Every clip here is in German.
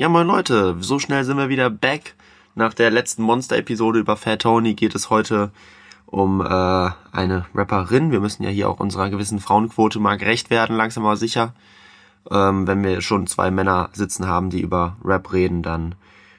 Ja, moin Leute, so schnell sind wir wieder back. Nach der letzten Monster-Episode über Fat Tony geht es heute um äh, eine Rapperin. Wir müssen ja hier auch unserer gewissen Frauenquote mal gerecht werden, langsam aber sicher. Ähm, wenn wir schon zwei Männer sitzen haben, die über Rap reden, dann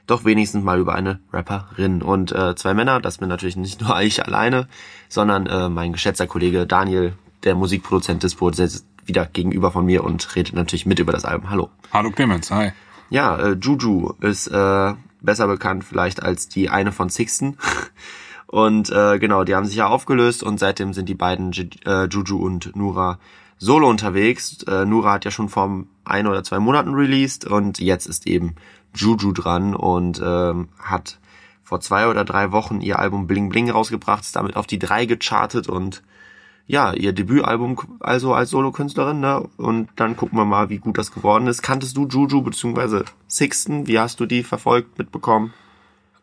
doch wenigstens mal über eine Rapperin. Und äh, zwei Männer, das bin natürlich nicht nur ich alleine, sondern äh, mein geschätzter Kollege Daniel, der Musikproduzent des Boot, sitzt wieder gegenüber von mir und redet natürlich mit über das Album. Hallo. Hallo Clemens, hi. Ja, äh, Juju ist äh, besser bekannt vielleicht als die eine von Sixten. Und äh, genau, die haben sich ja aufgelöst und seitdem sind die beiden äh, Juju und Nura solo unterwegs. Äh, Nura hat ja schon vor ein oder zwei Monaten released und jetzt ist eben Juju dran und ähm, hat vor zwei oder drei Wochen ihr Album Bling Bling rausgebracht, ist damit auf die drei gechartet und ja, ihr Debütalbum also als Solokünstlerin, ne? Und dann gucken wir mal, wie gut das geworden ist. Kanntest du Juju bzw. Sixten? Wie hast du die verfolgt, mitbekommen?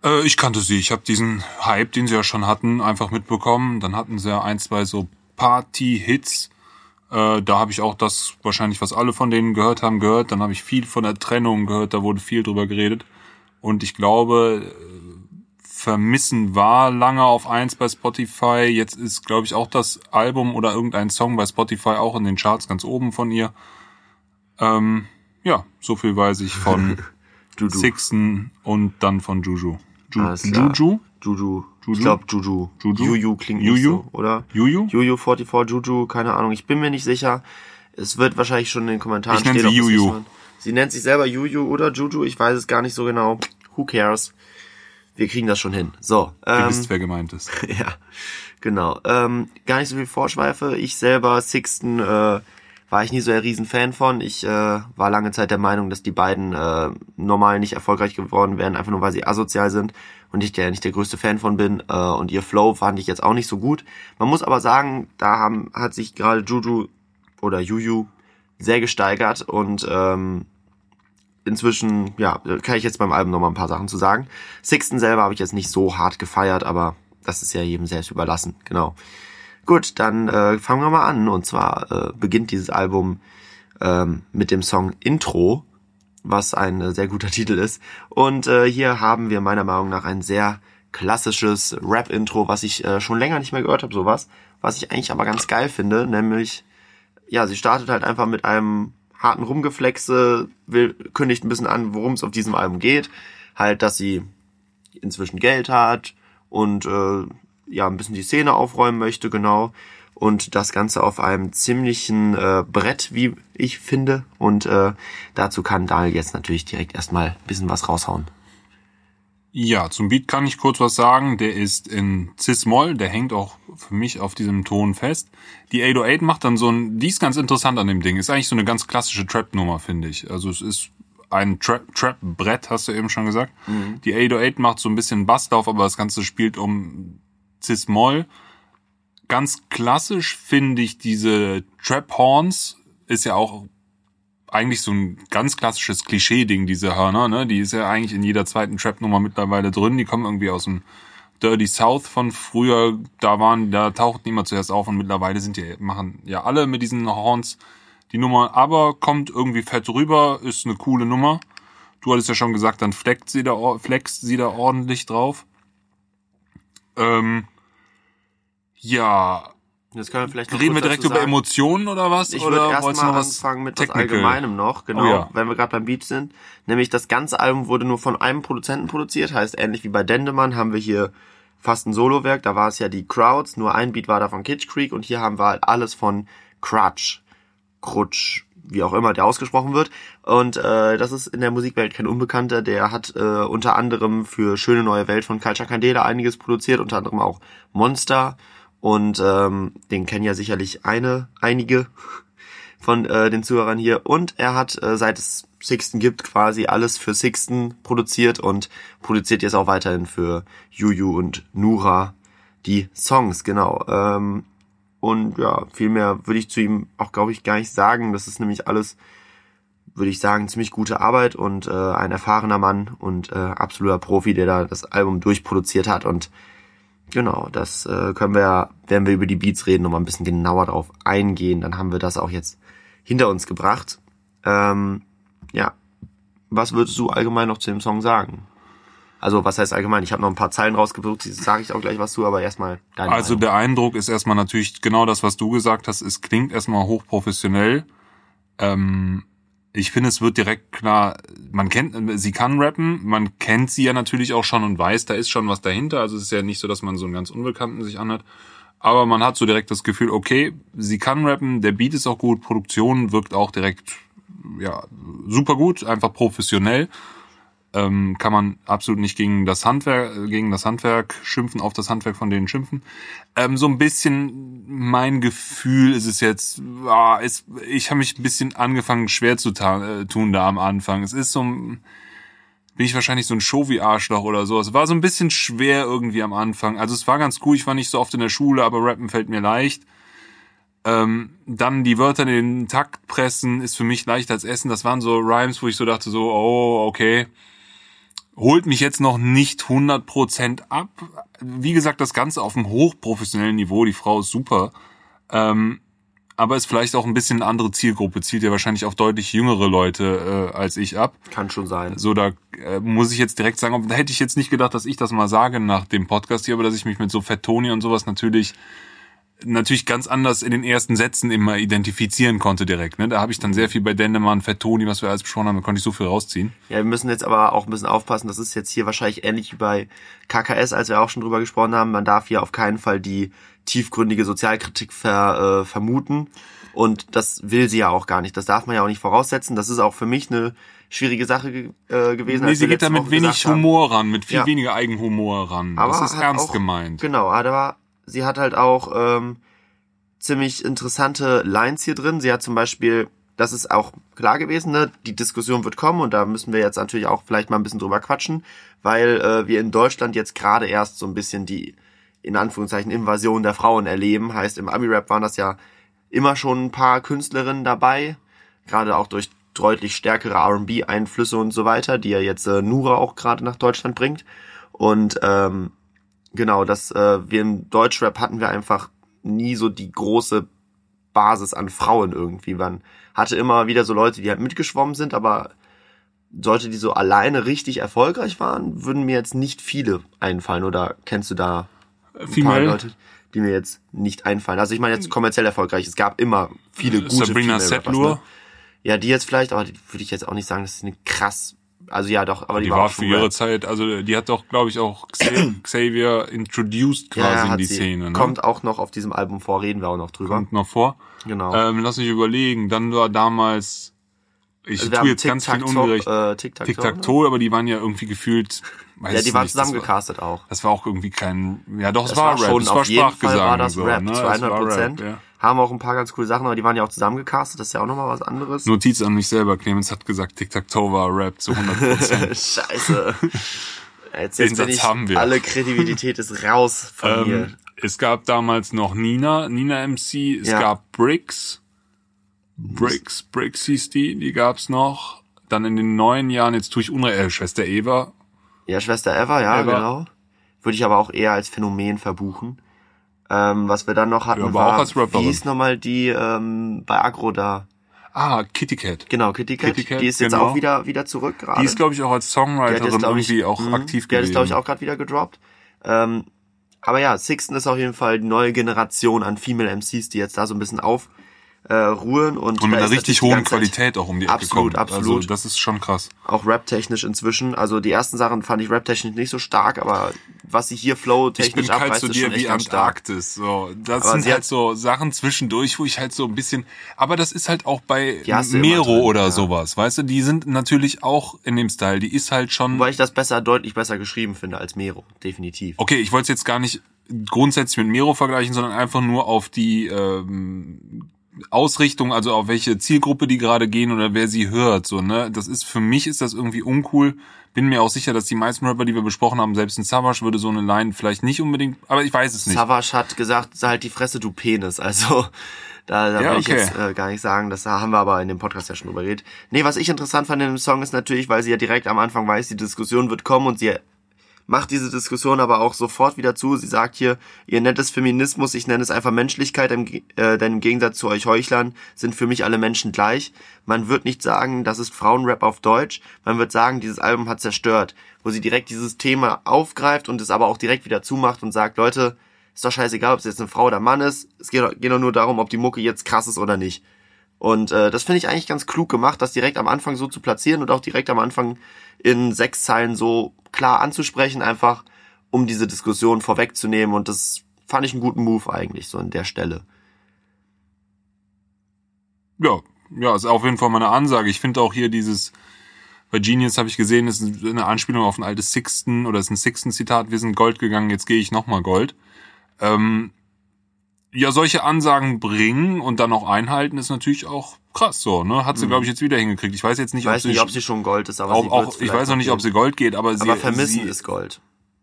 Äh, ich kannte sie. Ich habe diesen Hype, den sie ja schon hatten, einfach mitbekommen. Dann hatten sie ja ein, zwei so Party-Hits. Äh, da habe ich auch das wahrscheinlich, was alle von denen gehört haben, gehört. Dann habe ich viel von der Trennung gehört, da wurde viel drüber geredet. Und ich glaube, Vermissen war lange auf eins bei Spotify. Jetzt ist, glaube ich, auch das Album oder irgendein Song bei Spotify auch in den Charts ganz oben von ihr. Ähm, ja, so viel weiß ich von. Sixten und dann von Juju. Ju klar. Juju? Juju. Juju? Ich glaube Juju. Juju? Juju klingt Juju? nicht so, oder? Juju? Juju 44 Juju, keine Ahnung. Ich bin mir nicht sicher. Es wird wahrscheinlich schon in den Kommentaren Ich stehen. sie ob es Juju. Sie nennt sich selber Juju oder Juju. Ich weiß es gar nicht so genau. Who cares? Wir kriegen das schon hin. So. Ihr Ähm, wisst, wer gemeint ist. ja, genau. Ähm, gar nicht so viel Vorschweife. Ich selber, Sixten, äh, war ich nie so ein Riesenfan von. Ich äh, war lange Zeit der Meinung, dass die beiden äh, normal nicht erfolgreich geworden wären, einfach nur weil sie asozial sind und ich der nicht der größte Fan von bin. Äh, und ihr Flow fand ich jetzt auch nicht so gut. Man muss aber sagen, da haben, hat sich gerade Juju oder Juju sehr gesteigert und ähm, inzwischen, ja, kann ich jetzt beim Album noch mal ein paar Sachen zu sagen. Sixten selber habe ich jetzt nicht so hart gefeiert, aber das ist ja jedem selbst überlassen, genau. Gut, dann äh, fangen wir mal an. Und zwar äh, beginnt dieses Album ähm, mit dem Song Intro, was ein äh, sehr guter Titel ist. Und äh, hier haben wir meiner Meinung nach ein sehr klassisches Rap-Intro, was ich äh, schon länger nicht mehr gehört habe, sowas. Was ich eigentlich aber ganz geil finde, nämlich, ja, sie startet halt einfach mit einem harten Rumgeflexe, will, kündigt ein bisschen an, worum es auf diesem Album geht. Halt, dass sie inzwischen Geld hat und äh, ja ein bisschen die Szene aufräumen möchte, genau. Und das Ganze auf einem ziemlichen äh, Brett, wie ich finde. Und äh, dazu kann Daniel jetzt natürlich direkt erstmal ein bisschen was raushauen. Ja, zum Beat kann ich kurz was sagen. Der ist in Cis-Moll, der hängt auch für mich auf diesem Ton fest. Die 808 macht dann so ein, die ist ganz interessant an dem Ding. Ist eigentlich so eine ganz klassische Trap-Nummer, finde ich. Also es ist ein Trap- Trap-Brett, hast du eben schon gesagt. Die 808 macht so ein bisschen Bass drauf, aber das Ganze spielt um Cis-Moll. Ganz klassisch finde ich diese Trap-Horns, ist ja auch eigentlich so ein ganz klassisches Klischee-Ding, diese Hörner, ne? Die ist ja eigentlich in jeder zweiten Trap-Nummer mittlerweile drin. Die kommen irgendwie aus dem Dirty South von früher. Da waren, da taucht niemand zuerst auf und mittlerweile sind die, machen ja alle mit diesen Horns die Nummer, aber kommt irgendwie fett rüber, ist eine coole Nummer. Du hattest ja schon gesagt, dann fleckt sie da, flext sie da ordentlich drauf. Ähm, ja, Jetzt können wir vielleicht noch reden wir direkt über. Emotionen oder was? Ich würde erstmal was anfangen mit was Technical? Allgemeinem noch, genau, Oh ja. wenn wir gerade beim Beat sind. Nämlich das ganze Album wurde nur von einem Produzenten produziert, heißt ähnlich wie bei Dendemann haben wir hier fast ein Solowerk, da war es ja die Crowds, nur ein Beat war da von Kitsch Creek und hier haben wir halt alles von Crutch, Crutch, wie auch immer der ausgesprochen wird. Und äh, das ist in der Musikwelt kein Unbekannter, der hat äh, unter anderem für Schöne Neue Welt von Culture Candela einiges produziert, unter anderem auch Monster und ähm, den kennen ja sicherlich eine, einige von äh, den Zuhörern hier. Und er hat, äh, seit es Sixten gibt, quasi alles für Sixten produziert und produziert jetzt auch weiterhin für Juju und Nura die Songs, genau. Ähm, und ja, viel mehr würde ich zu ihm auch, glaube ich, gar nicht sagen. Das ist nämlich alles, würde ich sagen, ziemlich gute Arbeit und äh, ein erfahrener Mann und äh, absoluter Profi, der da das Album durchproduziert hat und Genau, das äh, können wir, ja, wenn wir über die Beats reden, nochmal ein bisschen genauer darauf eingehen. Dann haben wir das auch jetzt hinter uns gebracht. Ähm, ja, was würdest du allgemein noch zu dem Song sagen? Also was heißt allgemein? Ich habe noch ein paar Zeilen rausgesucht, die sage ich auch gleich was zu, aber erstmal deine Also Meinung. der Eindruck ist erstmal natürlich genau das, was du gesagt hast. Es klingt erstmal hochprofessionell. Ähm, ich finde, es wird direkt klar, man kennt, sie kann rappen, man kennt sie ja natürlich auch schon und weiß, da ist schon was dahinter. Also es ist ja nicht so, dass man so einen ganz Unbekannten sich anhört. Aber man hat so direkt das Gefühl, okay, sie kann rappen, der Beat ist auch gut, Produktion wirkt auch direkt, ja, super gut, einfach professionell ähm, kann man absolut nicht gegen das Handwerk, gegen das Handwerk schimpfen, auf das Handwerk von denen schimpfen. Ähm, so ein bisschen mein Gefühl ist es jetzt, ah, ist, ich habe mich ein bisschen angefangen schwer zu äh, tun da am Anfang. Es ist so ein, bin ich wahrscheinlich so ein Show wie Arschloch oder so. Es war so ein bisschen schwer irgendwie am Anfang. Also es war ganz cool, ich war nicht so oft in der Schule, aber Rappen fällt mir leicht. Ähm, dann die Wörter in den Takt pressen ist für mich leichter als Essen. Das waren so Rhymes, wo ich so dachte so, oh, okay holt mich jetzt noch nicht 100% ab. Wie gesagt, das Ganze auf einem hochprofessionellen Niveau. Die Frau ist super. Ähm, aber ist vielleicht auch ein bisschen eine andere Zielgruppe. Zielt ja wahrscheinlich auf deutlich jüngere Leute äh, als ich ab. Kann schon sein. So, da äh, muss ich jetzt direkt sagen, da hätte ich jetzt nicht gedacht, dass ich das mal sage nach dem Podcast hier, aber dass ich mich mit so Fett Tony und sowas natürlich natürlich ganz anders in den ersten Sätzen immer identifizieren konnte direkt. Ne? Da habe ich dann sehr viel bei Dendemann, Fettoni, was wir alles besprochen haben, da konnte ich so viel rausziehen. Ja, wir müssen jetzt aber auch ein bisschen aufpassen. Das ist jetzt hier wahrscheinlich ähnlich wie bei KKS, als wir auch schon drüber gesprochen haben. Man darf hier auf keinen Fall die tiefgründige Sozialkritik ver, äh, vermuten. Und das will sie ja auch gar nicht. Das darf man ja auch nicht voraussetzen. Das ist auch für mich eine schwierige Sache äh, gewesen. Nee, sie geht da mit wenig Humor ran, mit viel ja. weniger Eigenhumor ran. Aber das ist ernst auch, gemeint. Genau, aber sie hat halt auch ähm, ziemlich interessante Lines hier drin. Sie hat zum Beispiel, das ist auch klar gewesen, ne? die Diskussion wird kommen und da müssen wir jetzt natürlich auch vielleicht mal ein bisschen drüber quatschen, weil äh, wir in Deutschland jetzt gerade erst so ein bisschen die, in Anführungszeichen, Invasion der Frauen erleben. Heißt, im Ami-Rap waren das ja immer schon ein paar Künstlerinnen dabei, gerade auch durch deutlich stärkere R&B-Einflüsse und so weiter, die ja jetzt äh, Nura auch gerade nach Deutschland bringt. Und ähm, Genau, das äh, wir im Deutschrap hatten wir einfach nie so die große Basis an Frauen irgendwie. Man hatte immer wieder so Leute, die halt mitgeschwommen sind, aber sollte die so alleine richtig erfolgreich waren, würden mir jetzt nicht viele einfallen. Oder kennst du da ein Female? paar Leute, die mir jetzt nicht einfallen? Also ich meine jetzt kommerziell erfolgreich. Es gab immer viele gute Sabrina Setlur. Ne? Ja, die jetzt vielleicht, aber die würde ich jetzt auch nicht sagen, dass sie eine krass also ja, doch, aber die, die war, war für ihre Zeit, also die hat doch, glaube ich, auch Xavier introduced quasi ja, in die Szene. Ne? Kommt auch noch auf diesem Album vor, reden wir auch noch drüber. Kommt noch vor. Genau. Ähm, lass mich überlegen. Dann war damals, ich also tue jetzt ganz viel ungerecht. Äh, Tic-Tac-Toe, ne? aber die waren ja irgendwie gefühlt. Weiß ja, die waren zusammengecastet auch. Das war auch irgendwie kein, ja doch, es war, war Rap, schon, es war auf jeden Fall war das so, Rap, ne? 200 Prozent. Ja haben auch ein paar ganz coole Sachen, aber die waren ja auch zusammengecastet, das ist ja auch nochmal was anderes. Notiz an mich selber, Clemens hat gesagt, Tic-Tac-Toe war Rap zu 100%. Scheiße. Jetzt, jetzt Den Satz haben wir. Alle Kredibilität ist raus von ähm, mir. Es gab damals noch Nina, Nina MC, es ja. gab Bricks, Bricks, Bricks hieß die, die gab's noch. Dann in den neuen Jahren, jetzt tue ich Unrecht, äh, Schwester Eva. Ja, Schwester Eva, ja, Eva. genau. Würde ich aber auch eher als Phänomen verbuchen. Ähm, was wir dann noch hatten, ja, war, auch wie hieß nochmal die ähm, bei Agro da? Ah, Kitty Cat. Genau, Kitty Cat. Kitty Cat die ist jetzt genau. auch wieder wieder zurück gerade. Die ist, glaube ich, auch als Songwriterin jetzt, irgendwie ich, auch mh, aktiv gewesen. Die hat ist, glaube ich, auch gerade wieder gedroppt. Ähm, aber ja, Sixten ist auf jeden Fall die neue Generation an Female MCs, die jetzt da so ein bisschen auf äh, ruhen und, und mit einer richtig hohen Qualität auch um die Ecke absolut, kommt. Absolut, Also das ist schon krass. Auch rap-technisch inzwischen. Also die ersten Sachen fand ich rap-technisch nicht so stark, aber was sie hier flow-technisch abreißt, ist schon echt wie Antarktis. So, das aber sind halt so Sachen zwischendurch, wo ich halt so ein bisschen. Aber das ist halt auch bei Mero drin, oder ja. sowas, weißt du? Die sind natürlich auch in dem Style. Die ist halt schon. Weil ich das besser, deutlich besser geschrieben finde als Mero, definitiv. Okay, ich wollte es jetzt gar nicht grundsätzlich mit Mero vergleichen, sondern einfach nur auf die ähm, Ausrichtung, also auf welche Zielgruppe die gerade gehen oder wer sie hört, so, ne? Das ist, für mich ist das irgendwie uncool. Bin mir auch sicher, dass die meisten Rapper, die wir besprochen haben, selbst ein Savage würde so eine Line vielleicht nicht unbedingt, aber ich weiß es nicht. Savage hat gesagt, halt die Fresse, du Penis, also, da, da ja, will ich jetzt äh, gar nicht sagen, das haben wir aber in dem Podcast ja schon drüber geredet. Nee, was ich interessant fand in dem Song ist natürlich, weil sie ja direkt am Anfang weiß, die Diskussion wird kommen und sie macht diese Diskussion aber auch sofort wieder zu. Sie sagt hier, ihr nettes Feminismus, ich nenne es einfach Menschlichkeit, im, äh, denn im Gegensatz zu euch Heuchlern sind für mich alle Menschen gleich. Man wird nicht sagen, das ist Frauenrap auf Deutsch, man wird sagen, dieses Album hat zerstört, wo sie direkt dieses Thema aufgreift und es aber auch direkt wieder zumacht und sagt, Leute, ist doch scheißegal, ob es jetzt eine Frau oder Mann ist, es geht geht doch nur darum, ob die Mucke jetzt krass ist oder nicht. Und äh, das finde ich eigentlich ganz klug gemacht, das direkt am Anfang so zu platzieren und auch direkt am Anfang in sechs Zeilen so klar anzusprechen, einfach um diese Diskussion vorwegzunehmen. Und das fand ich einen guten Move eigentlich, so an der Stelle. Ja, ja, ist auf jeden Fall mal eine Ansage. Ich finde auch hier dieses, bei Genius habe ich gesehen, ist eine Anspielung auf ein altes Sixten oder ist ein Sixten-Zitat, wir sind Gold gegangen, jetzt gehe ich nochmal Gold. Ähm, ja, solche Ansagen bringen und dann auch einhalten, ist natürlich auch krass so, ne? Hat sie, mhm. glaube ich, jetzt wieder hingekriegt. Ich weiß jetzt nicht, ich weiß ob, nicht, sie, ob sie schon Gold ist, aber auch, auch ich weiß noch nicht, ob sie Gold geht, aber, aber sie. Aber vermissen sie, ist Gold.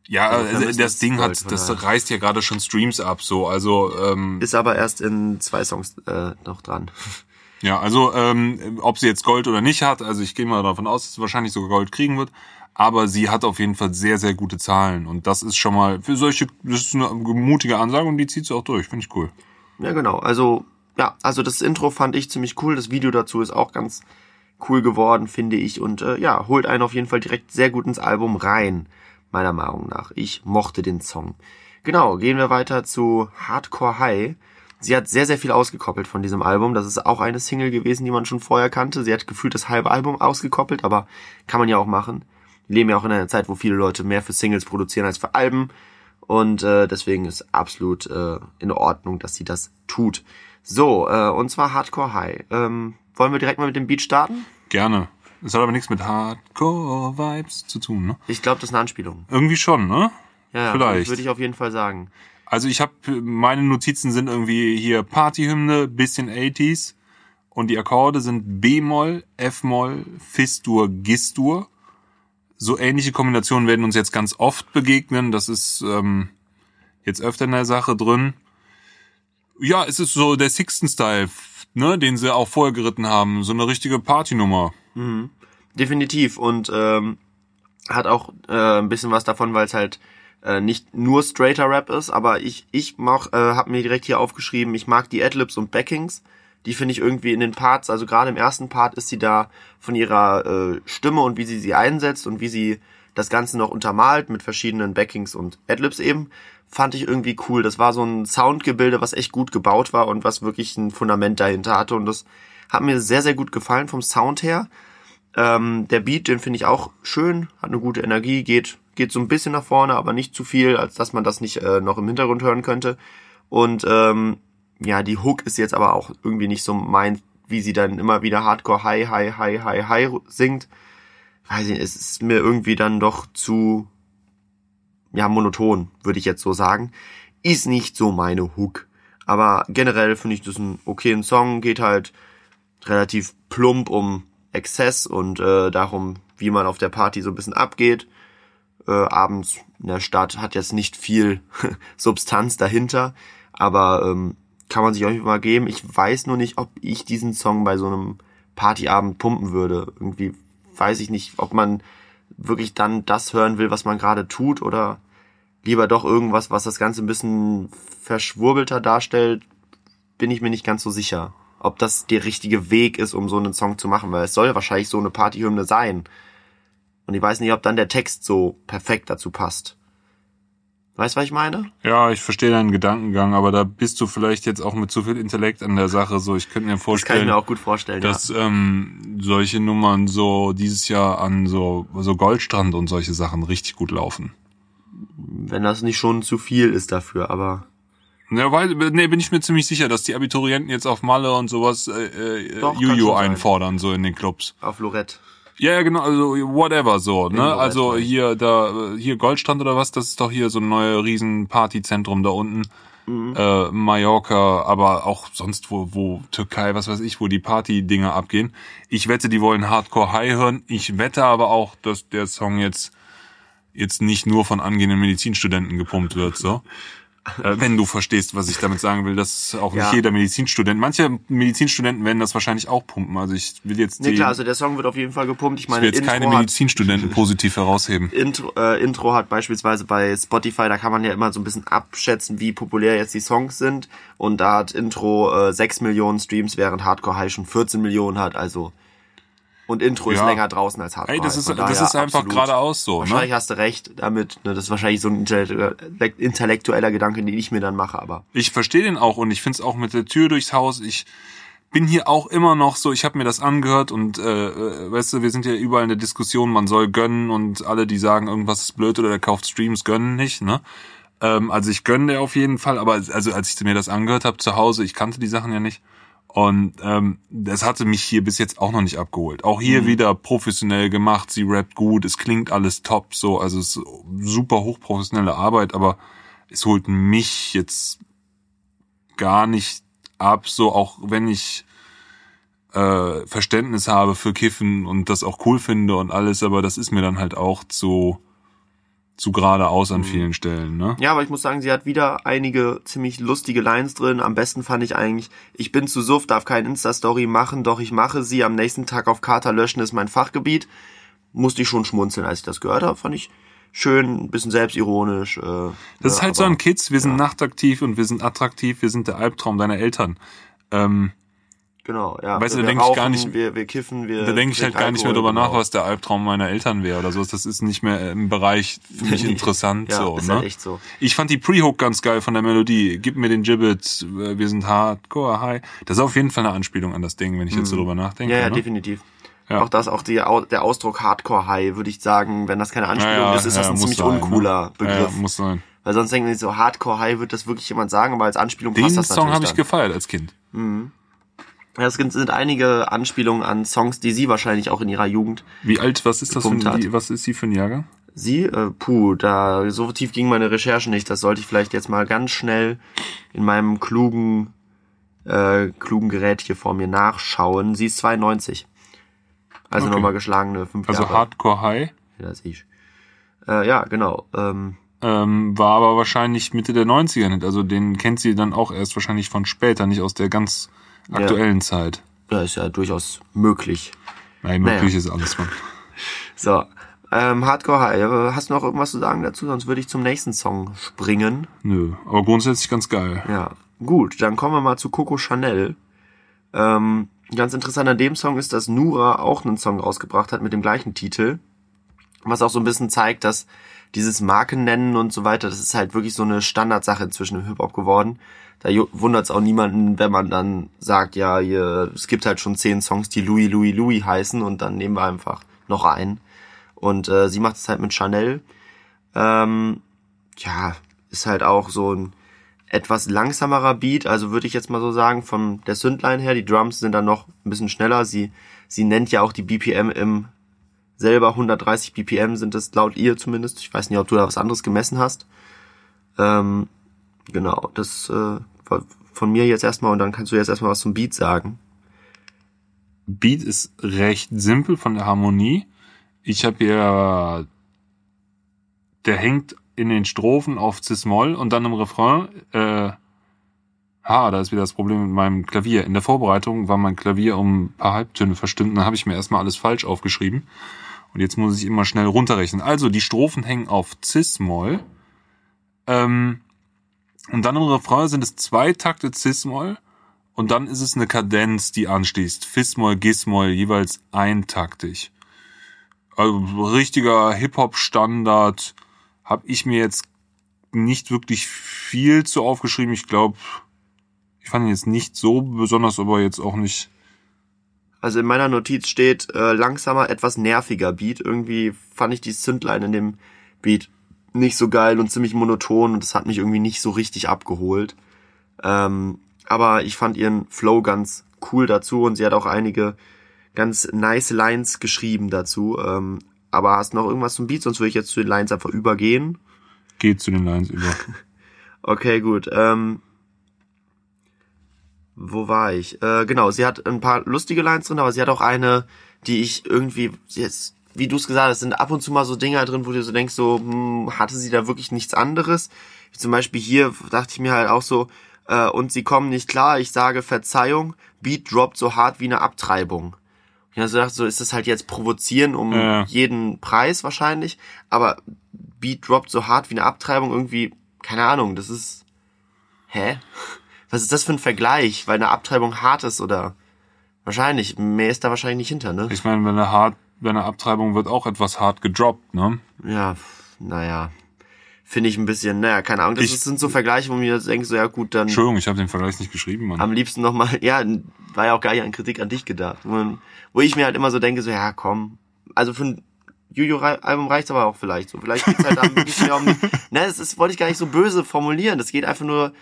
Ja, also das Ding Gold, hat, das reißt ja gerade schon Streams ab, so, also. Ähm, ist aber erst in zwei Songs äh, noch dran. Ja, also ähm, ob sie jetzt Gold oder nicht hat, also ich gehe mal davon aus, dass sie wahrscheinlich sogar Gold kriegen wird aber sie hat auf jeden Fall sehr, sehr gute Zahlen. Und das ist schon mal für solche, das ist eine mutige Ansage und die zieht sie auch durch. Finde ich cool. Ja, genau. Also, ja, also das Intro fand ich ziemlich cool. Das Video dazu ist auch ganz cool geworden, finde ich. Und äh, ja, holt einen auf jeden Fall direkt sehr gut ins Album rein, meiner Meinung nach. Ich mochte den Song. Genau, gehen wir weiter zu Hardcore High. Sie hat sehr, sehr viel ausgekoppelt von diesem Album. Das ist auch eine Single gewesen, die man schon vorher kannte. Sie hat gefühlt das halbe Album ausgekoppelt, aber kann man ja auch machen leben ja auch in einer Zeit, wo viele Leute mehr für Singles produzieren als für Alben. Und äh, deswegen ist absolut äh, in Ordnung, dass sie das tut. So, äh, und zwar Hardcore High. Ähm, wollen wir direkt mal mit dem Beat starten? Gerne. Es hat aber nichts mit Hardcore-Vibes zu tun, ne? Ich glaube, das ist eine Anspielung. Irgendwie schon, ne? Ja, Vielleicht. würde ich auf jeden Fall sagen. Also ich habe, meine Notizen sind irgendwie hier Partyhymne, bisschen 80s und die Akkorde sind B-Moll, F-Moll, Fis-Dur, Gis-Dur so ähnliche Kombinationen werden uns jetzt ganz oft begegnen. Das ist ähm, jetzt öfter in der Sache drin. Ja, es ist so der Sixten-Style, ne, den sie auch vorher geritten haben. So eine richtige Partynummer. Mhm. Definitiv. Und ähm, hat auch äh, ein bisschen was davon, weil es halt äh, nicht nur straighter Rap ist, aber ich ich mach, äh, habe mir direkt hier aufgeschrieben, ich mag die Adlibs und Backings die finde ich irgendwie in den Parts, also gerade im ersten Part ist sie da von ihrer äh, Stimme und wie sie sie einsetzt und wie sie das Ganze noch untermalt mit verschiedenen Backings und Adlibs eben, fand ich irgendwie cool. Das war so ein Soundgebilde, was echt gut gebaut war und was wirklich ein Fundament dahinter hatte und das hat mir sehr, sehr gut gefallen vom Sound her. Ähm, der Beat, den finde ich auch schön, hat eine gute Energie, geht, geht so ein bisschen nach vorne, aber nicht zu viel, als dass man das nicht äh, noch im Hintergrund hören könnte. Und ähm, ja, die Hook ist jetzt aber auch irgendwie nicht so mein, wie sie dann immer wieder Hardcore High, High, High, High, High singt. Weiß ich, es ist mir irgendwie dann doch zu, ja, monoton, würde ich jetzt so sagen. Ist nicht so meine Hook. Aber generell finde ich das ein okayen Song, geht halt relativ plump um Exzess und äh, darum, wie man auf der Party so ein bisschen abgeht. Äh, abends in der Stadt hat jetzt nicht viel Substanz dahinter, aber ähm, kann man sich auch mal geben. Ich weiß nur nicht, ob ich diesen Song bei so einem Partyabend pumpen würde. Irgendwie weiß ich nicht, ob man wirklich dann das hören will, was man gerade tut oder lieber doch irgendwas, was das Ganze ein bisschen verschwurbelter darstellt, bin ich mir nicht ganz so sicher, ob das der richtige Weg ist, um so einen Song zu machen, weil es soll wahrscheinlich so eine Partyhymne sein. Und ich weiß nicht, ob dann der Text so perfekt dazu passt. Weißt du, was ich meine? Ja, ich verstehe deinen Gedankengang, aber da bist du vielleicht jetzt auch mit zu viel Intellekt an der Sache. So, ich könnte mir vorstellen, das kann ich mir auch gut vorstellen, dass ja. ähm, solche Nummern so dieses Jahr an so so Goldstrand und solche Sachen richtig gut laufen. Wenn das nicht schon zu viel ist dafür, aber ja, weil, nee, bin ich mir ziemlich sicher, dass die Abiturienten jetzt auf Malle und sowas äh, äh, Juju einfordern, so in den Clubs. Auf Lorette. Ja, genau, also whatever so, ne? Also hier da hier Goldstrand oder was, das ist doch hier so ein neues riesen Partyzentrum da unten. Mhm. Äh, Mallorca, aber auch sonst wo, wo Türkei, was weiß ich, wo die Party-Dinger abgehen. Ich wette, die wollen Hardcore High hören. Ich wette aber auch, dass der Song jetzt jetzt nicht nur von angehenden Medizinstudenten gepumpt wird, so. Äh, wenn du verstehst, was ich damit sagen will, dass auch nicht Ja. jeder Medizinstudent, manche Medizinstudenten werden das wahrscheinlich auch pumpen. Also ich will jetzt Nee, klar, also der Song wird auf jeden Fall gepumpt. Ich ich meine, will jetzt keine Intro hat, Medizinstudenten positiv herausheben. Intro, äh, Intro hat beispielsweise bei Spotify, da kann man ja immer so ein bisschen abschätzen, wie populär jetzt die Songs sind. Und da hat Intro äh, 6 Millionen Streams, während Hardcore High schon 14 Millionen hat. Also und Intro ist Ja. länger draußen als Hardcore Ey, das ist, das ist einfach geradeaus so. Ne? Wahrscheinlich hast du recht damit. Ne? Das ist wahrscheinlich so ein intellekt- intellektueller Gedanke, den ich mir dann mache. Aber Ich verstehe den auch und ich find's auch mit der Tür durchs Haus. Ich bin hier auch immer noch so, ich habe mir das angehört und äh, äh, weißt du, wir sind ja überall in der Diskussion, man soll gönnen und alle, die sagen, irgendwas ist blöd oder der kauft Streams, gönnen nicht, ne? Ähm, also ich gönne der auf jeden Fall, aber also als ich mir das angehört habe zu Hause, ich kannte die Sachen ja nicht. Und ähm, das hatte mich hier bis jetzt auch noch nicht abgeholt. Auch hier wieder professionell gemacht, sie rappt gut, es klingt alles top, so, also es ist super hochprofessionelle Arbeit, aber es holt mich jetzt gar nicht ab, so auch wenn ich äh, Verständnis habe für Kiffen und das auch cool finde und alles, aber das ist mir dann halt auch zu zu geradeaus an vielen Stellen, ne? Ja, aber ich muss sagen, sie hat wieder einige ziemlich lustige Lines drin. Am besten fand ich eigentlich, ich bin zu Suff, darf kein Insta-Story machen, doch ich mache sie. Am nächsten Tag auf Kater löschen ist mein Fachgebiet. Musste ich schon schmunzeln, als ich das gehört habe. Fand ich schön, ein bisschen selbstironisch. Äh, Das ist ja, halt so aber- ein Kids, wir sind nachtaktiv und wir sind attraktiv, wir sind der Albtraum deiner Eltern. Ähm, Genau, ja. Weißt du, wir da denk ich gar nicht- Wir, wir kiffen, wir. da denke ich halt gar nicht mehr drüber nach, genau. was der Albtraum meiner Eltern wäre oder so. Das ist nicht mehr im Bereich für mich interessant Ja, so, ist ne? halt echt so. Ich fand die Pre-Hook ganz geil von der Melodie. Gib mir den Gibbet, äh, wir sind hardcore high. Das ist auf jeden Fall eine Anspielung an das Ding, wenn ich jetzt so drüber nachdenke. Mhm. Ja, ja, ne? definitiv. Ja. Auch das, auch die, der Ausdruck Hardcore High, würde ich sagen, wenn das keine Anspielung Ja, ja, ist, ist das ein ziemlich sein, uncooler ne? Begriff. Ja, muss sein. Weil sonst denken die so, Hardcore High wird das wirklich jemand sagen, aber als Anspielung Den passt das Song natürlich habe ich gefeiert als Kind. Ja, es sind einige Anspielungen an Songs, die sie wahrscheinlich auch in ihrer Jugend. Wie alt, was ist das für ein, was ist sie für ein Jahrgang? Sie, äh, puh, da so tief ging meine Recherche nicht. Das sollte ich vielleicht jetzt mal ganz schnell in meinem klugen, äh, klugen Gerät hier vor mir nachschauen. Sie ist 92. Also Okay. nochmal geschlagene fünf Also Jahre. Hardcore High. Ja, das ich. Äh, ja, genau. Ähm, Ähm, war aber wahrscheinlich Mitte der 90er nicht. Also den kennt sie dann auch erst wahrscheinlich von später, nicht aus der ganz aktuellen Zeit. ja, ist ja durchaus möglich. Nein, Naja. möglich ist alles, Mann. So, ähm, Hardcore High. Äh, Hast du noch irgendwas zu sagen dazu? Sonst würde ich zum nächsten Song springen. Nö, aber grundsätzlich ganz geil. Ja, gut, dann kommen wir mal zu Coco Chanel. Ähm, ganz interessant an dem Song ist, dass Nura auch einen Song rausgebracht hat mit dem gleichen Titel. Was auch so ein bisschen zeigt, dass dieses Markennennen und so weiter, das ist halt wirklich so eine Standardsache inzwischen im Hip-Hop geworden. Da wundert es auch niemanden, wenn man dann sagt, ja, hier, es gibt halt schon zehn Songs, die Louis, Louis, Louis heißen und dann nehmen wir einfach noch einen. Und äh, sie macht es halt mit Chanel. Ähm, ja, ist halt auch so ein etwas langsamerer Beat, also würde ich jetzt mal so sagen, von der Sündline her, die Drums sind dann noch ein bisschen schneller. Sie, sie nennt ja auch die BPM im selber 130 BPM sind es laut ihr zumindest. Ich weiß nicht, ob du da was anderes gemessen hast. Ähm, genau, das äh, von mir jetzt erstmal und dann kannst du jetzt erstmal was zum Beat sagen. Beat ist recht simpel von der Harmonie. Ich habe hier, der hängt in den Strophen auf Cis-Moll und dann im Refrain, äh, ha, da ist wieder das Problem mit meinem Klavier. In der Vorbereitung war mein Klavier um ein paar Halbtöne verstimmt, dann habe ich mir erstmal alles falsch aufgeschrieben. Und jetzt muss ich immer schnell runterrechnen. Also, die Strophen hängen auf Cis-Moll. Ähm, und dann im Refrain sind es zwei Takte Cis-Moll. Und dann ist es eine Kadenz, die anschließt. Fis-Moll, Gis-Moll, jeweils eintaktig. Also richtiger Hip-Hop-Standard habe ich mir jetzt nicht wirklich viel zu aufgeschrieben. Ich glaube, ich fand ihn jetzt nicht so besonders, aber jetzt auch nicht. Also in meiner Notiz steht äh, langsamer, etwas nerviger Beat. Irgendwie fand ich die Synthline in dem Beat nicht so geil und ziemlich monoton und das hat mich irgendwie nicht so richtig abgeholt. Ähm, aber ich fand ihren Flow ganz cool dazu und sie hat auch einige ganz nice Lines geschrieben dazu. Ähm, aber hast du noch irgendwas zum Beat, sonst würde ich jetzt zu den Lines einfach übergehen. Geht zu den Lines über. Okay, gut. Ähm, wo war ich? Äh, genau, sie hat ein paar lustige Lines drin, aber sie hat auch eine, die ich irgendwie jetzt, wie du es gesagt hast, sind ab und zu mal so Dinger drin, wo du so denkst, so, hm, hatte sie da wirklich nichts anderes? Zum Beispiel hier dachte ich mir halt auch so, äh, und sie kommen nicht klar, ich sage Verzeihung, Beat droppt so hart wie eine Abtreibung. Ich habe so gedacht, so ist das halt jetzt provozieren um Ja. jeden Preis wahrscheinlich, aber Beat droppt so hart wie eine Abtreibung irgendwie, keine Ahnung, das ist, hä? Was ist das für ein Vergleich, weil eine Abtreibung hart ist oder wahrscheinlich, mehr ist da wahrscheinlich nicht hinter, ne? Ich meine, wenn eine hart, wenn eine Abtreibung wird auch etwas hart gedroppt, ne? Ja, naja, finde ich ein bisschen, naja, keine Ahnung, das Ich- sind so Vergleiche, wo mir denke, so ja gut, dann Entschuldigung, ich habe den Vergleich nicht geschrieben, Mann. am liebsten nochmal, ja, war ja auch gar nicht an Kritik an dich gedacht, wo, wo ich mir halt immer so denke, so ja, komm, also für ein Juju-Album reicht's aber auch vielleicht so, vielleicht geht's halt dann wirklich mehr um, ne, das ist, wollte ich gar nicht so böse formulieren, das geht einfach nur,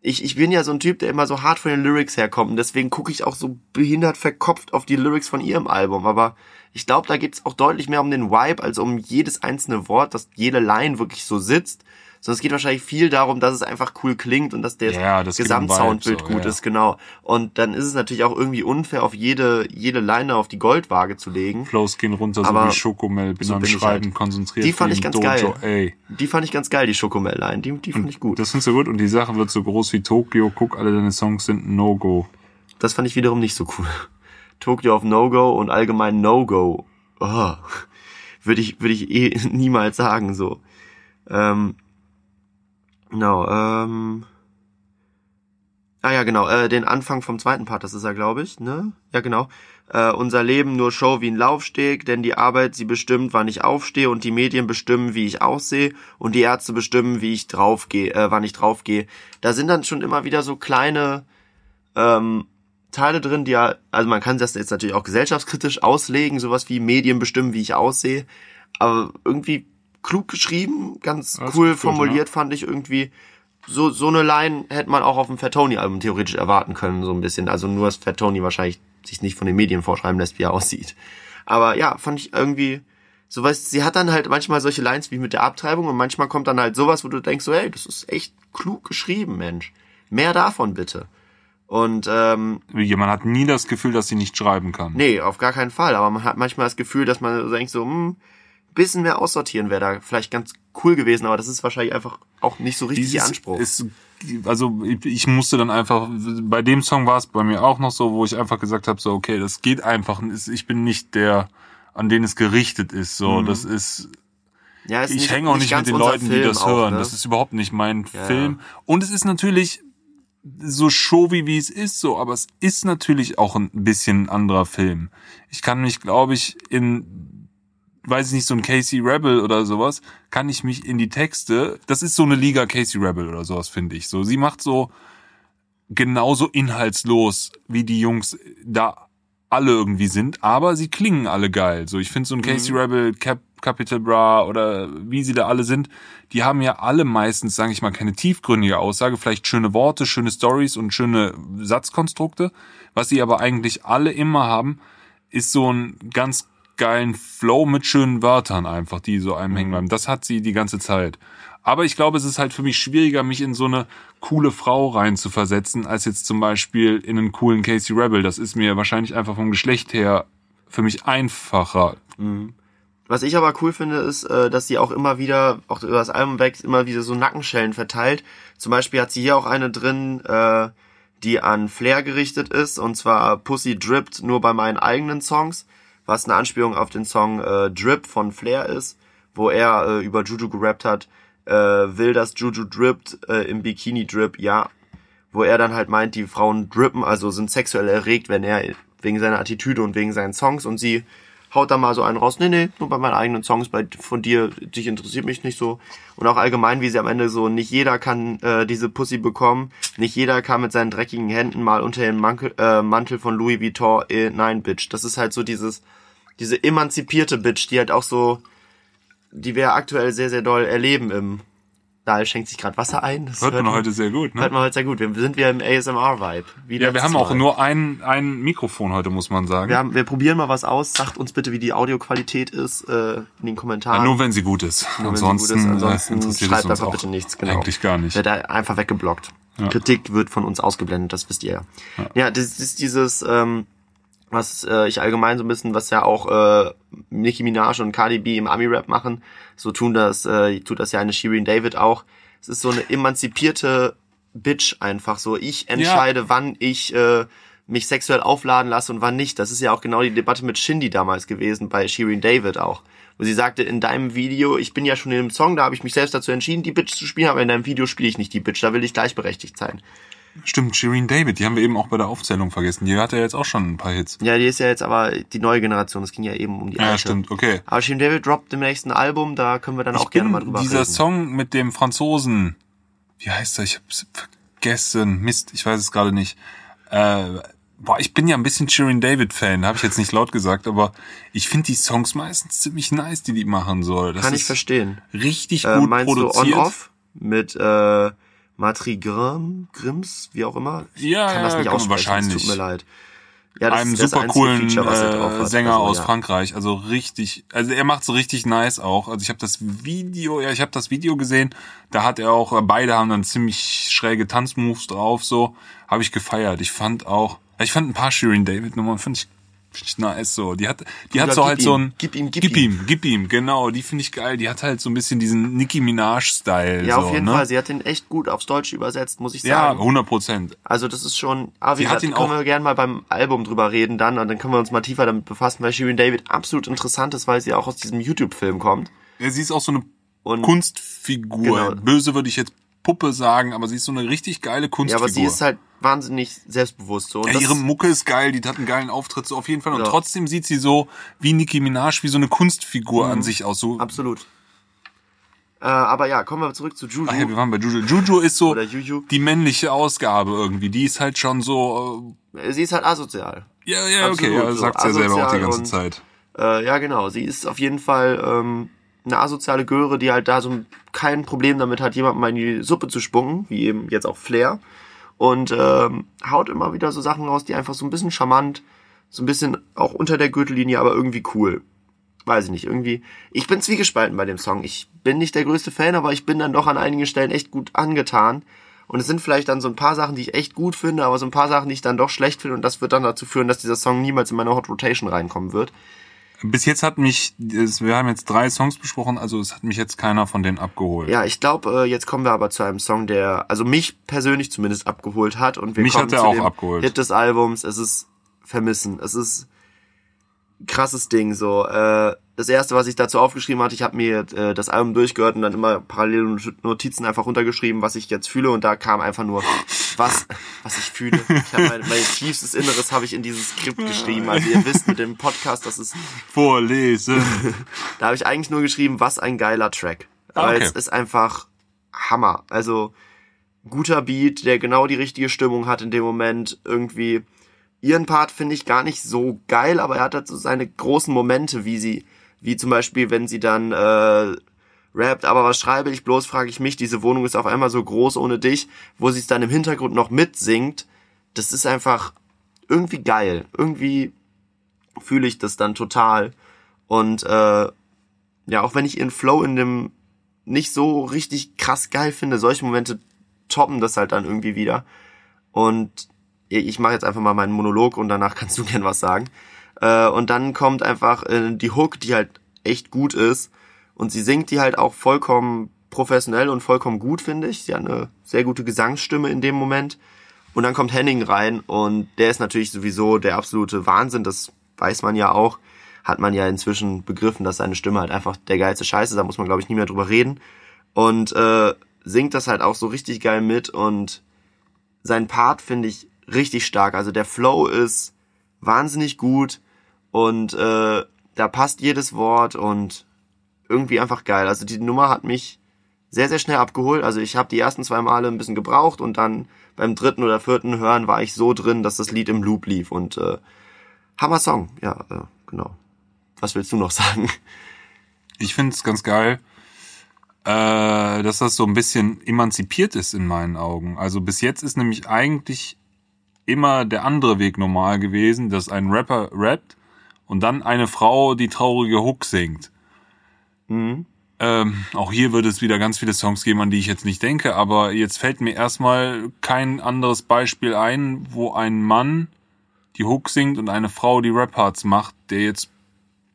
ich, ich bin ja so ein Typ, der immer so hart von den Lyrics herkommt. Und deswegen gucke ich auch so behindert verkopft auf die Lyrics von ihrem Album, aber ich glaube, da geht's auch deutlich mehr um den Vibe, als um jedes einzelne Wort, dass jede Line wirklich so sitzt, sondern es geht wahrscheinlich viel darum, dass es einfach cool klingt und dass der Ja, das Gesamtsoundbild so, gut ja. ist, genau. Und dann ist es natürlich auch irgendwie unfair, auf jede, jede Line auf die Goldwaage zu legen. Flows gehen runter, so Aber wie Schokomel, bin so am bin ich Schreiben halt. konzentriert. Die fand ich ganz Dojo, geil. Ey. Die fand ich ganz geil, die Schokomel-Line. Die, die fand ich gut. Das findest du gut und die Sache wird so groß wie Tokio. Guck, alle deine Songs sind ein No-Go. Das fand ich wiederum nicht so cool. Tokyo auf No-Go und allgemein No-Go. Oh, würde ich, würde ich eh niemals sagen, so. Ähm, genau, ähm, ah ja, genau, äh, den Anfang vom zweiten Part, das ist er, glaube ich, ne? Ja, genau. Äh, unser Leben nur Show wie ein Laufsteg, denn die Arbeit, sie bestimmt, wann ich aufstehe und die Medien bestimmen, wie ich aussehe und die Ärzte bestimmen, wie ich draufgehe, äh, wann ich draufgehe. Da sind dann schon immer wieder so kleine, ähm, Teile drin, die ja, also man kann das jetzt natürlich auch gesellschaftskritisch auslegen, sowas wie Medien bestimmen, wie ich aussehe, aber irgendwie klug geschrieben, ganz ist cool gut, formuliert fand ich irgendwie. So, so eine Line hätte man auch auf dem Fat Tony Album theoretisch erwarten können, so ein bisschen. Also nur, dass Fat Tony wahrscheinlich sich nicht von den Medien vorschreiben lässt, wie er aussieht. Aber ja, fand ich irgendwie, so weißt, sie hat dann halt manchmal solche Lines wie mit der Abtreibung und manchmal kommt dann halt sowas, wo du denkst so, hey, das ist echt klug geschrieben, Mensch. Mehr davon bitte. Und ähm, Man hat nie das Gefühl, dass sie nicht schreiben kann. Nee, auf gar keinen Fall. Aber man hat manchmal das Gefühl, dass man so denkt so, hm, bisschen mehr aussortieren wäre da vielleicht ganz cool gewesen, aber das ist wahrscheinlich einfach auch nicht so richtig Dieses Anspruch. Ist, also ich- musste dann einfach, bei dem Song war es bei mir auch noch so, wo ich einfach gesagt habe, so okay, das geht einfach, ich bin nicht der, an den es gerichtet ist. So, Mhm. das ist, ja, ist ich hänge auch nicht, mit den Leuten, die Film das auch, hören. Ne? Das ist überhaupt nicht mein Ja. Film. Und es ist natürlich so showy, wie es ist, so, aber es ist natürlich auch ein bisschen ein anderer Film. Ich kann mich, glaube ich, in, weiß ich nicht, so ein Casey Rebel oder sowas, kann ich mich in die Texte, das ist so eine Liga Casey Rebel oder sowas, finde ich. So, sie macht so genauso inhaltslos, wie die Jungs da alle irgendwie sind, aber sie klingen alle geil. So, ich finde so ein Casey Rebel, Cap, Capital Bra oder wie sie da alle sind, die haben ja alle meistens, sage ich mal, keine tiefgründige Aussage, vielleicht schöne Worte, schöne Stories und schöne Satzkonstrukte. Was sie aber eigentlich alle immer haben, ist so ein ganz geilen Flow mit schönen Wörtern einfach, die so einem hängen bleiben. Das hat sie die ganze Zeit. Aber ich glaube, es ist halt für mich schwieriger, mich in so eine coole Frau rein zu versetzen, als jetzt zum Beispiel in einen coolen Casey Rebel. Das ist mir wahrscheinlich einfach vom Geschlecht her für mich einfacher. Was ich aber cool finde, ist, äh, dass sie auch immer wieder, auch über das Album weg, immer wieder so Nackenschellen verteilt. Zum Beispiel hat sie hier auch eine drin, äh, die an Flair gerichtet ist, und zwar Pussy Dripped nur bei meinen eigenen Songs, was eine Anspielung auf den Song äh, Drip von Flair ist, wo er äh, über Juju gerappt hat, äh, will das Juju drippt äh, im Bikini Drip, ja. Wo er dann halt meint, die Frauen drippen, also sind sexuell erregt, wenn er wegen seiner Attitüde und wegen seinen Songs und sie haut da mal so einen raus, nee, nee, nur bei meinen eigenen Songs, bei von dir, dich interessiert mich nicht so. Und auch allgemein, wie sie am Ende so, nicht jeder kann äh, diese Pussy bekommen, nicht jeder kann mit seinen dreckigen Händen mal unter den Mantel, äh, Mantel von Louis Vuitton, äh, nein, Bitch. Das ist halt so dieses, diese emanzipierte Bitch, die halt auch so, die wir aktuell sehr, sehr doll erleben im, da schenkt sich gerade Wasser ein. Das Hört man heute sehr gut, Hört ne? man heute sehr gut. Wir sind wieder im ASMR-Vibe. Ja, wir haben auch Mal. nur ein, ein Mikrofon heute, muss man sagen. Wir, haben, wir probieren mal was aus. Sagt uns bitte, wie die Audioqualität ist äh, in den Kommentaren. Ja, nur wenn sie gut ist. Nur ansonsten, gut ist. äh, Ansonsten interessiert schreibt einfach auch bitte nichts. Genau. eigentlich gar nicht. Wird da einfach weggeblockt. Kritik wird von uns ausgeblendet, das wisst ihr ja. Ja, das ist dieses, ähm, was äh, ich allgemein so ein bisschen, was ja auch äh, Nicki Minaj und Cardi B im Ami-Rap machen, so tun das, äh, tut das ja eine Shirin David auch, es ist so eine emanzipierte Bitch einfach so. Ich entscheide, ja. wann ich äh, mich sexuell aufladen lasse und wann nicht. Das ist ja auch genau die Debatte mit Shindy damals gewesen, bei Shirin David auch. Wo sie sagte, in deinem Video, ich bin ja schon in einem Song, da habe ich mich selbst dazu entschieden, die Bitch zu spielen, aber in deinem Video spiele ich nicht die Bitch, da will ich gleichberechtigt sein. Stimmt, Shireen David, die haben wir eben auch bei der Aufzählung vergessen. Die hat ja jetzt auch schon ein paar Hits. Ja, die ist ja jetzt aber die neue Generation. Es ging ja eben um die alte. Ja, stimmt, okay. Aber Shireen David droppt im nächsten Album, da können wir dann ich auch gerne mal drüber dieser reden. Dieser Song mit dem Franzosen, wie heißt er? Ich hab's vergessen. Mist, ich weiß es gerade nicht. Äh, boah, ich bin ja ein bisschen Shirin David Fan, habe ich jetzt nicht laut gesagt, aber ich finde die Songs meistens ziemlich nice, die die machen soll. Das Kann ich verstehen. Richtig äh, gut meinst produziert. Du On-Off mit äh, Matri Grimm, Grimms, wie auch immer. Ich ja, kann das nicht aussprechen, wahrscheinlich. tut mir leid. Ja, das, einem super coolen Feature, äh, Sänger also, aus ja. Frankreich, also richtig, also er macht's richtig nice auch. Also ich habe das Video, ja, ich habe das Video gesehen, da hat er auch beide haben dann ziemlich schräge Tanzmoves drauf so, habe ich gefeiert. Ich fand auch ich fand ein paar Shirin David Nummern finde ich, nice so. Die hat die hat so halt ihm, so ein gib ihm gib, gib ihm. gib ihm genau, die finde ich geil. Die hat halt so ein bisschen diesen Nicki Minaj Style Ja, so, auf jeden ne? Fall, sie hat den echt gut aufs Deutsche übersetzt, muss ich sagen. Ja, 100 Prozent. Also das ist schon, ah, wie gesagt, können auch, wir gerne mal beim Album drüber reden dann und dann können wir uns mal tiefer damit befassen, weil Shirin David absolut interessant ist, weil sie auch aus diesem YouTube Film kommt. Ja, sie ist auch so eine und Kunstfigur. Genau. Böse würde ich jetzt Puppe sagen, aber sie ist so eine richtig geile Kunstfigur. Ja, aber sie ist halt wahnsinnig selbstbewusst so. Und ja, ihre Mucke ist geil, die hat einen geilen Auftritt so auf jeden Fall und ja. trotzdem sieht sie so wie Nicki Minaj, wie so eine Kunstfigur mhm. an sich aus. So Absolut. Äh, aber ja, kommen wir zurück zu Juju. Ach ja, wir waren bei Juju. Juju ist so die männliche Ausgabe irgendwie. Die ist halt schon so. Äh, sie ist halt asozial. Ja, ja, Absolut, okay. Ja, so. sagt ja selber auch die ganze und, Zeit. Äh, ja, genau. Sie ist auf jeden Fall ähm, eine asoziale Göre, die halt da so kein Problem damit hat, jemandem mal in die Suppe zu spucken, wie eben jetzt auch Flair. Und ähm, haut immer wieder so Sachen raus, die einfach so ein bisschen charmant, so ein bisschen auch unter der Gürtellinie, aber irgendwie cool. Weiß ich nicht, irgendwie. Ich bin zwiegespalten bei dem Song. Ich bin nicht der größte Fan, aber ich bin dann doch an einigen Stellen echt gut angetan. Und es sind vielleicht dann so ein paar Sachen, die ich echt gut finde, aber so ein paar Sachen, die ich dann doch schlecht finde. Und das wird dann dazu führen, dass dieser Song niemals in meine Hot Rotation reinkommen wird. Bis jetzt hat mich, wir haben jetzt drei Songs besprochen, also es hat mich jetzt keiner von denen abgeholt. Ja, ich glaube, äh, jetzt kommen wir aber zu einem Song, der, also mich persönlich zumindest abgeholt hat und wir mich kommen hat er zu auch dem abgeholt. Hit des Albums. Es ist Vermissen. Es ist krasses Ding so. Äh, das erste, was ich dazu aufgeschrieben hatte, ich habe mir äh, das Album durchgehört und dann immer parallel Notizen einfach runtergeschrieben, was ich jetzt fühle und da kam einfach nur was was ich fühle. Ich hab mein, mein tiefstes Inneres habe ich in dieses Skript geschrieben. Also ihr wisst mit dem Podcast, das ist vorlesen. da habe ich eigentlich nur geschrieben, was ein geiler Track. Aber okay. es ist einfach Hammer. Also guter Beat, der genau die richtige Stimmung hat in dem Moment irgendwie. Ihren Part finde ich gar nicht so geil, aber er hat halt so seine großen Momente, wie sie wie zum Beispiel, wenn sie dann äh, rappt, aber was schreibe ich bloß, frage ich mich, diese Wohnung ist auf einmal so groß ohne dich, wo sie es dann im Hintergrund noch mitsingt. Das ist einfach irgendwie geil. Irgendwie fühle ich das dann total. Und äh, ja, auch wenn ich ihren Flow in dem nicht so richtig krass geil finde, solche Momente toppen das halt dann irgendwie wieder. Und ich mache jetzt einfach mal meinen Monolog und danach kannst du gern was sagen. Äh, und dann kommt einfach äh, die Hook, die halt echt gut ist. Und sie singt die halt auch vollkommen professionell und vollkommen gut, finde ich. Sie hat eine sehr gute Gesangsstimme in dem Moment. Und dann kommt Henning rein und der ist natürlich sowieso der absolute Wahnsinn, das weiß man ja auch. Hat man ja inzwischen begriffen, dass seine Stimme halt einfach der geilste Scheiß ist, da muss man glaube ich nie mehr drüber reden. Und äh, singt das halt auch so richtig geil mit und sein Part finde ich richtig stark. Also der Flow ist wahnsinnig gut. Und äh, da passt jedes Wort und irgendwie einfach geil. Also die Nummer hat mich sehr, sehr schnell abgeholt. Also ich habe die ersten zwei Male ein bisschen gebraucht und dann beim dritten oder vierten Hören war ich so drin, dass das Lied im Loop lief. Und äh, Hammer Song, ja, äh, genau. Was willst du noch sagen? Ich finde es ganz geil, äh, dass das so ein bisschen emanzipiert ist in meinen Augen. Also bis jetzt ist nämlich eigentlich immer der andere Weg normal gewesen, dass ein Rapper rappt und dann eine Frau die traurige Hook singt. Mhm. Ähm, auch hier würde es wieder ganz viele Songs geben, an die ich jetzt nicht denke, aber jetzt fällt mir erstmal kein anderes Beispiel ein, wo ein Mann die Hook singt und eine Frau die Rap-Parts macht, der jetzt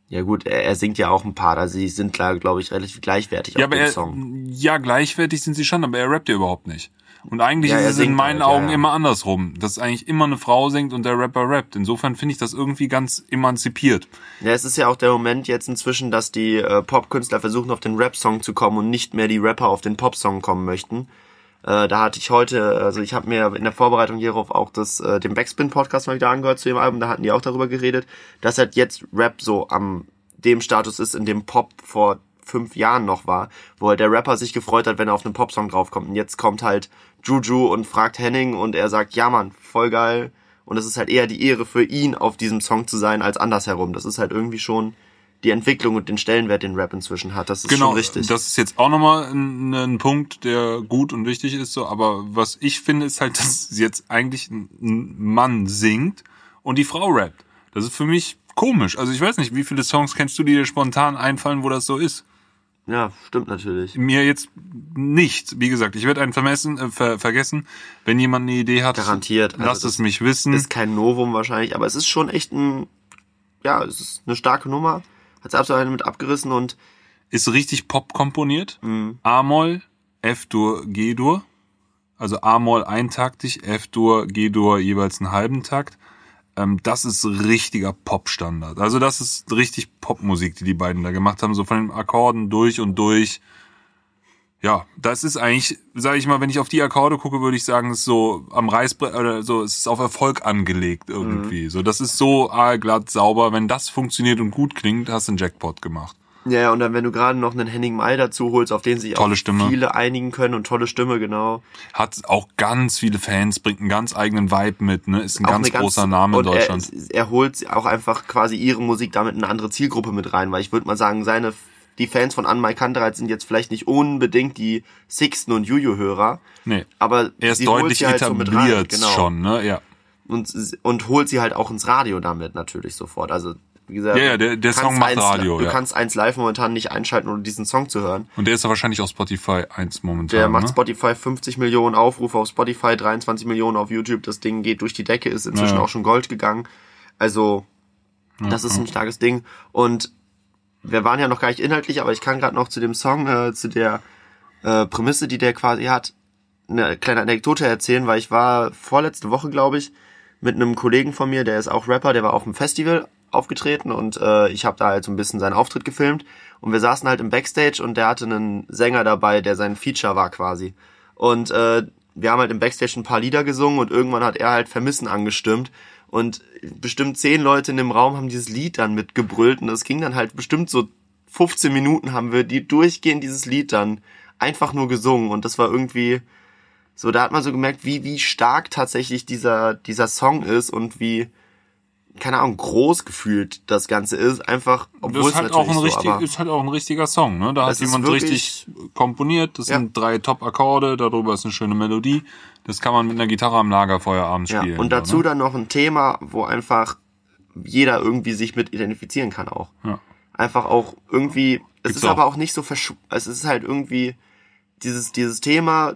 Ja gut, er, singt ja auch ein Part, also die sind klar, glaube ich, relativ gleichwertig Ja, auf dem Song. ja, gleichwertig sind sie schon, aber er rappt ja überhaupt nicht. Und eigentlich Ja, ist es in meinen halt, Augen ja. immer andersrum, dass eigentlich immer eine Frau singt und der Rapper rappt. Insofern finde ich das irgendwie ganz emanzipiert. Ja, es ist ja auch der Moment jetzt inzwischen, dass die äh, Popkünstler versuchen, auf den Rap-Song zu kommen und nicht mehr die Rapper auf den Pop-Song kommen möchten. Äh, da hatte ich heute, also ich habe mir in der Vorbereitung hierauf auch das, äh, den Backspin-Podcast mal wieder angehört zu dem Album, da hatten die auch darüber geredet, dass halt jetzt Rap so am dem Status ist, in dem Pop vor fünf Jahren noch war, wo halt der Rapper sich gefreut hat, wenn er auf einen Popsong draufkommt. Und jetzt kommt halt Juju und fragt Henning und er sagt, ja Mann, voll geil. Und es ist halt eher die Ehre für ihn, auf diesem Song zu sein, als andersherum. Das ist halt irgendwie schon die Entwicklung und den Stellenwert, den Rap inzwischen hat. Das ist Genau, schon richtig. das ist jetzt auch nochmal ein, ein Punkt, der gut und wichtig ist, so, aber was ich finde, ist halt, dass jetzt eigentlich ein ein Mann singt und die Frau rappt. Das ist für mich komisch. Also ich weiß nicht, wie viele Songs kennst du, die dir spontan einfallen, wo das so ist? Ja, stimmt natürlich. Mir jetzt nicht. Wie gesagt, ich werde einen vermessen, äh, ver vergessen. Wenn jemand eine Idee hat, Garantiert. Also lasst es mich wissen. Ist kein Novum wahrscheinlich, aber es ist schon echt ein, ja, es ist eine starke Nummer. Hat absolut einen mit abgerissen und ist richtig Pop komponiert. Mhm. A-Moll, F-Dur, G-Dur. Also A-Moll eintaktig, F-Dur, G-Dur jeweils einen halben Takt. Ähm, das ist richtiger Pop-Standard. Also das ist richtig Popmusik, die die beiden da gemacht haben. So von den Akkorden durch und durch. Ja, das ist eigentlich, sage ich mal, wenn ich auf die Akkorde gucke, würde ich sagen, es ist so am Reißbrett oder so, es ist auf Erfolg angelegt irgendwie. So, das ist so aalglatt sauber. Wenn das funktioniert und gut klingt, hast du einen Jackpot gemacht. Ja, und dann wenn du gerade noch einen Henning May dazu holst, auf den sich Tolle auch Stimme. viele einigen können und tolle Stimme, genau. hat auch ganz viele Fans, bringt einen ganz eigenen Vibe mit, ne? Ist ein Auch ganz großer Name in Deutschland. Er, er holt auch einfach quasi ihre Musik damit in eine andere Zielgruppe mit rein, weil ich würde mal sagen, seine die Fans von Anmai Kantereit sind jetzt vielleicht nicht unbedingt die Sixten und Juju-Hörer, nee. aber Er ist deutlich halt so mit rein, etabliert genau. schon, ne? Ja. und, und holt sie halt auch ins Radio damit natürlich sofort. Also wie gesagt, Ja, ja, der- der Song macht eins, Radio, Du ja. kannst eins live momentan nicht einschalten, ohne diesen Song zu hören. Und der ist ja wahrscheinlich auf Spotify 1 momentan. Der macht ne? Spotify 50 Millionen Aufrufe auf Spotify, 23 Millionen auf YouTube. Das Ding geht durch die Decke, ist inzwischen Ja. auch schon Gold gegangen. Also das ist ein starkes Ding. Und wir waren ja noch gar nicht inhaltlich, aber ich kann gerade noch zu dem Song, äh, zu der äh, Prämisse, die der quasi hat, eine kleine Anekdote erzählen, weil ich war vorletzte Woche, glaube ich, mit einem Kollegen von mir, der ist auch Rapper, der war auf dem Festival aufgetreten und äh, ich habe da halt so ein bisschen seinen Auftritt gefilmt. Und wir saßen halt im Backstage und der hatte einen Sänger dabei, der sein Feature war quasi. Und äh, wir haben halt im Backstage ein paar Lieder gesungen und irgendwann hat er halt Vermissen angestimmt. Und bestimmt zehn Leute in dem Raum haben dieses Lied dann mitgebrüllt und das ging dann halt bestimmt so 15 Minuten haben wir die durchgehend dieses Lied dann einfach nur gesungen. Und das war irgendwie so, da hat man so gemerkt, wie, wie stark tatsächlich dieser, dieser Song ist und wie, keine Ahnung, groß gefühlt das Ganze ist. Einfach, obwohl Das es ist halt, auch ein so, richtig, ist halt auch ein richtiger Song, ne? Da hat jemand wirklich- richtig komponiert. Das Ja. sind drei Top-Akkorde, darüber ist eine schöne Melodie. Das kann man mit einer Gitarre am Lagerfeuer abends ja. spielen. Und dazu ne? dann noch ein Thema, wo einfach jeder irgendwie sich mit identifizieren kann auch. Ja. Einfach auch irgendwie, es Gibt's ist auch. aber auch nicht so versch, es ist halt irgendwie dieses, dieses Thema,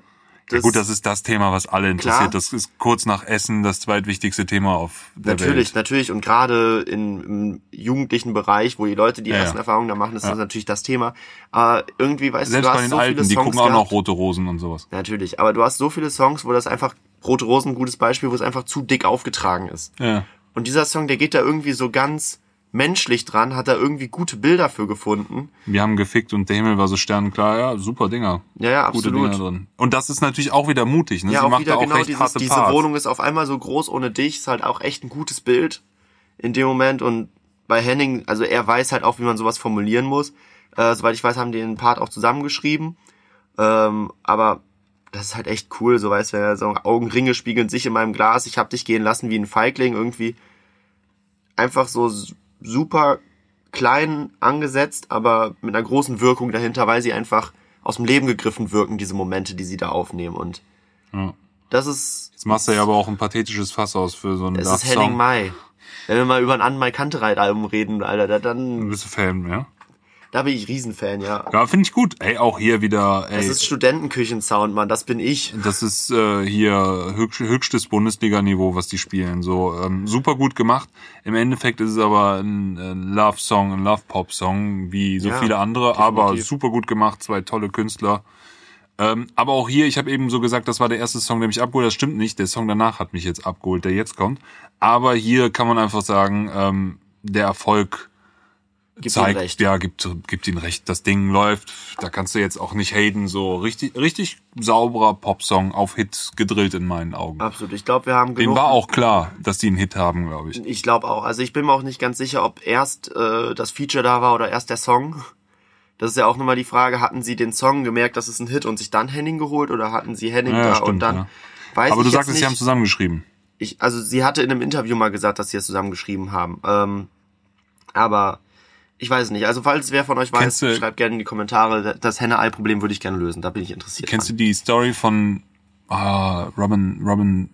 das, Gut, das ist das Thema, was alle interessiert. Klar. Das ist kurz nach Essen das zweitwichtigste Thema auf der Natürlich, Welt. natürlich. Und gerade im jugendlichen Bereich, wo die Leute die Ja, ersten ja. Erfahrungen da machen, ist das natürlich das Thema. Aber irgendwie, weißt Selbst du, du bei hast den so Alten, viele die Songs gucken auch noch. Rote Rosen und sowas. Natürlich, aber du hast so viele Songs, wo das einfach, Rote Rosen, ein gutes Beispiel, wo es einfach zu dick aufgetragen ist. Ja. Und dieser Song, der geht da irgendwie so ganz menschlich dran, hat da irgendwie gute Bilder für gefunden. Wir haben gefickt und der Himmel war so sternenklar. Ja, super Dinger. Ja, ja, Gute absolut. Dinger drin. Und das ist natürlich auch wieder mutig. Ne? Ja, Sie auch macht wieder auch genau recht dieses, diese Parts. Wohnung ist auf einmal so groß ohne dich, ist halt auch echt ein gutes Bild in dem Moment und bei Henning, also er weiß halt auch, wie man sowas formulieren muss. Äh, soweit ich weiß, haben die den Part auch zusammengeschrieben. Ähm, aber das ist halt echt cool, so weißt du, ja, so Augenringe spiegeln sich in meinem Glas, ich hab dich gehen lassen wie ein Feigling, irgendwie einfach so super klein angesetzt, aber mit einer großen Wirkung dahinter, weil sie einfach aus dem Leben gegriffen wirken, diese Momente, die sie da aufnehmen und Ja. das ist, Jetzt machst du ja aber auch ein pathetisches Fass aus für so einen es ist Henning. Mai. Wenn wir mal über ein An Mai Kantereit Album reden, Alter, dann, bist du Fan, ja? Da bin ich Riesenfan, ja. Ja, finde ich gut. Ey, auch hier wieder, ey. Das ist Studentenküchensound, Mann, das bin ich. Das ist äh, hier höchst, höchstes Bundesliga-Niveau, was die spielen. So ähm, super gut gemacht. Im Endeffekt ist es aber ein, ein Love-Song, ein Love-Pop-Song, wie so Ja, viele andere, aber definitiv. super gut gemacht, zwei tolle Künstler. Ähm, aber auch hier, ich habe eben so gesagt, das war der erste Song, der mich abgeholt. Das stimmt nicht. Der Song danach hat mich jetzt abgeholt, der jetzt kommt. Aber hier kann man einfach sagen, ähm, der Erfolg Gib zeigt, recht. ja, gibt, gibt ihnen recht. Das Ding läuft. Da kannst du jetzt auch nicht haten. So richtig, richtig sauberer Popsong auf Hit gedrillt in meinen Augen. Absolut. Ich glaube, wir haben Dem genug. war auch klar, dass die einen Hit haben, glaube ich. Ich glaube auch. Also ich bin mir auch nicht ganz sicher, ob erst äh, das Feature da war oder erst der Song. Das ist ja auch nochmal die Frage, hatten sie den Song gemerkt, das ist ein Hit und sich dann Henning geholt oder hatten sie Henning Ja, da stimmt, und dann ja. weiß Aber ich du nicht. sie haben zusammengeschrieben. ich, also sie hatte in einem Interview mal gesagt, dass sie es zusammengeschrieben haben. Ähm, aber ich weiß es nicht. Also falls wer von euch weiß, du- schreibt gerne in die Kommentare. Das Henne-Ei-Problem würde ich gerne lösen. Da bin ich interessiert. Kennst dran. du die Story von ah, Robin, Robin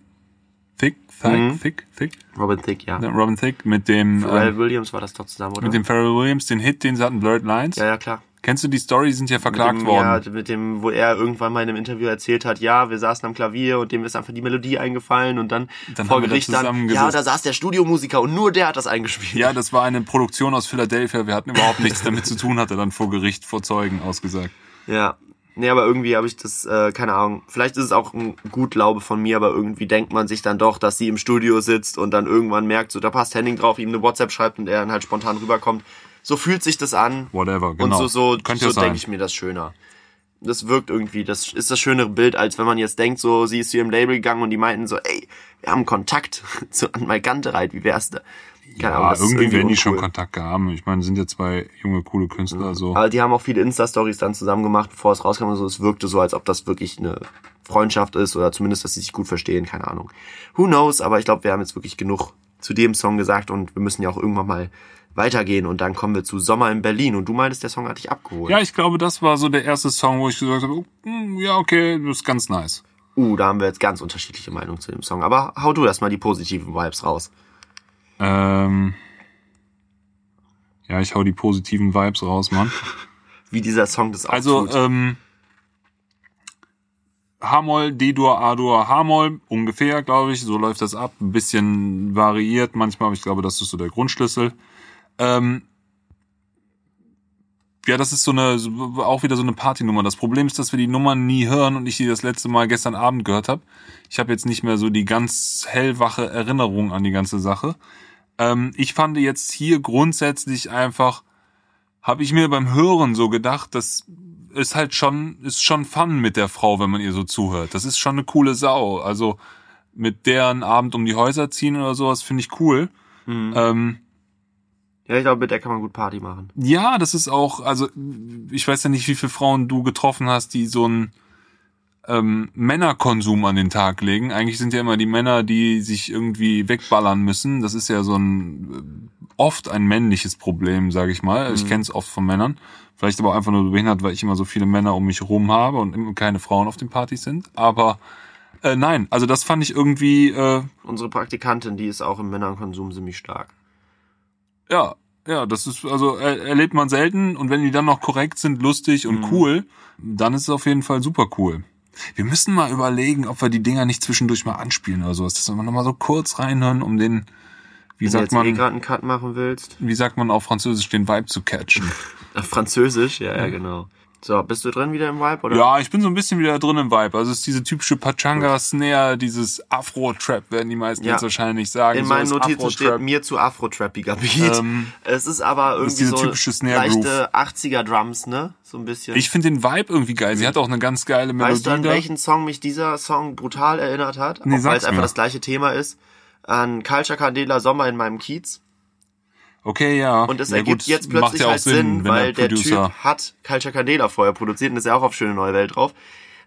Thicke? Thicke? Mhm. Thicke? Thicke? Robin Thicke, ja. Ja, Robin Thicke mit dem, Pharrell ähm, Williams war das doch zusammen, oder? mit dem Pharrell Williams, den Hit, den sie hatten, Blurred Lines. ja, ja, klar. Kennst du die Story? Die sind ja verklagt dem, worden. Ja, mit dem, wo er irgendwann mal in einem Interview erzählt hat, ja, wir saßen am Klavier und dem ist einfach die Melodie eingefallen und dann, Dann vor Gericht dann, ja, da saß der Studiomusiker und nur der hat das eingespielt. Ja, das war eine Produktion aus Philadelphia. Wir hatten überhaupt nichts damit zu tun, hat er dann vor Gericht, vor Zeugen ausgesagt. Ja. Nee, aber irgendwie habe ich das, äh, keine Ahnung, vielleicht ist es auch ein Gutglaube von mir, aber irgendwie denkt man sich dann doch, dass sie im Studio sitzt und dann irgendwann merkt, so da passt Henning drauf, ihm eine WhatsApp schreibt und er dann halt spontan rüberkommt. So fühlt sich das an. Whatever, genau. Und so, so, Könnte so denke ich mir das schöner. Das wirkt irgendwie, das ist das schönere Bild, als wenn man jetzt denkt, so, sie ist zu ihrem Label gegangen und die meinten so, ey, wir haben Kontakt zu Anmal Gantereit, wie wär's da? Keine Ja, das ist irgendwie werden die schon. Kontakt haben. Ich meine, sind ja zwei junge, coole Künstler, so. Aber die haben auch viele Insta-Stories dann zusammen gemacht, bevor es rauskam und so. Es wirkte so, als ob das wirklich eine Freundschaft ist oder zumindest, dass sie sich gut verstehen, keine Ahnung. Who knows, aber ich glaube, wir haben jetzt wirklich genug zu dem Song gesagt und wir müssen ja auch irgendwann mal weitergehen und dann kommen wir zu Sommer in Berlin und du meintest, der Song hat dich abgeholt. Ja, ich glaube, das war so der erste Song, wo ich gesagt habe, hm, ja, okay, das ist ganz nice. Uh, da haben wir jetzt ganz unterschiedliche Meinungen zu dem Song. Aber hau du erstmal die positiven Vibes raus. Ähm, ja, ich hau die positiven Vibes raus, Mann. Wie dieser Song das auch Also, tut. ähm, H-Moll, D-Dur, A-Dur, H-Moll, ungefähr, glaube ich. So läuft das ab. Ein bisschen variiert manchmal, aber ich glaube, das ist so der Grundschlüssel. Ähm, ja, das ist so eine, auch wieder so eine Partynummer. Das Problem ist, dass wir die Nummern nie hören und ich die das letzte Mal gestern Abend gehört habe. Ich habe jetzt nicht mehr so die ganz hellwache Erinnerung an die ganze Sache. Ähm, ich fand jetzt hier grundsätzlich einfach, habe ich mir beim Hören so gedacht, das ist halt schon, ist schon Fun mit der Frau, wenn man ihr so zuhört. Das ist schon eine coole Sau. Also mit der einen Abend um die Häuser ziehen oder sowas finde ich cool. Mhm. Ähm, ja, ich glaube, mit der kann man gut Party machen. ja, das ist auch, also ich weiß ja nicht, wie viele Frauen du getroffen hast, die so einen ähm, Männerkonsum an den Tag legen. Eigentlich sind ja immer die Männer, die sich irgendwie wegballern müssen. Das ist ja so ein äh, oft ein männliches Problem, sage ich mal. Ich kenne es oft von Männern. Vielleicht aber einfach nur behindert, weil ich immer so viele Männer um mich rum habe und immer keine Frauen auf den Partys sind. Aber äh, nein, also das fand ich irgendwie äh, Unsere Praktikantin, die ist auch im Männerkonsum ziemlich stark. Ja, ja, das ist, also er, erlebt man selten und wenn die dann noch korrekt sind, lustig und cool, dann ist es auf jeden Fall super cool. Wir müssen mal überlegen, ob wir die Dinger nicht zwischendurch mal anspielen oder sowas, dass wir noch mal so kurz reinhören, um den, wie Wenn du sagt jetzt eh man, gerade einen Cut machen willst. wie sagt man auf Französisch, den Vibe zu catchen. Auf Französisch, ja, ja, genau. So, bist du drin wieder im Vibe, oder? Ja, ich bin so ein bisschen wieder drin im Vibe. Also es ist diese typische Pachanga-Snare, dieses Afro-Trap, werden die meisten Ja. jetzt wahrscheinlich sagen. In So meinen Notizen steht mir zu Afro-Trappiger Beat. Ähm, es ist aber irgendwie ist so typische leichte 80er Drums, ne? So ein bisschen. Ich finde den Vibe irgendwie geil. Sie hat auch eine ganz geile Melodie. weißt du, an da. welchen Song mich dieser Song brutal erinnert hat? Nee, weil es einfach das gleiche Thema ist. An Culture Candela Sommer in meinem Kiez. Okay, ja. Und es ja, ergibt gut, jetzt plötzlich ja halt Sinn, wenn weil der, Producer Typ hat Culture Candela vorher produziert und ist ja auch auf Schöne Neue Welt drauf.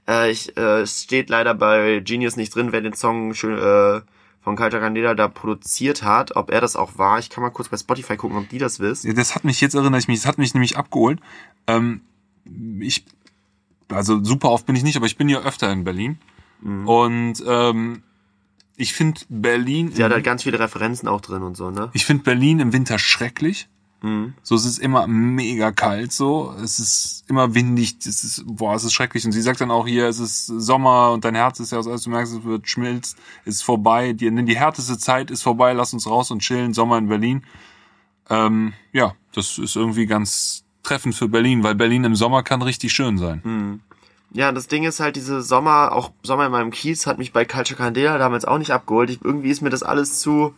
Äh, ich, äh, es steht leider bei Genius nicht drin, wer den Song schön, äh, von Culture Candela da produziert hat, ob er das auch war. Ich kann mal kurz bei Spotify gucken, ob die das wissen. Ja, das hat mich jetzt erinnert ich mich, das hat mich nämlich abgeholt. Ähm, ich, also super oft bin ich nicht, aber ich bin ja öfter in Berlin. Mhm. Und ähm, ich finde Berlin, Sie hat halt ganz viele Referenzen auch drin und so, ne? ich finde Berlin im Winter schrecklich. So, es ist immer mega kalt, so. Es ist immer windig, es ist, boah, es ist schrecklich. Und sie sagt dann auch hier, es ist Sommer und dein Herz ist ja aus alles, du merkst, es wird schmilzt, es ist vorbei. Die, die härteste Zeit ist vorbei, lass uns raus und chillen, Sommer in Berlin. Ähm, ja, das ist irgendwie ganz treffend für Berlin, weil Berlin im Sommer kann richtig schön sein. Ja, das Ding ist halt, diese Sommer, auch Sommer in meinem Kiez hat mich bei Culture Candela damals auch nicht abgeholt. Ich, irgendwie ist mir das alles zu,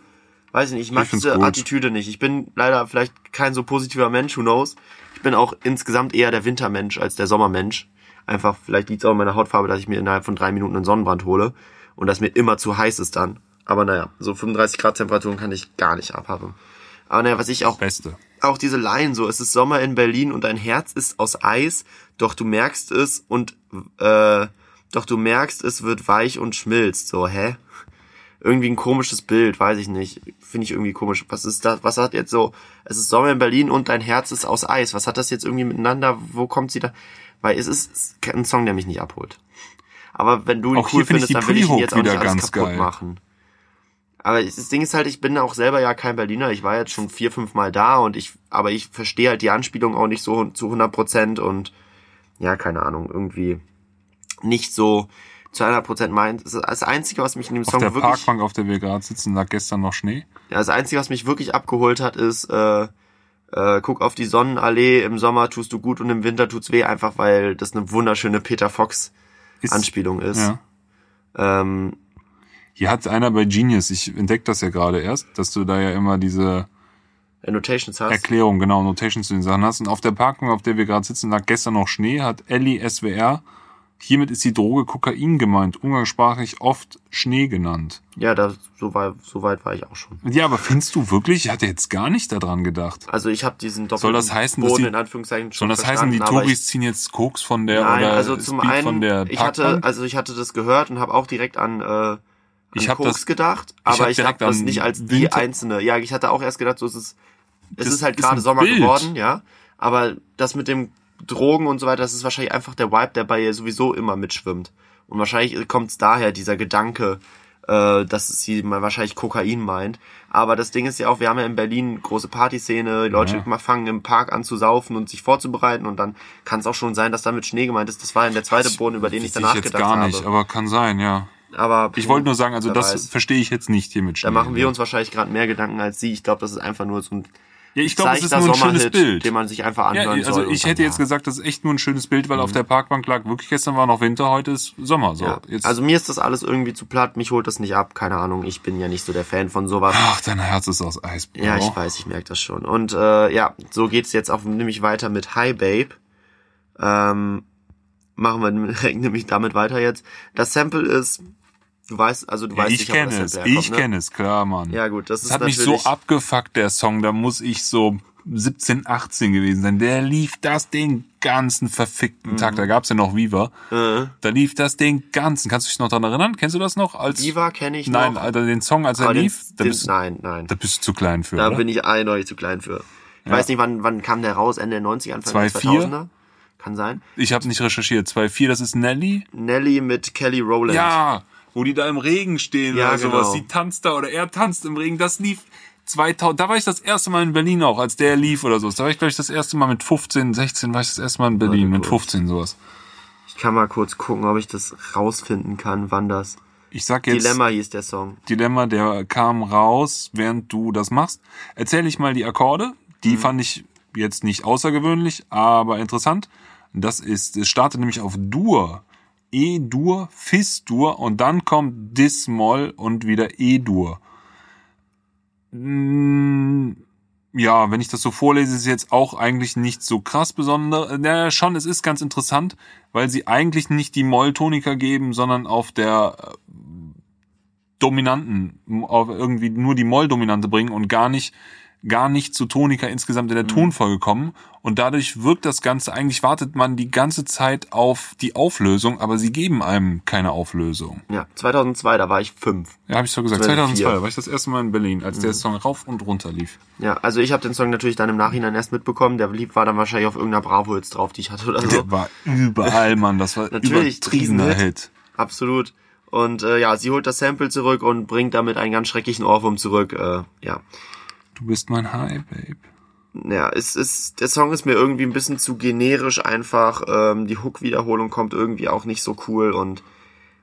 weiß ich nicht, ich mag Ich diese gut. Attitüde nicht. Ich bin leider vielleicht kein so positiver Mensch, who knows. Ich bin auch insgesamt eher der Wintermensch als der Sommermensch. Einfach, vielleicht liegt es auch an meiner Hautfarbe, dass ich mir innerhalb von drei Minuten einen Sonnenbrand hole und das mir immer zu heiß ist dann. Aber naja, so 35 Grad Temperaturen kann ich gar nicht abhaben. Aber naja, was ich auch Beste. auch diese Line so, es ist Sommer in Berlin und dein Herz ist aus Eis, doch du merkst es und äh, doch du merkst, es wird weich und schmilzt. So, hä? Irgendwie ein komisches Bild, weiß ich nicht. Finde ich irgendwie komisch. Was ist das? Was hat jetzt so? Es ist Sommer in Berlin und dein Herz ist aus Eis. Was hat das jetzt irgendwie miteinander? Wo kommt sie da? Weil es ist ein Song, der mich nicht abholt. Aber wenn du ihn Auch cool findest, ich die dann will ich ihn jetzt auch nicht wieder alles ganz kaputt geil. machen. Aber das Ding ist halt, ich bin auch selber ja kein Berliner. Ich war jetzt schon vier, fünf Mal da und ich, aber ich verstehe halt die Anspielung auch nicht so zu 100 Prozent und ja, keine Ahnung, irgendwie nicht so zu 100 Prozent meint. Das Einzige, was mich in dem Auf Song der wirklich, Parkbank, auf der wir gerade sitzen, lag gestern noch Schnee. ja, das Einzige, was mich wirklich abgeholt hat, ist, äh, äh, guck auf die Sonnenallee, im Sommer tust du gut und im Winter tut's weh, einfach weil das eine wunderschöne Peter Fox Ist- Anspielung ist. Ja. Ähm, Hier hat einer bei Genius, ich entdecke das ja gerade erst, dass du da ja immer diese Annotations hast. Erklärung, genau, Notations zu den Sachen hast. Und auf der Parkbank, auf der wir gerade sitzen, lag gestern noch Schnee, hat Ellie SWR. Hiermit ist die Droge Kokain gemeint, umgangssprachlich oft Schnee genannt. Ja, da, so, war, so weit war ich auch schon. Ja, aber findest du wirklich? Ich hatte jetzt gar nicht daran gedacht. Also ich habe diesen doppelten Soll das heißen, dass Boden die- in Anführungszeichen Soll schon das heißen, die Touris ziehen jetzt Koks von der Nein, oder also zum Speed einen, von der ich hatte, also ich hatte das gehört und habe auch direkt an, äh, Ich hab Koks das- gedacht, hab aber ich habe direkt das nicht als die einzelne. Ja, ich hatte auch erst gedacht, so ist es Das ist halt gerade Sommer Bild. geworden, ja, aber das mit dem Drogen und so weiter, das ist wahrscheinlich einfach der Vibe, der bei ihr sowieso immer mitschwimmt. Und wahrscheinlich kommt es daher, dieser Gedanke, äh, dass sie mal wahrscheinlich Kokain meint. Aber das Ding ist ja auch, wir haben ja in Berlin große Partyszene, die Leute Ja. mal fangen im Park an zu saufen und sich vorzubereiten und dann kann es auch schon sein, dass da mit Schnee gemeint ist. Das war ja der zweite Boden, über den ich danach jetzt gedacht gar habe. nicht, aber kann sein, ja. Aber Ich wollte nur sagen, also das weiß. verstehe ich jetzt nicht hier mit Schnee. da machen wir uns wahrscheinlich gerade mehr Gedanken als sie. Ich glaube, das ist einfach nur so ein Ja, ich glaube, es ist nur ein schönes Sommerhit, Bild. den man sich einfach Ja, anhören also soll. ich hätte jetzt ja. Mhm. gesagt, das ist echt nur ein schönes Bild, weil auf der Parkbank lag wirklich gestern war noch Winter, heute ist Sommer. So, Ja. jetzt, Also mir ist das alles irgendwie zu platt, mich holt das nicht ab, keine Ahnung, ich bin ja nicht so der Fan von sowas. ach, dein Herz ist aus Eis. Bro. Ja, ich weiß, ich merke das schon. Und äh, ja, so geht's jetzt auch nämlich weiter mit Hi Babe. Ähm, machen wir direkt nämlich damit weiter jetzt. Das Sample ist, du weißt, also du Ja, weißt ich kenne das es, herkommt, ich ne? kenne es, klar, Mann. Ja gut, das Es ist hat mich so abgefuckt, der Song, da muss ich so 17, 18 gewesen sein. Der lief das den ganzen verfickten Tag. Mhm. Da gab's ja noch Viva. Äh, Da lief das den ganzen. Kannst du dich noch daran erinnern? Kennst du das noch? Als Viva kenne ich Nein, noch. Alter, den Song, als er aber den, lief, da, den, bist, nein, nein. da bist du zu klein für, Da oder? bin ich eindeutig zu klein für. Ich weiß nicht, wann, wann kam der raus? Ende der 90er, Anfang der 2004? 2000er? Kann sein. Ich habe nicht recherchiert. 2.4, das ist Nelly. Nelly mit Kelly Rowland. Ja, wo die da im Regen stehen Ja, oder sowas. genau. Sie tanzt da oder er tanzt im Regen. Das lief 2000. Da war ich das erste Mal in Berlin auch, als der lief oder so. Da war ich, glaube ich, das erste Mal mit 15, 16 war ich das erste Mal in Berlin. Mit 15 sowas. Ich kann mal kurz gucken, ob ich das rausfinden kann, wann das. Ich sag jetzt Dilemma hieß der Song. Dilemma, der kam raus, während du das machst. Erzähl ich mal die Akkorde. Die Mhm. fand ich jetzt nicht außergewöhnlich, aber interessant. Das ist, es startet nämlich auf Dur. E-Dur, Fis-Dur und dann kommt Dis-Moll und wieder E-Dur. Mm, Ja, wenn ich das so vorlese, ist es jetzt auch eigentlich nicht so krass besonders. Naja, schon, es ist ganz interessant, weil sie eigentlich nicht die Molltonika geben, sondern auf der äh, dominanten, auf irgendwie nur die Moll-Dominante bringen und gar nicht, gar nicht zu Tonika insgesamt in der Tonfolge kommen. Und dadurch wirkt das Ganze, eigentlich wartet man die ganze Zeit auf die Auflösung, aber sie geben einem keine Auflösung. Ja, 2002, da war ich fünf. Ja, habe ich so gesagt. 2004. 2002 da war ich das erste Mal in Berlin, als der Song rauf und runter lief. Ja, also ich habe den Song natürlich dann im Nachhinein erst mitbekommen. Der war dann wahrscheinlich auf irgendeiner Bravo jetzt drauf, die ich hatte oder so. Der war überall, Mann. Das war Natürlich, übertriebener Riesenhit. Hit. Absolut. Und äh, ja, sie holt das Sample zurück und bringt damit einen ganz schrecklichen Ohrwurm zurück. Äh, ja. Du bist mein High, Babe. ja, es ist, der Song ist mir irgendwie ein bisschen zu generisch einfach. Ähm, die Hook-Wiederholung kommt irgendwie auch nicht so cool und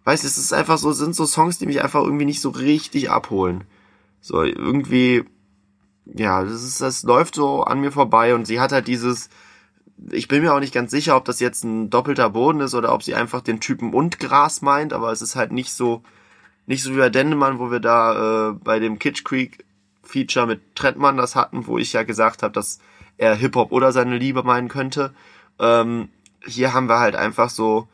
weiß es ist einfach so, sind so Songs, die mich einfach irgendwie nicht so richtig abholen. So, irgendwie, ja, das ist, das läuft so an mir vorbei und sie hat halt dieses, ich bin mir auch nicht ganz sicher, ob das jetzt ein doppelter Boden ist oder ob sie einfach den Typen und Gras meint, aber es ist halt nicht so, nicht so wie bei Dendemann, wo wir da äh, bei dem Kitsch Creek Feature mit Trettmann das hatten, wo ich ja gesagt habe, dass er Hip-Hop oder seine Liebe meinen könnte. Ähm, hier haben wir halt einfach so,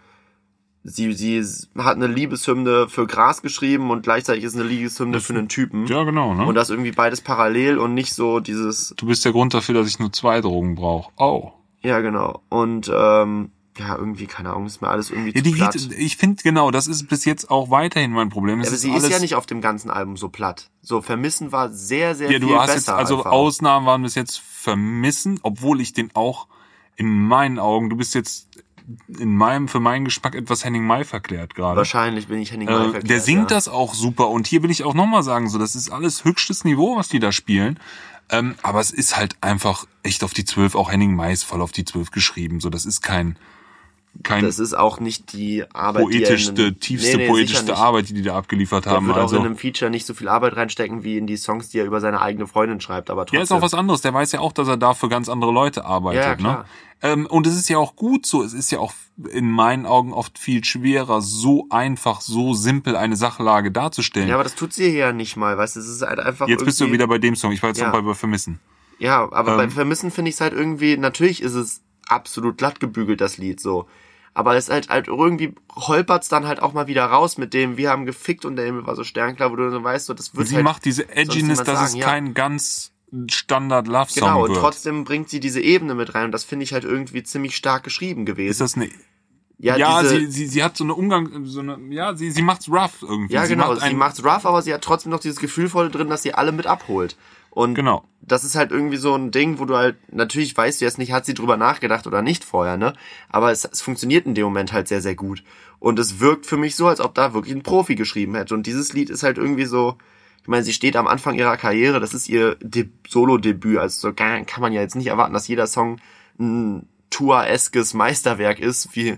sie, sie hat eine Liebeshymne für Gras geschrieben und gleichzeitig ist eine Liebeshymne für einen Typen. Ja, genau, ne? Und das irgendwie beides parallel und nicht so dieses. Du bist der Grund dafür, dass ich nur zwei Drogen brauche. Oh. Ja, genau. Und ähm, ja, irgendwie, keine Ahnung, ist mir alles irgendwie Ja, zu platt. geht, ich finde genau, das ist bis jetzt auch weiterhin mein Problem. Es aber ist sie alles, ist ja nicht auf dem ganzen Album so platt. So, Vermissen war sehr, sehr Ja, viel du hast besser. jetzt, also einfach. Ausnahmen waren bis jetzt vermissen, obwohl ich den auch in meinen Augen, du bist jetzt in meinem, für meinen Geschmack etwas Henning Mai verklärt gerade. Wahrscheinlich bin ich Henning Mai Äh, verkehrt, der singt ja. das auch super und hier will ich auch nochmal sagen, so das ist alles höchstes Niveau, was die da spielen. Ähm, aber es ist halt einfach echt auf die Zwölf, auch Henning Mai ist voll auf die Zwölf geschrieben. So, das ist kein, kein Das ist auch nicht die Arbeit, die poetischste, einem- tiefste Nee, nee, poetischste. Arbeit, die die da abgeliefert Er haben. wird auch Also, in einem Feature nicht so viel Arbeit reinstecken wie in die Songs, die er über seine eigene Freundin schreibt, aber trotzdem. Ja, ist auch was anderes. Der weiß ja auch, dass er da für ganz andere Leute arbeitet. Ja, ne? klar. Ähm, und es ist ja auch gut so. Es ist ja auch in meinen Augen oft viel schwerer, so einfach, so simpel eine Sachlage darzustellen. Ja, aber das tut sie hier ja nicht mal, weißt du, es ist halt einfach Jetzt bist du wieder bei dem Song. Ich war jetzt Ja. noch bei, bei Vermissen. Ja, aber Ähm. beim Vermissen finde ich es halt irgendwie, natürlich ist es absolut glatt gebügelt, das Lied, so. Aber es ist halt, halt irgendwie holpert's dann halt auch mal wieder raus mit dem, wir haben gefickt und der Himmel war so sternklar, wo du so weißt, so, das wird Sie halt, macht diese Edginess, dass es sagen, ja. kein ganz Standard Love Song Genau, und wird. trotzdem bringt sie diese Ebene mit rein und das finde ich halt irgendwie ziemlich stark geschrieben gewesen. ist das eine ja, ja, diese, sie, sie, sie hat so eine Umgang, so eine, ja, sie, sie macht's rough irgendwie. Ja, sie genau. Macht sie macht's rough, aber sie hat trotzdem noch dieses Gefühl voll drin, dass sie alle mit abholt. Und Genau. das ist halt irgendwie so ein Ding, wo du halt, natürlich weißt du jetzt nicht, hat sie drüber nachgedacht oder nicht vorher, ne? Aber es, es funktioniert in dem Moment halt sehr, sehr gut. Und es wirkt für mich so, als ob da wirklich ein Profi geschrieben hätte. Und dieses Lied ist halt irgendwie so, ich meine, sie steht am Anfang ihrer Karriere, das ist ihr De Solo-Debüt, also so kann, kann man ja jetzt nicht erwarten, dass jeder Song ein Tour-eskes Meisterwerk ist, wie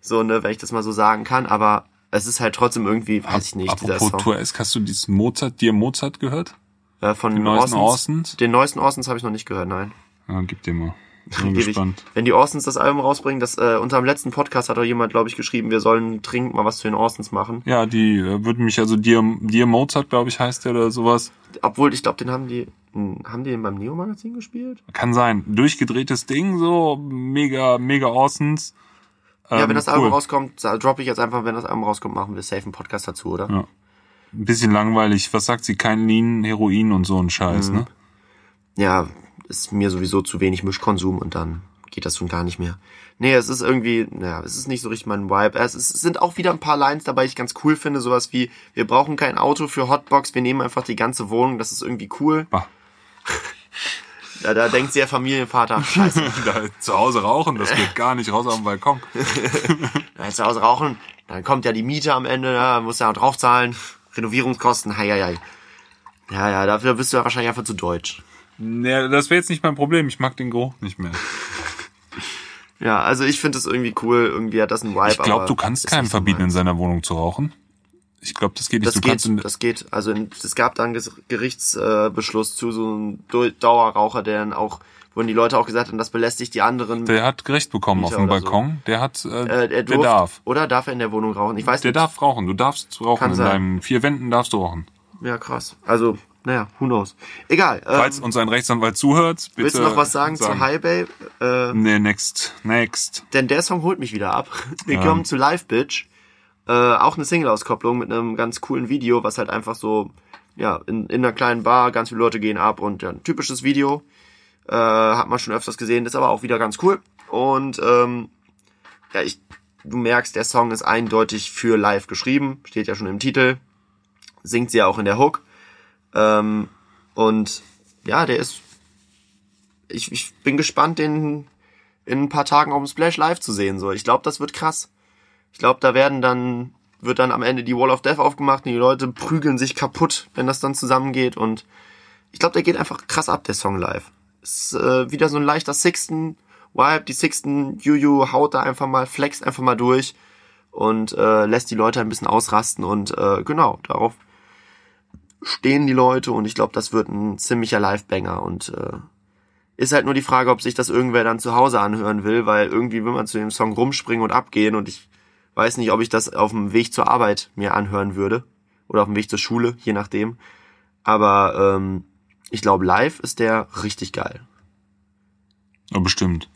so, ne, wenn ich das mal so sagen kann, aber es ist halt trotzdem irgendwie, weiß ich nicht, dieser Apropos Song. Tour-esque, hast du dieses Mozart, dir Mozart gehört? Äh, von Die neuesten Orsons. Orsons? Den neuesten Orsons habe ich noch nicht gehört, nein. Ja, gib dir mal. Bin gespannt. Wenn die Orsons das Album rausbringen, das äh, unter dem letzten Podcast hat doch jemand, glaube ich, geschrieben, wir sollen dringend mal was zu den Orsons machen. Ja, die äh, würden mich, also dir, dir Mozart, glaube ich, heißt der oder sowas. Obwohl, ich glaube, den haben die, hm, haben die den beim Neo-Magazin gespielt? Kann sein. Durchgedrehtes Ding, so mega, mega Orsons. ja, Ähm, wenn das cool. Album rauskommt, droppe ich jetzt einfach, wenn das Album rauskommt, machen wir safe einen Podcast dazu, oder? Ja. Ein bisschen langweilig. Was sagt sie? Kein Lean, Heroin und so ein Scheiß, Mhm. ne? ja, ist mir sowieso zu wenig Mischkonsum und dann geht das schon gar nicht mehr. Nee, es ist irgendwie, naja, es ist nicht so richtig mein Vibe. Es, ist, es sind auch wieder ein paar Lines dabei, die ich ganz cool finde. Sowas wie, wir brauchen kein Auto für Hotbox, wir nehmen einfach die ganze Wohnung, das ist irgendwie cool. Bah. Da, da denkt der Familienvater, scheiße, Da, zu Hause rauchen, das geht gar nicht raus auf den Balkon. da zu Hause rauchen, dann kommt ja die Miete am Ende, ja, muss ja draufzahlen, Renovierungskosten, hei, hei, hei. Ja, ja, dafür bist du ja wahrscheinlich einfach zu deutsch. Nee, das wäre jetzt nicht mein Problem. Ich mag den Geruch nicht mehr. Ja, also ich finde es irgendwie cool, irgendwie hat das einen Vibe. Ich glaube, du kannst keinem so verbieten, in seiner Wohnung zu rauchen. Ich glaube, das geht nicht. Das du geht, das geht. Also es gab da einen Gerichtsbeschluss zu so einem Dauerraucher, der dann auch, wo die Leute auch gesagt haben, das belästigt die anderen. der hat Gerecht bekommen auf Mieter dem oder so. Balkon. Der hat, äh, äh, er der durft, darf. Oder darf er in der Wohnung rauchen? Ich weiß Der nicht. darf rauchen. Du darfst rauchen. Kann in sein. deinen vier Wänden darfst du rauchen. Ja, krass. Also, naja, who knows. Egal. Falls Ähm, uns ein Rechtsanwalt zuhört, bitte. willst du noch was sagen, zu High Bay? Äh, Nee, next. Next. denn der Song holt mich wieder ab. Wir Ja. kommen zu Live Bitch. Äh, auch eine Single-Auskopplung mit einem ganz coolen Video, was halt einfach so, ja, in, in einer kleinen Bar, ganz viele Leute gehen ab und ja, ein typisches Video. Äh, hat man schon öfters gesehen, ist aber auch wieder ganz cool. Und ähm, ja, ich, du merkst, der Song ist eindeutig für live geschrieben, steht ja schon im Titel. Singt sie ja auch in der Hook. Ähm, und ja, der ist. Ich, ich bin gespannt, den in ein paar Tagen auf dem Splash live zu sehen. So, ich glaube, das wird krass. Ich glaube, da werden dann wird dann am Ende die Wall of Death aufgemacht und die Leute prügeln sich kaputt, wenn das dann zusammengeht. Und ich glaube, der geht einfach krass ab, der Song live. Ist äh, wieder so ein leichter Sixten Vibe. Die Sixten Juju haut da einfach mal, flext einfach mal durch und äh, lässt die Leute ein bisschen ausrasten und äh, genau, darauf stehen die Leute und ich glaube, das wird ein ziemlicher Live-Banger und äh, ist halt nur die Frage, ob sich das irgendwer dann zu Hause anhören will, weil irgendwie will man zu dem Song rumspringen und abgehen und ich weiß nicht, ob ich das auf dem Weg zur Arbeit mir anhören würde oder auf dem Weg zur Schule, je nachdem. Aber ähm, ich glaube, live ist der richtig geil. Ja, bestimmt.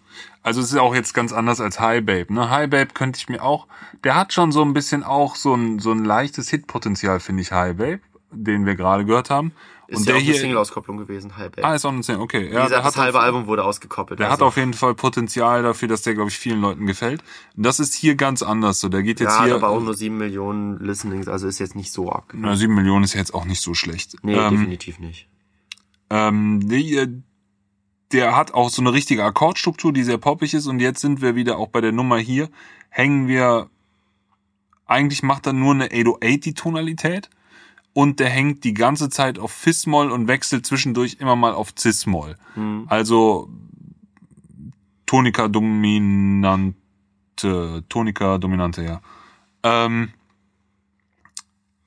Also es ist auch jetzt ganz anders als High Babe. Ne? High Babe könnte ich mir auch, der hat schon so ein bisschen auch so ein, so ein leichtes Hitpotenzial, finde ich, High Babe, den wir gerade gehört haben. Ist Und ja der auch eine Single-Auskopplung gewesen, High Babe. ah, ist auch eine Single, okay. Wie Ja, gesagt, der das halbe auf, Album wurde ausgekoppelt. der also. hat auf jeden Fall Potenzial dafür, dass der, glaube ich, vielen Leuten gefällt. Das ist hier ganz anders. So, der geht jetzt ja, hat hier. aber auch nur sieben Millionen Listenings, also ist jetzt nicht so arg. na, sieben Millionen ist ja jetzt auch nicht so schlecht. Nee, ähm, definitiv nicht. Ähm, äh, der hat auch so eine richtige Akkordstruktur, die sehr poppig ist. Und jetzt sind wir wieder auch bei der Nummer hier. Hängen wir, eigentlich macht er nur eine 808 die Tonalität. Und der hängt die ganze Zeit auf Fis-Moll und wechselt zwischendurch immer mal auf Cis-Moll. Also Tonika dominante, Tonika dominante, ja. Ähm,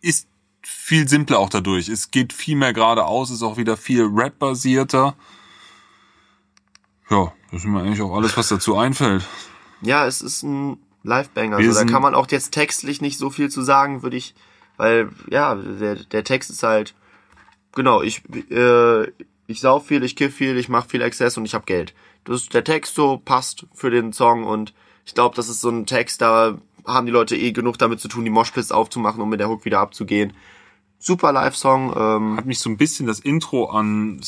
ist viel simpler auch dadurch. Es geht viel mehr geradeaus, ist auch wieder viel Rap-basierter. Ja, das ist mir eigentlich auch alles, was dazu einfällt. Ja, es ist ein Live-Banger. Also, da kann man auch jetzt textlich nicht so viel zu sagen, würde ich, weil, ja, der, der Text ist halt, genau, ich, äh, ich sauf viel, ich kiff viel, ich mach viel Exzess und ich hab Geld. Das der Text so, passt für den Song und ich glaube, das ist so ein Text, da haben die Leute eh genug damit zu tun, die Moshpits aufzumachen, um mit der Hook wieder abzugehen. Super Live-Song, ähm, Hat mich so ein bisschen das Intro an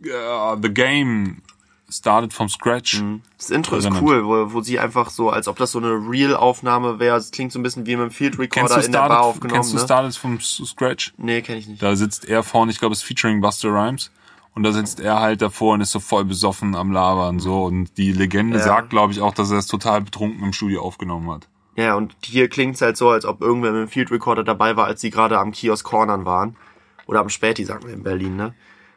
ja, The Game started from scratch. Das Intro ist cool, wo, wo sie einfach so, als ob das so eine Real-Aufnahme wäre. Es klingt so ein bisschen wie mit einem Field Recorder in der Bar aufgenommen. kennst du ne? Started from Scratch? Nee, kenne ich nicht. Da sitzt er vorne, ich glaube, es ist featuring Buster Rhymes. Und da sitzt er halt davor und ist so voll besoffen am Labern, so. Und die Legende Ja. sagt, glaube ich, auch, dass er es total betrunken im Studio aufgenommen hat. Ja, und hier klingt's halt so, als ob irgendwer mit dem Field Recorder dabei war, als sie gerade am Kiosk Cornern waren. Oder am Späti, sagen wir in Berlin, ne?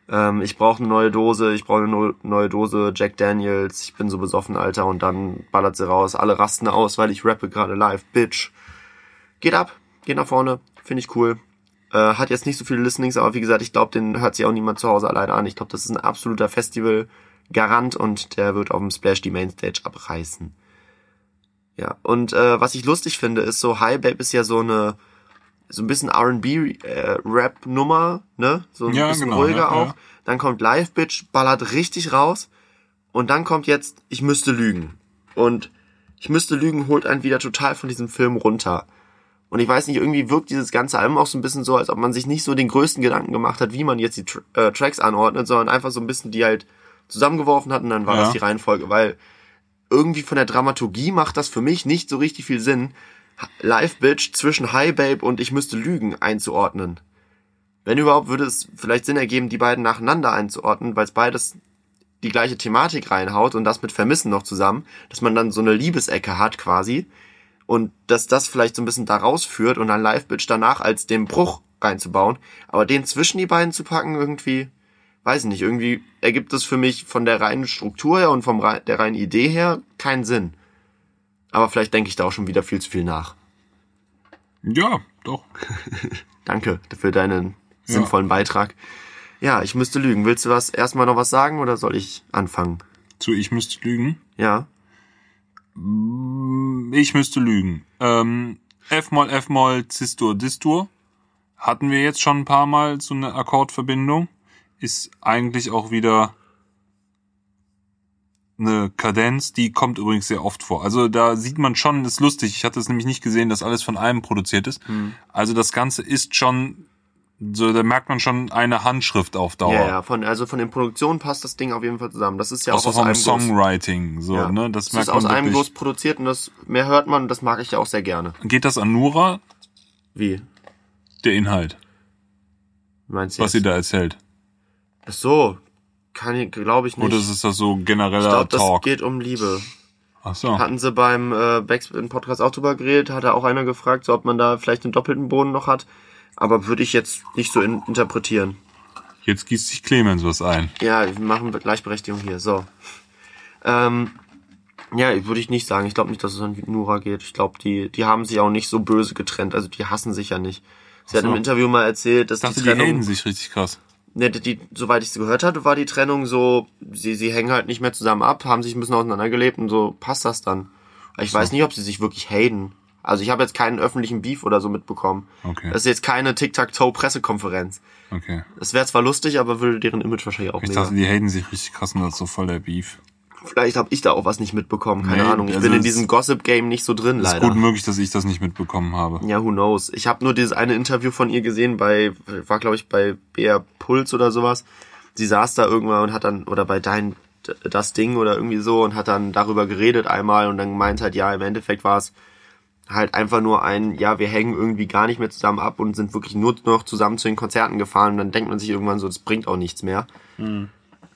Ähm, ich brauche eine neue Dose, ich brauche eine neue Dose Jack Daniels, ich bin so besoffen, Alter, und dann ballert sie raus, alle rasten aus, weil ich rappe gerade live, Bitch. Geht ab, geht nach vorne, finde ich cool. Äh, hat jetzt nicht so viele Listenings, aber wie gesagt, ich glaube, den hört sich auch niemand zu Hause alleine an. Ich glaube, das ist ein absoluter Festival-Garant und der wird auf dem Splash die Mainstage abreißen. Ja, und äh, was ich lustig finde, ist so, High Babe ist ja so eine, so ein bisschen R&B-Rap-Nummer, ne? So ein Ja, bisschen genau, ruhiger ja, auch. ja. Dann kommt Live Bitch, ballert richtig raus. Und dann kommt jetzt, ich müsste lügen. Und ich müsste lügen, holt einen wieder total von diesem Film runter. Und ich weiß nicht, irgendwie wirkt dieses ganze Album auch so ein bisschen so, als ob man sich nicht so den größten Gedanken gemacht hat, wie man jetzt die Tr äh, Tracks anordnet, sondern einfach so ein bisschen die halt zusammengeworfen hat und dann war Ja. das die Reihenfolge, weil irgendwie von der Dramaturgie macht das für mich nicht so richtig viel Sinn, Live Bitch zwischen Hi Babe und Ich müsste lügen einzuordnen. Wenn überhaupt, würde es vielleicht Sinn ergeben, die beiden nacheinander einzuordnen, weil es beides die gleiche Thematik reinhaut und das mit Vermissen noch zusammen, dass man dann so eine Liebesecke hat quasi und dass das vielleicht so ein bisschen daraus führt und dann Live Bitch danach als den Bruch reinzubauen, aber den zwischen die beiden zu packen irgendwie, weiß ich nicht, irgendwie ergibt es für mich von der reinen Struktur her und rei- der reinen Idee her keinen Sinn. Aber vielleicht denke ich da auch schon wieder viel zu viel nach. Ja, doch. Danke für deinen sinnvollen Beitrag. Ja, ich müsste lügen. Willst du was erstmal noch was sagen oder soll ich anfangen? Zu Ich müsste lügen. Ja. Ich müsste lügen. Ähm, F-Moll, F-Moll, Cis-Dur, Dis-Dur. Hatten wir jetzt schon ein paar Mal so eine Akkordverbindung. Ist eigentlich auch wieder eine Kadenz, die kommt übrigens sehr oft vor. Also da sieht man schon, ist lustig. Ich hatte es nämlich nicht gesehen, dass alles von einem produziert ist. Also das Ganze ist schon, so da merkt man schon eine Handschrift auf Dauer. Ja, ja, von, also von den Produktionen passt das Ding auf jeden Fall zusammen. Das ist ja Auch auch so aus vom einem Guss. Songwriting, so, Ja. ne? Das, Das merkt ist aus man einem wirklich. Guss produziert und das mehr hört man und das mag ich ja auch sehr gerne. Geht das an Nura, Wie? der Inhalt, Meinst du was sie jetzt? da erzählt? Ach so, kann ich, glaube ich nicht. Oder ist das so ich genereller glaube, das Talk? geht um Liebe. Ach so. Hatten sie beim äh, Backspin Podcast auch drüber geredet, hat da auch einer gefragt, so ob man da vielleicht einen doppelten Boden noch hat. Aber würde ich jetzt nicht so in, interpretieren. Jetzt gießt sich Clemens was ein. Ja, wir machen Gleichberechtigung hier. So. Ähm, ja, würde ich nicht sagen. Ich glaube nicht, dass es an Nura geht. Ich glaube, die, die haben sich auch nicht so böse getrennt. Also die hassen sich ja nicht. Sie hat im Interview mal erzählt, dass Ich dachte, die die Trennung, haten sich richtig krass. ne, die, die, soweit ich es gehört hatte, war die Trennung so, sie, sie hängen halt nicht mehr zusammen ab, haben sich ein bisschen auseinandergelebt und so passt das dann. Ich So. weiß nicht, ob sie sich wirklich haten. Also ich habe jetzt keinen öffentlichen Beef oder so mitbekommen. Okay. Das ist jetzt keine Tic-Tac-Toe-Pressekonferenz. Okay. Das wäre zwar lustig, aber würde deren Image wahrscheinlich auch Ich dachte, die haten sich richtig krass und das ist so voll der Beef. Vielleicht habe ich da auch was nicht mitbekommen, keine Nee, Ahnung. Ich also bin in es- diesem Gossip-Game nicht so drin, Ist leider. gut möglich, dass ich das nicht mitbekommen habe. Ja, who knows. Ich habe nur dieses eine Interview von ihr gesehen bei, war glaube ich bei BR Puls oder sowas. Sie saß da irgendwann und hat dann, oder bei Dein, das Ding oder irgendwie so und hat dann darüber geredet einmal und dann meint halt, ja, im Endeffekt war es halt einfach nur ein, ja, wir hängen irgendwie gar nicht mehr zusammen ab und sind wirklich nur noch zusammen zu den Konzerten gefahren und dann denkt man sich irgendwann so, das bringt auch nichts mehr.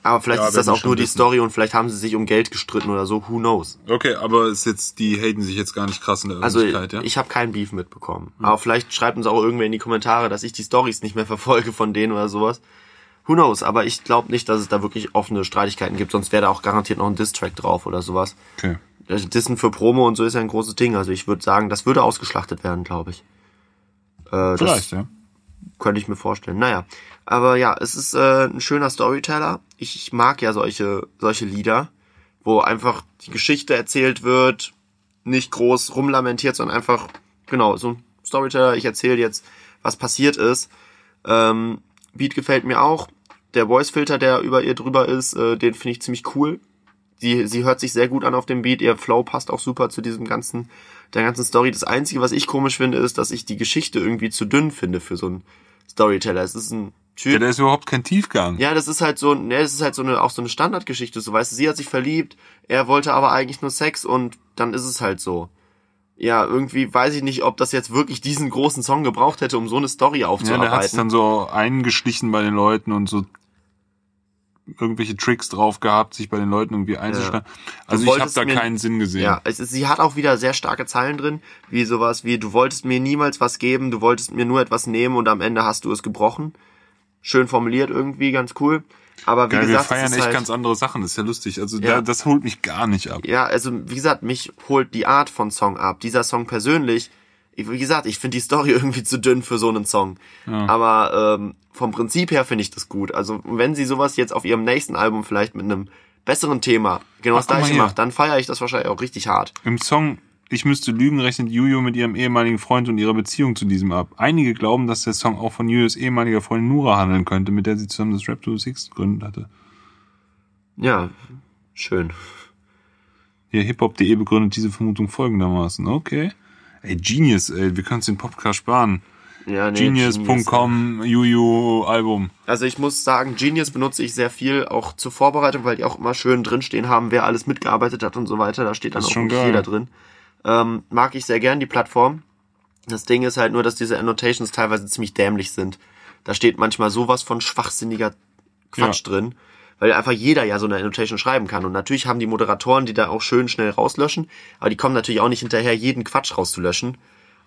Aber vielleicht Ja, ist das auch nur die wissen. Story und vielleicht haben sie sich um Geld gestritten oder so, who knows. Okay, aber ist jetzt, die haten sich jetzt gar nicht krass in der Also Öffentlichkeit, ja? ich habe keinen Beef mitbekommen. Aber vielleicht schreibt uns auch irgendwer in die Kommentare, dass ich die Stories nicht mehr verfolge von denen oder sowas. Who knows, aber ich glaube nicht, dass es da wirklich offene Streitigkeiten gibt, sonst wäre da auch garantiert noch ein Diss-Track drauf oder sowas. Okay. Dissen für Promo und so ist ja ein großes Ding. Also ich würde sagen, das würde ausgeschlachtet werden, glaube ich. Äh, Vielleicht, das ja. könnte ich mir vorstellen. Naja, aber ja, es ist äh, ein schöner Storyteller. Ich, ich mag ja solche, solche Lieder, wo einfach die Geschichte erzählt wird, nicht groß rumlamentiert, sondern einfach, genau, so ein Storyteller, ich erzähle jetzt, was passiert ist. Ähm, Beat gefällt mir auch. Der Voice-Filter, der über ihr drüber ist, äh, den finde ich ziemlich cool. Sie, sie hört sich sehr gut an auf dem Beat. Ihr Flow passt auch super zu diesem ganzen, der ganzen Story. Das Einzige, was ich komisch finde, ist, dass ich die Geschichte irgendwie zu dünn finde für so einen Storyteller. Es ist ein Typ. Ja, da ist überhaupt kein Tiefgang. Ja, das ist halt so, ne, das ist halt so eine, auch so eine Standardgeschichte, so weißt du, sie hat sich verliebt, er wollte aber eigentlich nur Sex und dann ist es halt so. Ja, irgendwie weiß ich nicht, ob das jetzt wirklich diesen großen Song gebraucht hätte, um so eine Story Ja, aufzuarbeiten. der hat dann so eingeschlichen bei den Leuten und so irgendwelche Tricks drauf gehabt, sich bei den Leuten irgendwie einzuschlagen. Also ich habe da keinen Sinn gesehen. Ja, es ist, sie hat auch wieder sehr starke Zeilen drin, wie sowas wie, du wolltest mir niemals was geben, du wolltest mir nur etwas nehmen und am Ende hast du es gebrochen. Schön formuliert irgendwie, ganz cool. Aber wie Geil, gesagt, wir feiern echt halt, ganz andere Sachen, das ist ja lustig. Also Ja. da, das holt mich gar nicht ab. Ja, also wie gesagt, mich holt die Art von Song ab. Dieser Song persönlich, ich- wie gesagt, ich finde die Story irgendwie zu dünn für so einen Song. Aber ähm, vom Prinzip her finde ich das gut. Also wenn sie sowas jetzt auf ihrem nächsten Album vielleicht mit einem besseren Thema genau das Ach, gleiche macht, dann feiere ich das wahrscheinlich auch richtig hart. Im Song Ich müsste lügen rechnet Juju mit ihrem ehemaligen Freund und ihrer Beziehung zu diesem ab. Einige glauben, dass der Song auch von Jujus ehemaliger Freundin Nura handeln könnte, mit der sie zusammen das Rap to Six gegründet hatte. Ja, schön. Hier hiphop.de begründet diese Vermutung folgendermaßen. Okay. Ey, Genius, ey, wir können uns den Podcast sparen. Ja, nee, Genius.com, Juju Album. Also ich muss sagen, Genius benutze ich sehr viel, auch zur Vorbereitung, weil die auch immer schön drinstehen haben, wer alles mitgearbeitet hat und so weiter. Da steht dann auch schon geil. jeder drin. Ähm, mag ich sehr gern die Plattform. Das Ding ist halt nur, dass diese Annotations teilweise ziemlich dämlich sind. Da steht manchmal sowas von schwachsinniger Quatsch Ja. drin, weil einfach jeder ja so eine Annotation schreiben kann. Und natürlich haben die Moderatoren, die da auch schön schnell rauslöschen, aber die kommen natürlich auch nicht hinterher, jeden Quatsch rauszulöschen.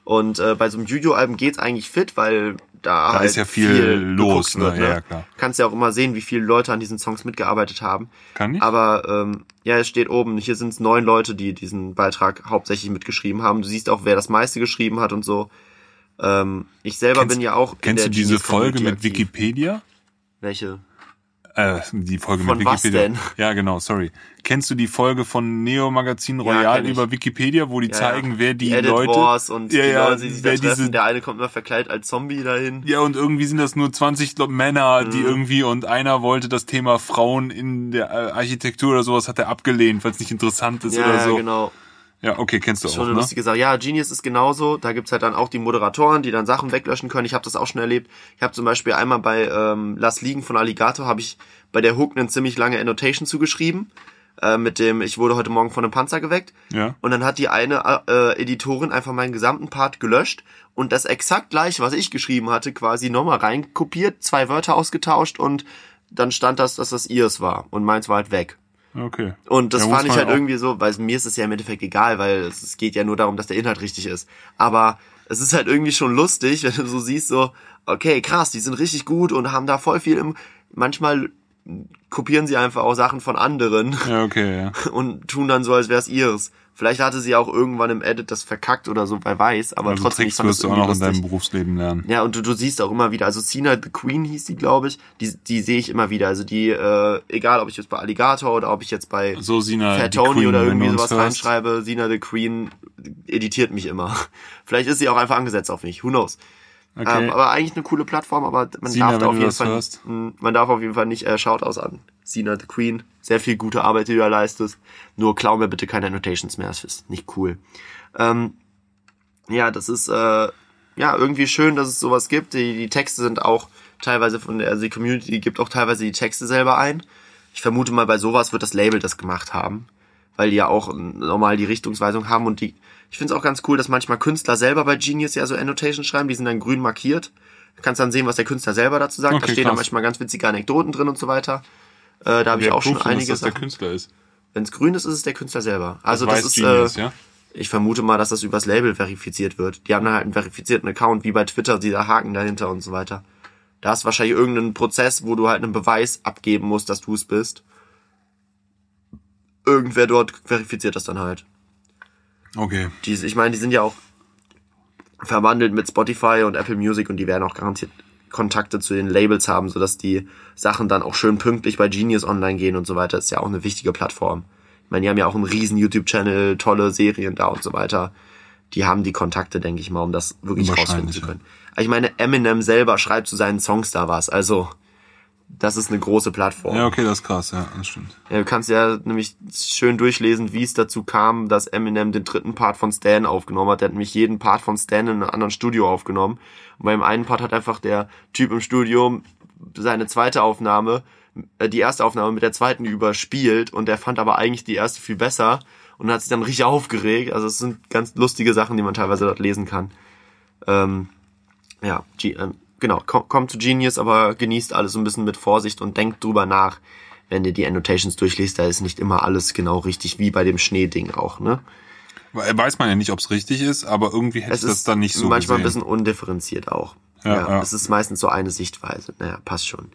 Und äh, bei so einem Juju-Album geht's eigentlich fit, weil da, Da halt ist ja viel los, geguckt ne? Ja, klar. Kannst ja auch immer sehen, wie viele Leute an diesen Songs mitgearbeitet haben. Kann ich? Aber ähm, ja, es steht oben, hier sind es neun Leute, die diesen Beitrag hauptsächlich mitgeschrieben haben. Du siehst auch, wer das meiste geschrieben hat und so. Ähm, ich selber Kennst- bin ja auch. Kennst du diese Folge mit. Wikipedia? Welche? Äh, die Folge Von mit was Wikipedia. denn? Ja, genau, sorry. Kennst du die Folge von Neo Magazin Ja, Royal ich. über Wikipedia, wo die Ja, zeigen, wer die, Edit Leute Wars und ja, die ja, Leute, die sich da treffen. diese Der eine kommt immer verkleidet als Zombie dahin. Ja, und irgendwie sind das nur 20 glaub, Männer, Mhm. die irgendwie, und einer wollte das Thema Frauen in der äh, Architektur oder sowas, hat er abgelehnt, weil es nicht interessant ist Ja, oder ja, so. genau. Ja, okay, kennst du Schon auch, eine ne? lustige Sache. Ja, Genius ist genauso. Da gibt's halt dann auch die Moderatoren, die dann Sachen weglöschen können. Ich habe das auch schon erlebt. Ich habe zum Beispiel einmal bei ähm, Lass liegen von Alligator habe ich bei der Hook eine ziemlich lange Annotation zugeschrieben. Äh, mit dem, ich wurde heute Morgen von einem Panzer geweckt. Ja. Und dann hat die eine äh, Editorin einfach meinen gesamten Part gelöscht und das exakt gleiche, was ich geschrieben hatte, quasi nochmal reinkopiert, zwei Wörter ausgetauscht und dann stand das, dass das ihrs war. Und meins war halt weg. Okay. Und das Ja, fand ich halt auch- irgendwie so, weil mir ist es ja im Endeffekt egal, weil es, es geht ja nur darum, dass der Inhalt richtig ist. Aber es ist halt irgendwie schon lustig, wenn du so siehst, so, okay, krass, die sind richtig gut und haben da voll viel im, manchmal kopieren sie einfach auch Sachen von anderen Ja, okay, ja. und tun dann so, als wäre es ihres. Vielleicht hatte sie auch irgendwann im Edit das verkackt oder so, wer weiß, aber Also trotzdem, Tricks wirst du auch noch in deinem Berufsleben lernen. Ja, und du, du siehst auch immer wieder, also Cena the Queen hieß die, glaube ich, die, die sehe ich immer wieder. Also die, äh, egal ob ich jetzt bei Alligator oder ob ich jetzt bei So, Sina, Fat Tony Queen, oder irgendwie sowas hörst. reinschreibe, Sina the Queen editiert mich immer. Vielleicht ist sie auch einfach angesetzt auf mich, who knows. Okay. Ähm, aber eigentlich eine coole Plattform, aber man Sina, darf da auf jeden Fall, hörst. man darf auf jeden Fall nicht äh, Shoutouts an. Sina the Queen, sehr viel gute Arbeit, die du da leistest. Nur klau mir bitte keine Annotations mehr, das ist nicht cool. Ähm, ja, das ist äh, ja irgendwie schön, dass es sowas gibt. Die, die Texte sind auch teilweise von der, also die Community gibt auch teilweise die Texte selber ein. Ich vermute mal, bei sowas wird das Label das gemacht haben, weil die ja auch normal die Richtungsweisung haben und die. Ich finde es auch ganz cool, dass manchmal Künstler selber bei Genius ja so Annotations schreiben, die sind dann grün markiert. Du kannst dann sehen, was der Künstler selber dazu sagt. da Okay, stehen dann krass. manchmal ganz witzige Anekdoten drin und so weiter. Äh, da habe ich auch schon prüft denn, einige dass das der. Künstler ist. Wenn es grün ist, ist es der Künstler selber. Also weiß das ist Genius, äh, ja? ich vermute mal, dass das übers Label verifiziert wird. Die haben dann halt einen verifizierten Account, wie bei Twitter, dieser Haken dahinter und so weiter. Da ist wahrscheinlich irgendein Prozess, wo du halt einen Beweis abgeben musst, dass du es bist. Irgendwer dort verifiziert das dann halt. Okay. Die, ich meine, die sind ja auch verwandelt mit Spotify und Apple Music und die werden auch garantiert Kontakte zu den Labels haben, sodass die Sachen dann auch schön pünktlich bei Genius online gehen und so weiter. ist ja auch eine wichtige Plattform. Ich meine, die haben ja auch einen riesen YouTube-Channel, tolle Serien da und so weiter. Die haben die Kontakte, denke ich mal, um das wirklich rausfinden zu können. Aber Ich meine, Eminem selber schreibt zu seinen Songs da was. Also, das ist eine große Plattform. Ja, okay, das ist krass, ja, das stimmt. Ja, du kannst ja nämlich schön durchlesen, wie es dazu kam, dass Eminem den dritten Part von Stan aufgenommen hat. Der hat nämlich jeden Part von Stan in einem anderen Studio aufgenommen. Und beim einen Part hat einfach der Typ im Studio seine zweite Aufnahme, äh, die erste Aufnahme mit der zweiten überspielt und der fand aber eigentlich die erste viel besser und hat sich dann richtig aufgeregt. Also es sind ganz lustige Sachen, die man teilweise dort lesen kann. Ähm, ja, G genau, komm, kommt zu Genius, aber genießt alles so ein bisschen mit Vorsicht und denkt drüber nach, wenn ihr die Annotations durchliest, da ist nicht immer alles genau richtig, wie bei dem Schneeding auch, ne? Weiß man ja nicht, ob es richtig ist, aber irgendwie hätte Es das dann nicht so manchmal gesehen. ein bisschen undifferenziert auch. Ja, Ja, ja. Es ist meistens so eine Sichtweise. Naja, passt schon.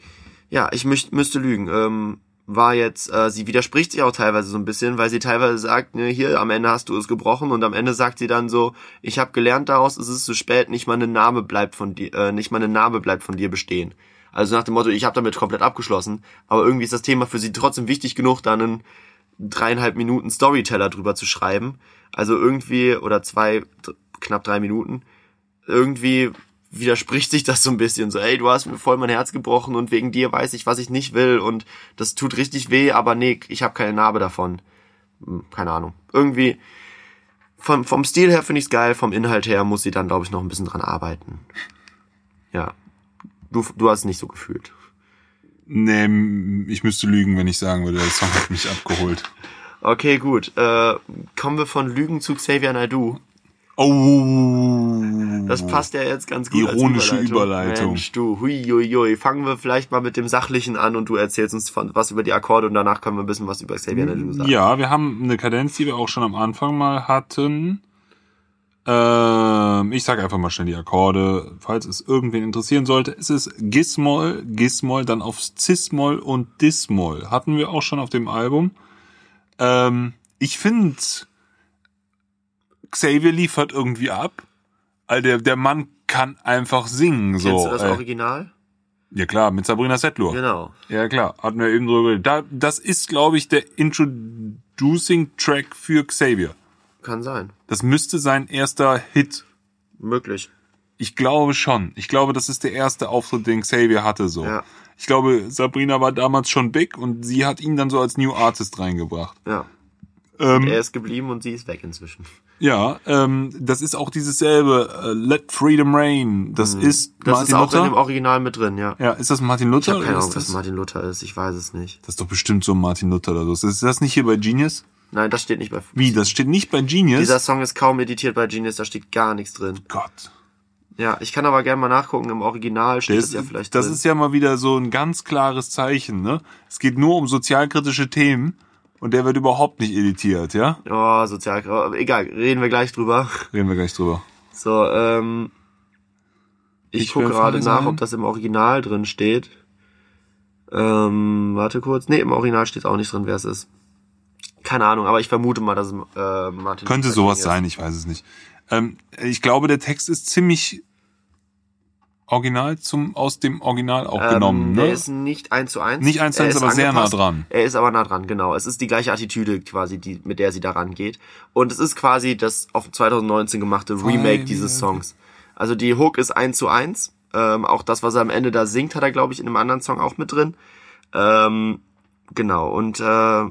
Ja, ich müß, müsste lügen. Ähm, war jetzt, äh, sie widerspricht sich auch teilweise so ein bisschen, weil sie teilweise sagt, ne, hier, am Ende hast du es gebrochen und am Ende sagt sie dann so, ich habe gelernt daraus, es ist zu spät, nicht mal eine Name bleibt von dir, äh, nicht mal eine Name bleibt von dir bestehen. Also nach dem Motto, ich habe damit komplett abgeschlossen, aber irgendwie ist das Thema für sie trotzdem wichtig genug, da einen dreieinhalb Minuten Storyteller drüber zu schreiben. Also irgendwie, oder zwei, knapp drei Minuten, irgendwie widerspricht sich das so ein bisschen. So, ey, du hast mir voll mein Herz gebrochen und wegen dir weiß ich, was ich nicht will und das tut richtig weh, aber nee, ich habe keine Narbe davon. Hm, Keine Ahnung. Irgendwie, vom, vom Stil her finde ich's geil, vom Inhalt her muss sie dann, glaube ich, noch ein bisschen dran arbeiten. Ja. Du, du hast es nicht so gefühlt. Nee, ich müsste lügen, wenn ich sagen würde, der Song hat mich abgeholt. Okay, gut. Äh, kommen wir von Lügen zu Xavier Naidoo. Oh. Das passt ja jetzt ganz gut. Ironische als Überleitung. Mensch, du, hui, hui, hui. Fangen wir vielleicht mal mit dem Sachlichen an und du erzählst uns von, was über die Akkorde und danach können wir ein bisschen was über Xavier Naidoo sagen. Ja, wir haben eine Kadenz, die wir auch schon am Anfang mal hatten. Ähm, ich sage einfach mal schnell die Akkorde, falls es irgendwen interessieren sollte. Es ist Gismol, Gismol, dann auf Cis-Moll und Dis-Moll. Hatten wir auch schon auf dem Album. Ähm, ich finde, Xavier liefert irgendwie ab. All der, der Mann kann einfach singen. So. Kennst du das äh, Original? ja klar, mit Sabrina Settler. Genau. Ja, klar, hatten wir eben drüber geredet. Da, das ist, glaube ich, der Introducing-Track für Xavier. Kann sein. Das müsste sein erster Hit. Möglich. Ich glaube schon. Ich glaube, das ist der erste Auftritt, den Xavier hatte, so. Ja. Ich glaube, Sabrina war damals schon big und sie hat ihn dann so als New Artist reingebracht. Ja. Ähm, Er ist geblieben und sie ist weg inzwischen. Ja, ähm, das ist auch dieses selbe, äh, Let Freedom Reign. Das ist Mhm. Das Martin ist auch in dem Luther. Original mit drin, ja. Ja, ist das Martin Ich Luther? habe keine Ahnung, ist was Martin Luther ist. Ich weiß es nicht. das ist doch bestimmt so ein Martin Luther oder so. Ist das nicht hier bei Genius? Nein, das steht nicht bei. Wie, das steht nicht bei Genius? Dieser Song ist kaum editiert bei Genius, da steht gar nichts drin. Gott. Ja, ich kann aber gerne mal nachgucken. Im Original steht Das, das ja vielleicht das drin. ist ja mal wieder so ein ganz klares Zeichen, ne? Es geht nur um sozialkritische Themen und der wird überhaupt nicht editiert, ja? Oh, sozial. Egal, reden wir gleich drüber. Reden wir gleich drüber. So, ähm, ich, Ich gucke gerade nach, sein. ob das im Original drin steht. Ähm, warte kurz. Nee, im Original steht auch nicht drin, wer es ist. Keine Ahnung, aber ich vermute mal, dass es äh, Martin Könnte sowas sein, ich weiß es nicht. Ähm, ich glaube, der Text ist ziemlich original zum aus dem Original auch genommen. Ähm, Ne? Der ist nicht eins zu eins. Nicht eins zu Er eins, aber sehr nah dran. Er ist aber nah dran, genau. Es ist die gleiche Attitüde quasi, die, mit der sie daran geht. Und es ist quasi das auf 2019 gemachte Remake dieses Songs. Also die Hook ist eins zu eins. Ähm, auch das, was er am Ende da singt, hat er, glaube ich, in einem anderen Song auch mit drin. Ähm, genau. Und äh,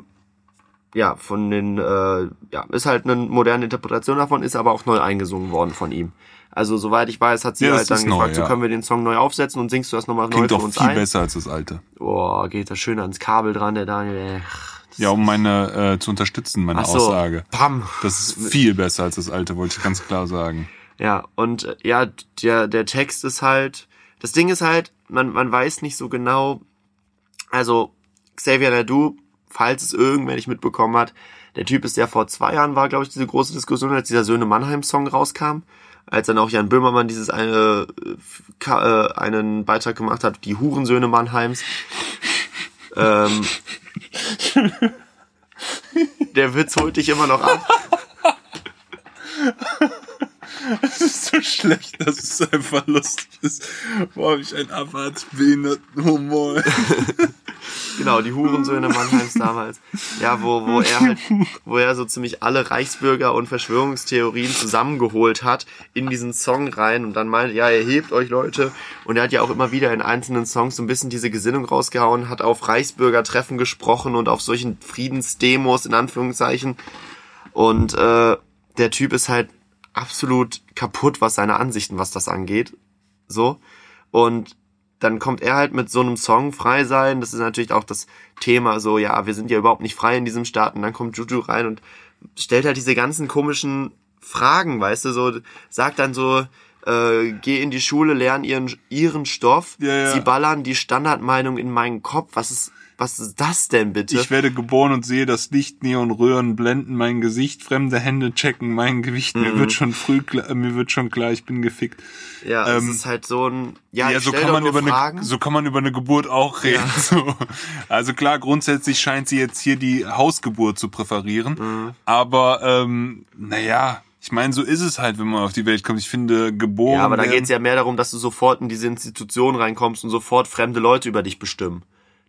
ja, von den, äh, ja, ist halt eine moderne Interpretation davon, ist aber auch neu eingesungen worden von ihm. Also soweit ich weiß, hat sie Ja, das halt dann ist neu, gefragt, so ja. können wir den Song neu aufsetzen und singst du das nochmal neu Klingt für doch uns viel ein? besser als das alte. Boah, geht das schön ans Kabel dran, der Daniel. Das- Ja, um meine äh, zu unterstützen, meine so, Aussage. Pam. Das ist viel besser als das alte, wollte ich ganz klar sagen. Ja, und äh, ja, der, der Text ist halt, das Ding ist halt, man, man weiß nicht so genau, also Xavier Nadu, falls es irgendwer nicht mitbekommen hat, der Typ ist ja vor zwei Jahren war, glaube ich, diese große Diskussion, als dieser Söhne Mannheim-Song rauskam, als dann auch Jan Böhmermann dieses eine, äh, äh, einen Beitrag gemacht hat, die Hurensöhne Mannheims. ähm, der Witz holt dich immer noch ab. Das ist so schlecht, dass es einfach lustig ist. Boah, hab ich einen abartsbehinderten Humor. Genau, die Hurensöhne Mannheims damals. Ja, wo, wo er halt, wo er so ziemlich alle Reichsbürger und Verschwörungstheorien zusammengeholt hat in diesen Song rein und dann meinte, ja, ihr hebt euch Leute. Und er hat ja auch immer wieder in einzelnen Songs so ein bisschen diese Gesinnung rausgehauen, hat auf Reichsbürgertreffen gesprochen und auf solchen Friedensdemos in Anführungszeichen. Und äh, der Typ ist halt absolut kaputt, was seine Ansichten, was das angeht. So. Und dann kommt er halt mit so einem Song frei sein. Das ist natürlich auch das Thema, so, ja, wir sind ja überhaupt nicht frei in diesem Staat. Und dann kommt Juju rein und stellt halt diese ganzen komischen Fragen, weißt du, so, sagt dann so, äh, geh in die Schule, lern ihren, ihren Stoff. Ja, ja. Sie ballern die Standardmeinung in meinen Kopf. Was ist, was ist das denn bitte? Ich werde geboren und sehe das Licht, Neonröhren blenden mein Gesicht, fremde Hände checken mein Gewicht. Mhm. Mir wird schon früh, klar, mir wird schon klar, ich bin gefickt. ja, ähm, es ist halt so ein, ja, Ja, ich so kann man über Fragen. eine, so kann man über eine Geburt auch reden. So. Also klar, grundsätzlich scheint sie jetzt hier die Hausgeburt zu präferieren. Mhm. Aber ähm, naja, ich meine, so ist es halt, wenn man auf die Welt kommt. Ich finde, geboren. Ja, aber da geht's ja mehr darum, dass du sofort in diese Institution reinkommst und sofort fremde Leute über dich bestimmen.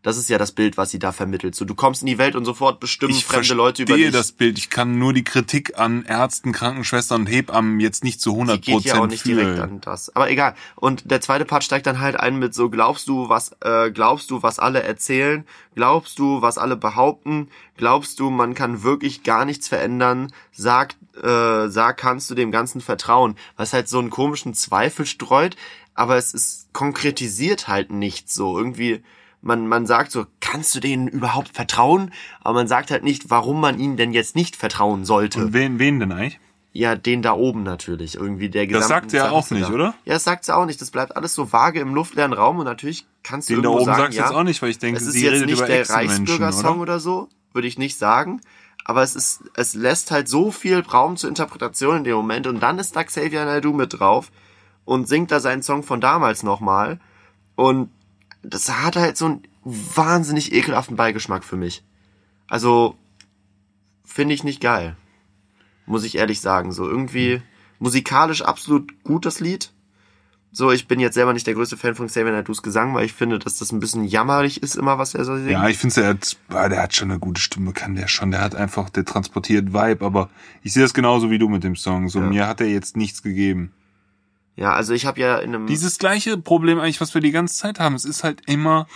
Das ist ja das Bild, was sie da vermittelt. So, du kommst in die Welt und sofort bestimmen ich fremde Leute über verstehe dich. das Bild. Ich kann nur die Kritik an Ärzten, Krankenschwestern und Hebammen jetzt nicht zu Die 100 geht ja auch Prozent nicht direkt fühlen. an das. Aber egal. Und der zweite Part steigt dann halt ein mit so, glaubst du, was, äh, glaubst du, was alle erzählen? Glaubst du, was alle behaupten? Glaubst du, man kann wirklich gar nichts verändern? Sag, äh, sag, kannst du dem Ganzen vertrauen? Was halt so einen komischen Zweifel streut, aber es ist konkretisiert halt nichts so. Irgendwie, man, man sagt so, kannst du denen überhaupt vertrauen? Aber man sagt halt nicht, warum man ihnen denn jetzt nicht vertrauen sollte. Und wen, wen denn eigentlich? Ja, den da oben natürlich. Irgendwie der Das gesamten sagt sie ja auch nicht, da. oder? Ja, das sagt sie auch nicht. Das bleibt alles so vage im luftleeren Raum und natürlich kannst du Den da oben sagen, sagst du ja, jetzt auch nicht, weil ich denke, es ist sie jetzt redet nicht über der Reichsbürger-Song oder? oder so, würde ich nicht sagen. Aber es ist, es lässt halt so viel Raum zur Interpretation in dem Moment und dann ist da Xavier Naidoo mit drauf und singt da seinen Song von damals nochmal und das hat halt so einen wahnsinnig ekelhaften Beigeschmack für mich. Also, finde ich nicht geil. Muss ich ehrlich sagen. So irgendwie musikalisch absolut gut, das Lied. So, ich bin jetzt selber nicht der größte Fan von Xavier Naidoo's Gesang, weil ich finde, dass das ein bisschen jammerlich ist, immer was er so singt. Ja, ich finde, der hat, ah, der hat schon eine gute Stimme, kann der schon. Der hat einfach, der transportiert Vibe, aber ich sehe das genauso wie du mit dem Song. So, Ja. mir hat er jetzt nichts gegeben. Ja, also ich habe ja in einem... Dieses gleiche Problem eigentlich, was wir die ganze Zeit haben. Es ist halt immer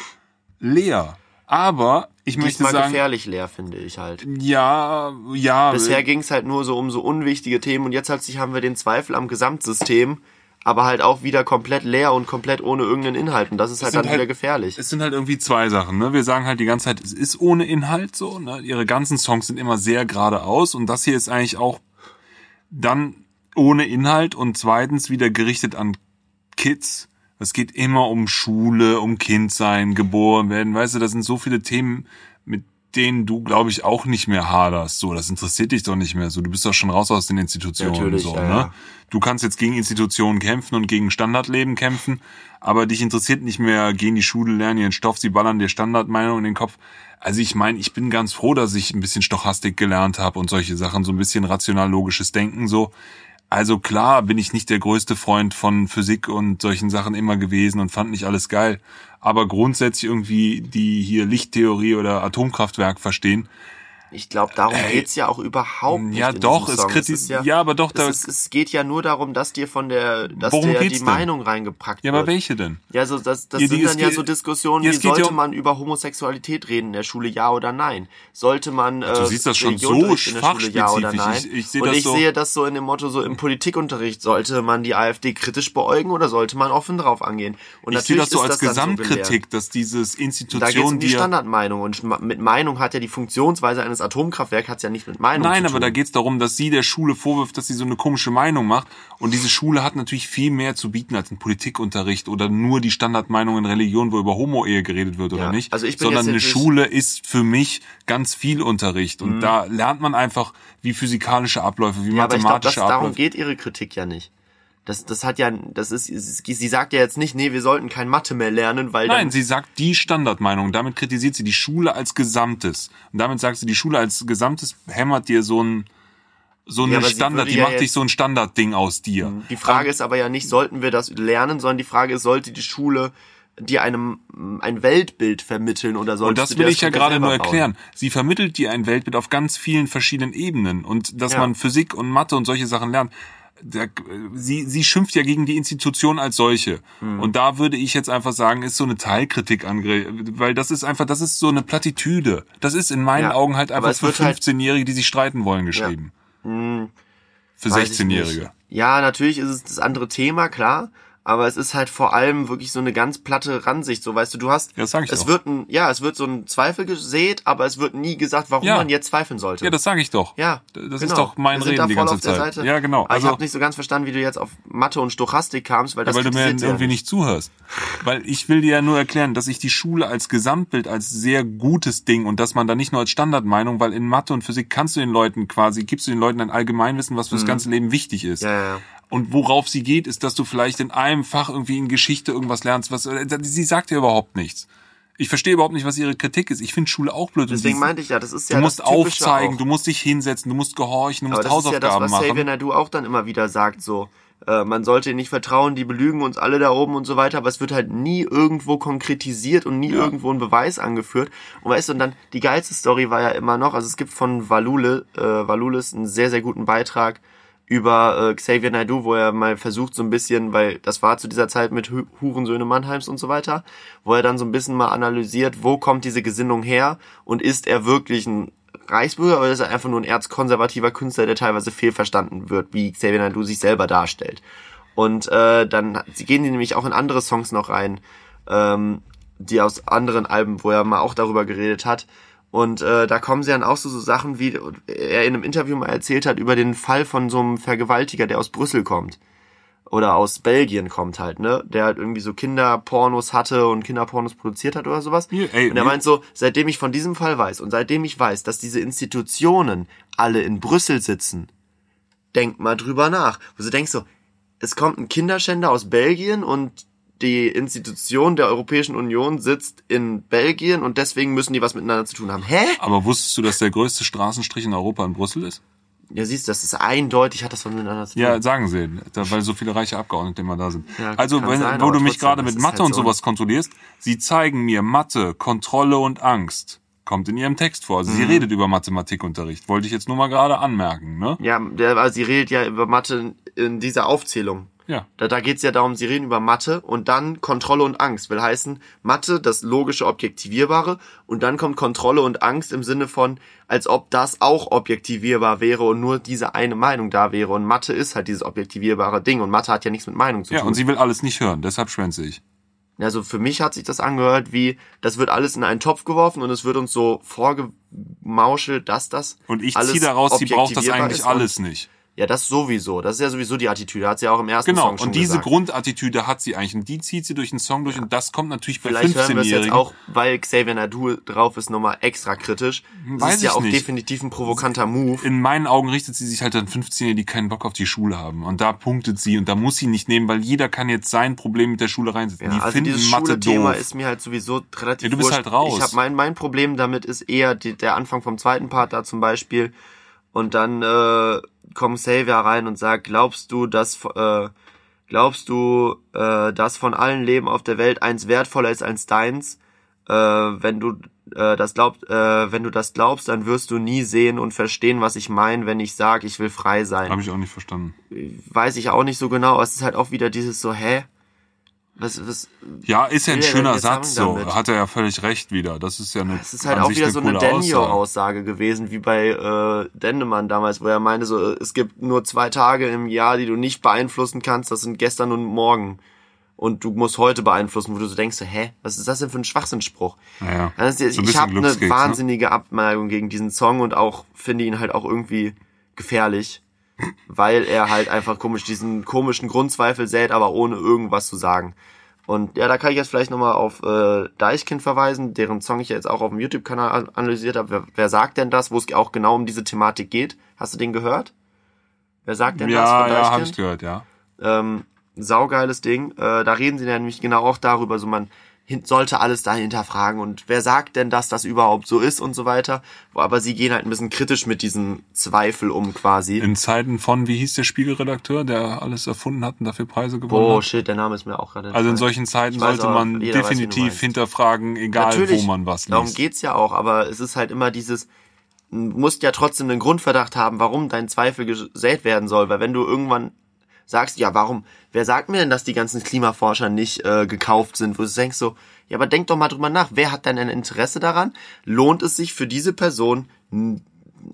leer. Aber ich möchte diesmal sagen, gefährlich leer, finde ich halt. ja, ja. Bisher ging es halt nur so um so unwichtige Themen und jetzt plötzlich haben wir den Zweifel am Gesamtsystem, aber halt auch wieder komplett leer und komplett ohne irgendeinen Inhalt und das ist halt dann halt- wieder gefährlich. Es sind halt irgendwie zwei Sachen. Ne? Wir sagen halt die ganze Zeit, es ist ohne Inhalt so. Ne? Ihre ganzen Songs sind immer sehr geradeaus und das hier ist eigentlich auch dann ohne Inhalt und zweitens wieder gerichtet an Kids. Es geht immer um Schule, um Kindsein, geboren werden. Weißt du, das sind so viele Themen, mit denen du, glaube ich, auch nicht mehr haderst. So, das interessiert dich doch nicht mehr. So, du bist doch schon raus aus den Institutionen. Natürlich, so, ja, ne? ja. Du kannst jetzt gegen Institutionen kämpfen und gegen Standardleben kämpfen, aber dich interessiert nicht mehr, gehen die Schule, lernen ihren Stoff, sie ballern dir Standardmeinungen in den Kopf. Also ich meine, ich bin ganz froh, dass ich ein bisschen Stochastik gelernt habe und solche Sachen, so ein bisschen rational-logisches Denken so. Also klar bin ich nicht der größte Freund von Physik und solchen Sachen immer gewesen und fand nicht alles geil. Aber grundsätzlich irgendwie die hier Lichttheorie oder Atomkraftwerk verstehen, Ich glaube, darum Ey. geht's ja auch überhaupt nicht. Ja, in doch, es Song. kriti- ist ja, ja, aber doch, da- es, es geht ja nur darum, dass dir von der, dass Worum dir geht's die denn? Meinung reingepackt Ja, wird. aber welche denn? Ja, so, das, das Ja, sind dann ja so Diskussionen, ja, wie ja sollte um- man über Homosexualität reden in der Schule, ja oder nein? Sollte man äh, Du siehst das schon so in der Schule, ja oder nein? Ich- ich sehe Und das ich so- sehe das so in dem Motto, so im Politikunterricht, sollte man die AfD kritisch beäugen oder sollte man offen drauf angehen? Und Ich sehe das so als gelehrt. Gesamtkritik, dass dieses Da geht es Institution, um die ja- Standardmeinung und mit Meinung hat ja die Funktionsweise eines Atomkraftwerks hat's ja nicht mit Meinung Nein, zu aber tun. da geht's darum, dass sie der Schule vorwirft, dass sie so eine komische Meinung macht. Und diese Schule hat natürlich viel mehr zu bieten als ein Politikunterricht oder nur die Standardmeinung in Religion, wo über Homo-Ehe geredet wird oder Ja, nicht. also ich bin Sondern eine Schule ist für mich ganz viel Unterricht. Und da lernt man einfach, wie physikalische Abläufe, wie Ja, aber ich mathematische darum Abläufe. geht ihre Kritik ja nicht. Das, das hat ja, das ist, sie sagt ja jetzt nicht, nee, wir sollten kein Mathe mehr lernen, weil Nein, sie sagt die Standardmeinung. Damit kritisiert sie die Schule als Gesamtes. Und damit sagt sie, die Schule als Gesamtes hämmert dir so ein so Ja, eine aber sie Standard, die ja macht dich so ein Standardding aus dir. die Frage ist aber ja nicht, sollten wir das lernen, sondern die Frage ist, sollte die Schule dir einem ein Weltbild vermitteln oder sollte Und das will ich ja gerade nur erklären. Sie vermittelt dir ein Weltbild auf ganz vielen verschiedenen Ebenen. Und dass Ja. man Physik und Mathe und solche Sachen lernt, da, sie, sie schimpft ja gegen die Institution als solche. Hm. Und da würde ich jetzt einfach sagen, ist so eine Teilkritik ange, weil das ist einfach, das ist so eine Plattitüde. Das ist in meinen Ja, Augen halt einfach für wird halt- 15-Jährige, die sich streiten wollen, geschrieben. Für Weiß ich 16-Jährige. nicht. Ja, natürlich ist es das andere Thema, klar. Aber es ist halt vor allem wirklich so eine ganz platte Ransicht. So, weißt du, du hast, Ja, das sag ich es doch. wird ein, ja, es wird so ein Zweifel gesät, aber es wird nie gesagt, warum Ja. man jetzt zweifeln sollte. Ja, das sage ich doch. Ja, Das genau. ist doch mein Reden da die ganze auf der Zeit. Seite. Ja, genau. Aber Also- ich habe nicht so ganz verstanden, wie du jetzt auf Mathe und Stochastik kamst, weil das weil du mir ja irgendwie nicht zuhörst. Weil ich will dir ja nur erklären, dass ich die Schule als Gesamtbild als sehr gutes Ding und dass man da nicht nur als Standardmeinung, weil in Mathe und Physik kannst du den Leuten quasi, gibst du den Leuten ein Allgemeinwissen, was fürs ganze Leben wichtig ist. Mhm. Ja, ja, ja. Und worauf sie geht, ist, dass du vielleicht in einem Fach irgendwie in Geschichte irgendwas lernst, was, äh, sie sagt ja überhaupt nichts. Ich verstehe überhaupt nicht, was ihre Kritik ist. Ich finde Schule auch blöd. Deswegen meinte ich ja, das ist Du ja musst das Typische aufzeigen, auch. du musst dich hinsetzen, du musst gehorchen, du Aber musst das ist ja das, Hausaufgaben was Xavier machen. Naidoo auch dann immer wieder sagt, so. Äh, man sollte nicht vertrauen, die belügen uns alle da oben und so weiter, aber es wird halt nie irgendwo konkretisiert und nie irgendwo ein Beweis angeführt. Und weißt du, und dann die geilste Story war ja immer noch, also es gibt von Valule, äh, Valulis einen sehr, sehr guten Beitrag über äh, Xavier Naidoo, wo er mal versucht so ein bisschen, weil das war zu dieser Zeit mit Hu- Hurensöhne Mannheims und so weiter, wo er dann so ein bisschen mal analysiert, wo kommt diese Gesinnung her und ist er wirklich ein Reichsbürger oder ist er einfach nur ein erzkonservativer Künstler, der teilweise fehlverstanden wird, wie Xavier Naidoo sich selber darstellt. Und äh, dann sie gehen die nämlich auch in andere Songs noch rein, ähm, die aus anderen Alben, wo er mal auch darüber geredet hat. Und äh, da kommen sie dann auch so, so Sachen, wie er in einem Interview mal erzählt hat über den Fall von so einem Vergewaltiger, der aus Brüssel kommt. Oder aus Belgien kommt halt, ne? Der halt irgendwie so Kinderpornos hatte und Kinderpornos produziert hat oder sowas. Ja, ey, und er ja. meint so, seitdem ich von diesem Fall weiß und seitdem ich weiß, dass diese Institutionen alle in Brüssel sitzen, denk mal drüber nach. Wo du denkst so, es kommt ein Kinderschänder aus Belgien und die Institution der Europäischen Union sitzt in Belgien und deswegen müssen die was miteinander zu tun haben. Hä? Aber wusstest du, dass der größte Straßenstrich in Europa in Brüssel ist? Ja, siehst du, das ist eindeutig, hat das was miteinander zu tun. Ja, sagen sie, da, weil so viele reiche Abgeordnete immer da sind. Ja, also, wenn, sein, wo du mich gerade mit Mathe halt und so. sowas kontrollierst, sie zeigen mir Mathe, Kontrolle und Angst. Kommt in ihrem Text vor. Also sie Mhm. redet über Mathematikunterricht. Wollte ich jetzt nur mal gerade anmerken, ne? Ja, der, also sie redet ja über Mathe in dieser Aufzählung. Ja. Da, da geht's ja darum, sie reden über Mathe und dann Kontrolle und Angst. Will heißen, Mathe, das logische, objektivierbare und dann kommt Kontrolle und Angst im Sinne von, als ob das auch objektivierbar wäre und nur diese eine Meinung da wäre. Und Mathe ist halt dieses objektivierbare Ding und Mathe hat ja nichts mit Meinung zu Ja, tun. und sie will alles nicht hören, deshalb schwänze ich. Also für mich hat sich das angehört wie, das wird alles in einen Topf geworfen und es wird uns so vorgemauschelt, dass das Und ich ziehe daraus, sie braucht das eigentlich alles nicht. Ja, das sowieso. Das ist ja sowieso die Attitüde. Hat sie ja auch im ersten Genau, Song schon und diese gesagt. Grundattitüde hat sie eigentlich. Und die zieht sie durch den Song durch. Und das kommt natürlich bei Vielleicht hören wir es jetzt 15-Jährigen. auch, weil Xavier Nadu drauf ist, nochmal extra kritisch. Das Weiß ist ja auch nicht. definitiv ein provokanter Move. In meinen Augen richtet sie sich halt an 15-Jährige, die keinen Bock auf die Schule haben. Und da punktet sie. Und da muss sie nicht nehmen, weil jeder kann jetzt sein Problem mit der Schule reinsetzen. Ja, die also finden dieses Mathe Schule-Thema doof. ist mir halt sowieso relativ Ja, du bist wurscht. halt raus. Ich habe mein, mein Problem damit ist eher die, der Anfang vom zweiten Part da zum Beispiel. Und dann äh, kommt Xavier rein und sagt, glaubst du, dass äh, glaubst du, äh, dass von allen Leben auf der Welt eins wertvoller ist als deins? Äh, wenn du äh, das glaubst, äh, wenn du das glaubst, dann wirst du nie sehen und verstehen, was ich meine, wenn ich sage, ich will frei sein Habe ich auch nicht verstanden. weiß ich auch nicht so genau, aber es ist halt auch wieder dieses so, hä? Was, was, Ja, ist ja ein er schöner Satz so. Hat er ja völlig recht wieder. Das ist ja eine es ist halt auch wieder eine so eine coole Aussage. Daniel-Aussage gewesen, wie bei äh, Dendemann damals, wo er meinte, so, es gibt nur zwei Tage im Jahr, die du nicht beeinflussen kannst, das sind gestern und morgen. Und du musst heute beeinflussen, wo du so denkst, so, hä, was ist das denn für ein Schwachsinnsspruch? Naja, Also, so ein ich habe eine ne? wahnsinnige Abneigung gegen diesen Song und auch finde ihn halt auch irgendwie gefährlich, weil er halt einfach komisch diesen komischen Grundzweifel sät, aber ohne irgendwas zu sagen. Und ja, da kann ich jetzt vielleicht nochmal auf äh, Deichkind verweisen, deren Song ich ja jetzt auch auf dem YouTube-Kanal an- analysiert habe. Wer, wer sagt denn das, wo es auch genau um diese Thematik geht? Hast du den gehört? Wer sagt denn das Ja, von ja, habe Deichkind? ich gehört, ja. ähm, saugeiles Ding. Äh, da reden sie nämlich genau auch darüber, so man sollte alles da hinterfragen und wer sagt denn, dass das überhaupt so ist und so weiter. Wo, aber sie gehen halt ein bisschen kritisch mit diesem Zweifel um quasi. In Zeiten von, wie hieß der Spiegelredakteur, der alles erfunden hat und dafür Preise gewonnen oh hat? shit, der Name ist mir auch gerade. Also in solchen Zeiten weiß sollte aber, man weiß, definitiv meinst. hinterfragen, egal Natürlich, wo man was Darum liest. geht's ja auch, aber es ist halt immer dieses, musst ja trotzdem einen Grundverdacht haben, warum dein Zweifel gesät werden soll, weil wenn du irgendwann sagst, ja, warum, wer sagt mir denn, dass die ganzen Klimaforscher nicht äh, gekauft sind, wo du denkst so, ja, aber denk doch mal drüber nach, wer hat denn ein Interesse daran? Lohnt es sich für diese Person,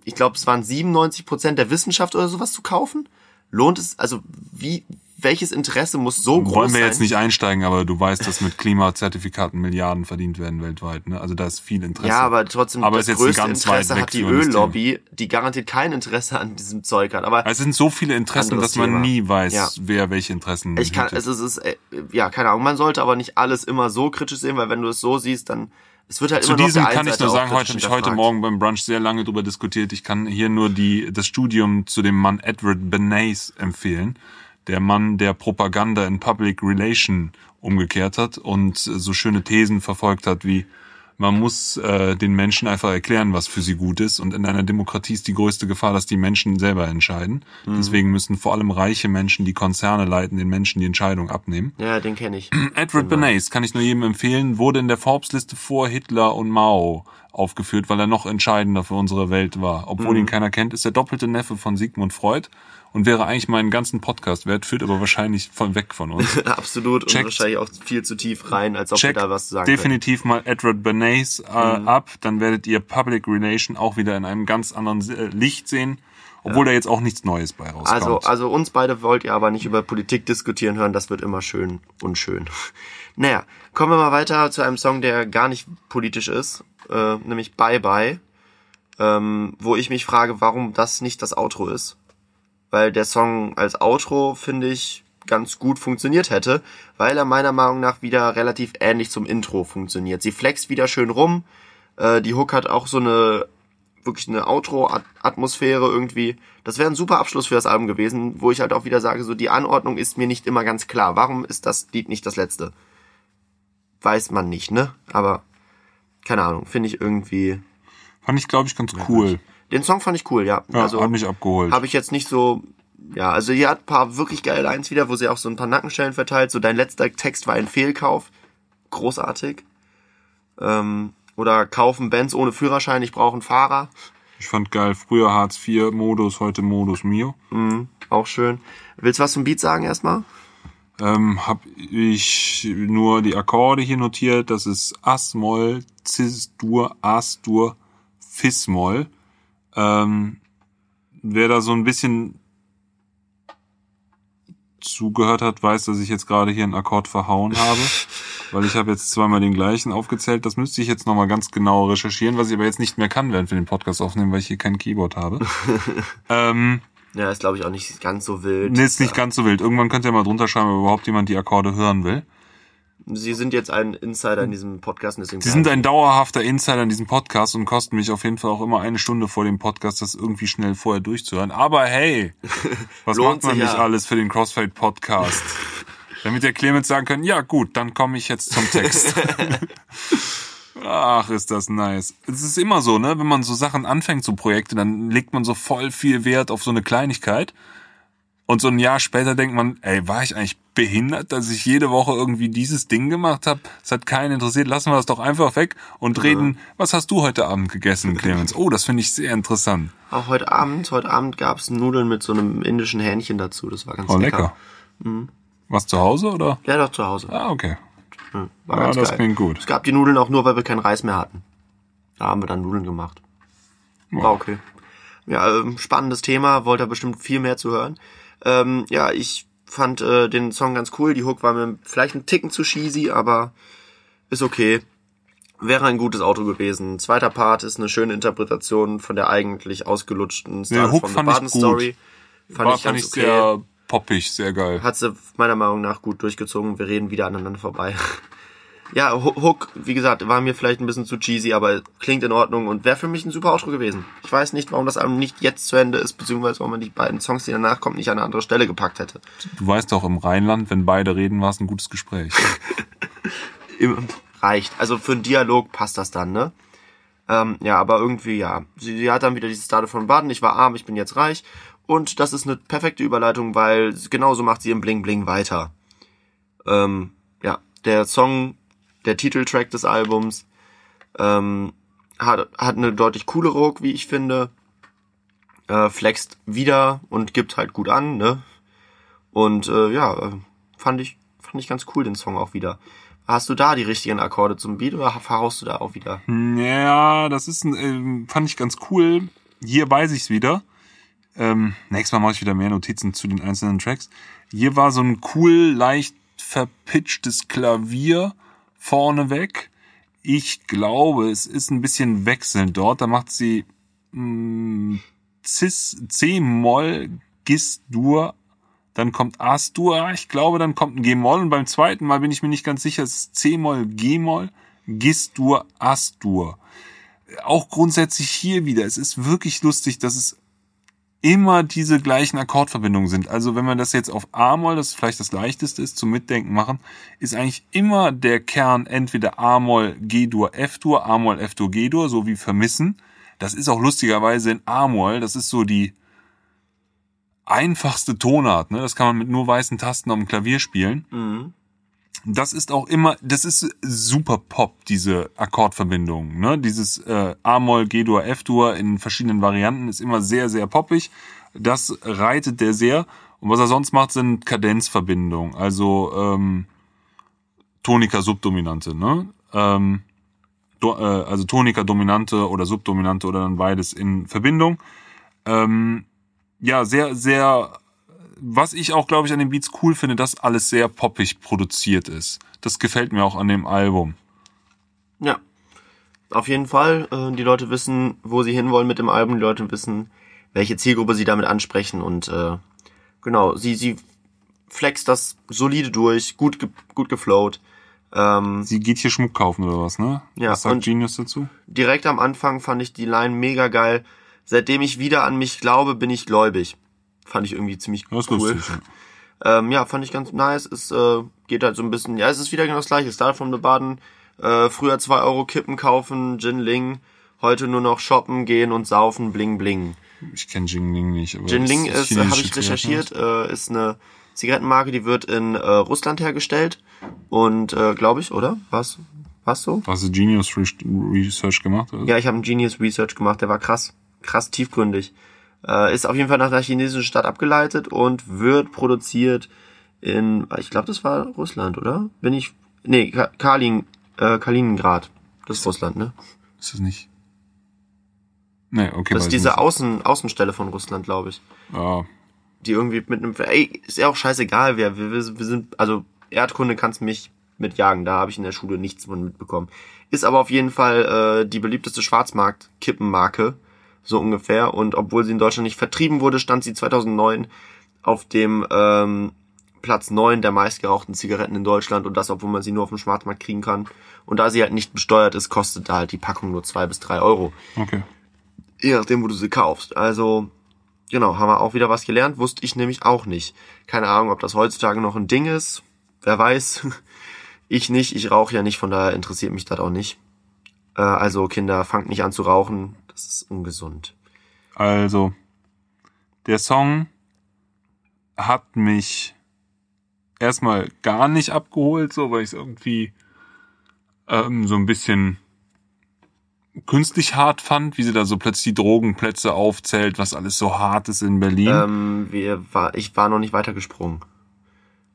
ich glaube, es waren 97 Prozent der Wissenschaft oder sowas zu kaufen? Lohnt es, also wie, welches Interesse muss so groß Wollen wir sein? jetzt nicht einsteigen, aber du weißt, dass mit Klimazertifikaten Milliarden verdient werden weltweit. Ne? Also da ist viel Interesse. Ja, aber trotzdem, Aber das größte Interesse hat die. Öllobby, die garantiert kein Interesse an diesem Zeug hat. Aber es sind so viele Interessen, dass man Thema. nie weiß, Ja. wer welche Interessen ich kann, es ist, es ist, äh, ja, keine Ahnung, man sollte aber nicht alles immer so kritisch sehen, weil wenn du es so siehst, dann, es wird halt Zu diesem kann ich nur sagen, heute habe ich heute. Morgen beim Brunch sehr lange drüber diskutiert. Ich kann hier nur die, das Studium zu dem Mann Edward Bernays empfehlen. Der Mann, der Propaganda in Public Relation umgekehrt hat und so schöne Thesen verfolgt hat wie man muss äh, den Menschen einfach erklären, was für sie gut ist. Und in einer Demokratie ist die größte Gefahr, dass die Menschen selber entscheiden. Mhm. Deswegen müssen vor allem reiche Menschen, die Konzerne leiten, den Menschen die Entscheidung abnehmen. Ja, den kenne ich. Edward Bernays, kann ich nur jedem empfehlen, wurde in der Forbes-Liste vor Hitler und Mao aufgeführt, weil er noch entscheidender für unsere Welt war. Obwohl Mhm. ihn keiner kennt, ist der doppelte Neffe von Sigmund Freud und wäre eigentlich meinen ganzen Podcast wert, führt aber wahrscheinlich von weg von uns. Absolut und Checkt- wahrscheinlich auch viel zu tief rein, als ob wir da was zu sagen können. definitiv mal Edward Bernays äh, Mhm. ab, dann werdet ihr Public Relation auch wieder in einem ganz anderen äh, Licht sehen, obwohl da jetzt auch nichts Neues bei rauskommt. Also, also uns beide wollt ihr aber nicht über Politik diskutieren hören, das wird immer schön unschön. Naja, kommen wir mal weiter zu einem Song, der gar nicht politisch ist, äh, nämlich Bye Bye, ähm, wo ich mich frage, warum das nicht das Outro ist. Weil der Song als Outro, finde ich, ganz gut funktioniert hätte, weil er meiner Meinung nach wieder relativ ähnlich zum Intro funktioniert. Sie flext wieder schön rum, äh, die Hook hat auch so eine wirklich eine Outro-Atmosphäre irgendwie. Das wäre ein super Abschluss für das Album gewesen, wo ich halt auch wieder sage, so die Anordnung ist mir nicht immer ganz klar. Warum ist das Lied nicht das letzte? Weiß man nicht, ne? Aber keine Ahnung, finde ich irgendwie. Fand ich, glaube ich, ganz cool. Den Song fand ich cool, ja. Ja, also hat mich abgeholt. habe ich jetzt nicht so. Ja, also hier hat ein paar wirklich geile Lines wieder, wo sie auch so ein paar Nackenstellen verteilt. So dein letzter Text war ein Fehlkauf. Großartig. Ähm, oder kaufen Bands ohne Führerschein, ich brauche einen Fahrer. Ich fand geil, früher Hartz IV Modus, heute Modus Mio. Mhm, auch schön. Willst du was zum Beat sagen erstmal? Ähm, hab ich nur die Akkorde hier notiert. Das ist As-Moll, Cis-Dur, As-Dur, Fis-Moll. Ähm, wer da so ein bisschen zugehört hat, weiß, dass ich jetzt gerade hier einen Akkord verhauen habe. Weil ich habe jetzt zweimal den gleichen aufgezählt. Das müsste ich jetzt nochmal ganz genau recherchieren, was ich aber jetzt nicht mehr kann, während wir den Podcast aufnehmen, weil ich hier kein Keyboard habe. ähm, Ja, ist glaube ich auch nicht ganz so wild. Nee, ist nicht ganz so wild. Irgendwann könnt ihr mal drunter schreiben, ob überhaupt jemand die Akkorde hören will. Sie sind jetzt ein Insider in diesem Podcast. Deswegen Sie sind ein dauerhafter Insider in diesem Podcast und kosten mich auf jeden Fall auch immer eine Stunde vor dem Podcast, das irgendwie schnell vorher durchzuhören. Aber hey, was macht man nicht ja. alles für den Crossfade Podcast? Damit der Clemens sagen kann, ja gut, dann komme ich jetzt zum Text. Ach, ist das nice. Es ist immer so, ne? Wenn man so Sachen anfängt, so Projekte, dann legt man so voll viel Wert auf so eine Kleinigkeit. Und so ein Jahr später denkt man, ey, war ich eigentlich behindert, dass ich jede Woche irgendwie dieses Ding gemacht habe? Es hat keinen interessiert, lassen wir das doch einfach weg und reden, was hast du heute Abend gegessen, Clemens? Oh, das finde ich sehr interessant. Auch heute Abend, heute Abend gab's Nudeln mit so einem indischen Hähnchen dazu. Das war ganz Oh, lecker. lecker. Was zu Hause oder? Ja, doch zu Hause. Ah, okay. Hm, War Ja, ganz das geil. klingt gut. Es gab die Nudeln auch nur, weil wir keinen Reis mehr hatten. Da haben wir dann Nudeln gemacht. War okay. Ja, ähm, spannendes Thema, wollte da bestimmt viel mehr zu hören. Ähm, ja, ich fand äh, den Song ganz cool. Die Hook war mir vielleicht ein Ticken zu cheesy, aber ist okay. Wäre ein gutes Auto gewesen. Zweiter Part ist eine schöne Interpretation von der eigentlich ausgelutschten Star Hook from the fand ich Baden. Story. Fand War, ich fand ganz ich okay. sehr poppig, sehr geil. Hat sie meiner Meinung nach gut durchgezogen. Wir reden wieder aneinander vorbei. Ja, Ho- Hook, wie gesagt, war mir vielleicht ein bisschen zu cheesy, aber klingt in Ordnung und wäre für mich ein super Outro gewesen. Ich weiß nicht, warum das Album nicht jetzt zu Ende ist, beziehungsweise warum man die beiden Songs, die danach kommen, nicht an eine andere Stelle gepackt hätte. Du weißt doch, im Rheinland, wenn beide reden, war es ein gutes Gespräch. Reicht. Also für einen Dialog passt das dann, ne? Ähm, ja, aber irgendwie, ja. Sie, sie hat dann wieder dieses Stade von Baden, ich war arm, ich bin jetzt reich. Und das ist eine perfekte Überleitung, weil genauso macht sie im Bling Bling weiter. Ähm, ja, der Song, der Titeltrack des Albums, ähm, hat, hat eine deutlich coolere Hook, wie ich finde. Äh, flext wieder und gibt halt gut an, ne? Und äh, ja, äh, fand ich, fand ich ganz cool, den Song auch wieder. Hast du da die richtigen Akkorde zum Beat oder verhaust du da auch wieder? Ja, das ist ein, ähm, fand ich ganz cool. Hier weiß ich's wieder. Ähm, nächstes Mal mache ich wieder mehr Notizen zu den einzelnen Tracks. Hier war so ein cool, leicht verpitchtes Klavier vorneweg. Ich glaube, es ist ein bisschen wechselnd dort. Da macht sie mh, Cis, C-Moll, Gis-Dur, dann kommt As-Dur. Ich glaube, dann kommt ein G-Moll und beim zweiten Mal bin ich mir nicht ganz sicher, es ist C-Moll, G-Moll, Gis-Dur, As-Dur. Auch grundsätzlich hier wieder. Es ist wirklich lustig, dass es immer diese gleichen Akkordverbindungen sind. Also wenn man das jetzt auf A-Moll, das vielleicht das leichteste ist, zum Mitdenken machen, ist eigentlich immer der Kern entweder A-Moll, G-Dur, F-Dur, A-Moll, F-Dur, G-Dur, so wie vermissen. Das ist auch lustigerweise in A-Moll, das ist so die einfachste Tonart, ne? Das kann man mit nur weißen Tasten am Klavier spielen. Mhm. Das ist auch immer, das ist super Pop, diese Akkordverbindung. Ne? Dieses äh, A-Moll, G-Dur, F-Dur in verschiedenen Varianten ist immer sehr, sehr poppig. Das reitet der sehr. Und was er sonst macht, sind Kadenzverbindungen. Also ähm, Tonika Subdominante. Ne? Ähm, äh, also Tonika Dominante oder Subdominante oder dann beides in Verbindung. Ähm, ja, sehr, sehr was ich auch, glaube ich, an den Beats cool finde, dass alles sehr poppig produziert ist. Das gefällt mir auch an dem Album. Ja. Auf jeden Fall. Äh, die Leute wissen, wo sie hinwollen mit dem Album. Die Leute wissen, welche Zielgruppe sie damit ansprechen. Und äh, genau, sie, sie flext das solide durch, gut, ge gut geflowt. Ähm, Sie geht hier Schmuck kaufen oder was, ne? Ja, Was sagt Genius dazu? direkt am Anfang fand ich die Line mega geil. Seitdem ich wieder an mich glaube, bin ich gläubig. Fand ich irgendwie ziemlich Das ist cool. lustig. Ja. Ähm, ja, fand ich ganz nice. Es äh, geht halt so ein bisschen, ja, es ist wieder genau das gleiche. Style from the Baden. Äh, früher zwei Euro Kippen kaufen, Gin Ling. Heute nur noch shoppen, gehen und saufen, bling bling. Ich kenne Jingling nicht. aber Gin Ling ist, chinesische habe ich recherchiert, äh, ist eine Zigarettenmarke, die wird in äh, Russland hergestellt. Und äh, glaube ich, oder? Was? Was so? Hast du Genius Re Research gemacht? Oder? Ja, ich habe einen Genius Research gemacht, der war krass, krass tiefgründig. Äh, ist auf jeden Fall nach einer chinesischen Stadt abgeleitet und wird produziert in, ich glaube, das war Russland, oder? Bin ich, nee, Ka Kalin, äh, Kaliningrad. Das ist Russland, ne? Ist das nicht? Nee, okay. Das ist diese nicht. Außen, Außenstelle von Russland, glaube ich. Ja, Die irgendwie mit einem, ey, ist ja auch scheißegal, wer, wir, wir wir sind, also Erdkunde kannst mich mitjagen, da habe ich in der Schule nichts von mitbekommen. Ist aber auf jeden Fall äh, die beliebteste Schwarzmarkt-Kippenmarke so ungefähr. Und obwohl sie in Deutschland nicht vertrieben wurde, stand sie 2009 auf dem ähm, Platz 9 der meistgerauchten Zigaretten in Deutschland und das, obwohl man sie nur auf dem Schwarzmarkt kriegen kann. Und da sie halt nicht besteuert ist, kostet da halt die Packung nur zwei bis drei Euro. Okay. Je nachdem, wo du sie kaufst. Also, genau, haben wir auch wieder was gelernt. Wusste ich nämlich auch nicht. Keine Ahnung, ob das heutzutage noch ein Ding ist. Wer weiß. Ich nicht. Ich rauche ja nicht, von daher interessiert mich das auch nicht. Äh, also, Kinder, fangt nicht an zu rauchen. Das ist ungesund. Also, der Song hat mich erstmal gar nicht abgeholt, so, weil ich es irgendwie ähm, so ein bisschen künstlich hart fand, wie sie da so plötzlich die Drogenplätze aufzählt, was alles so hart ist in Berlin. Ähm, wir war, ich war noch nicht weitergesprungen.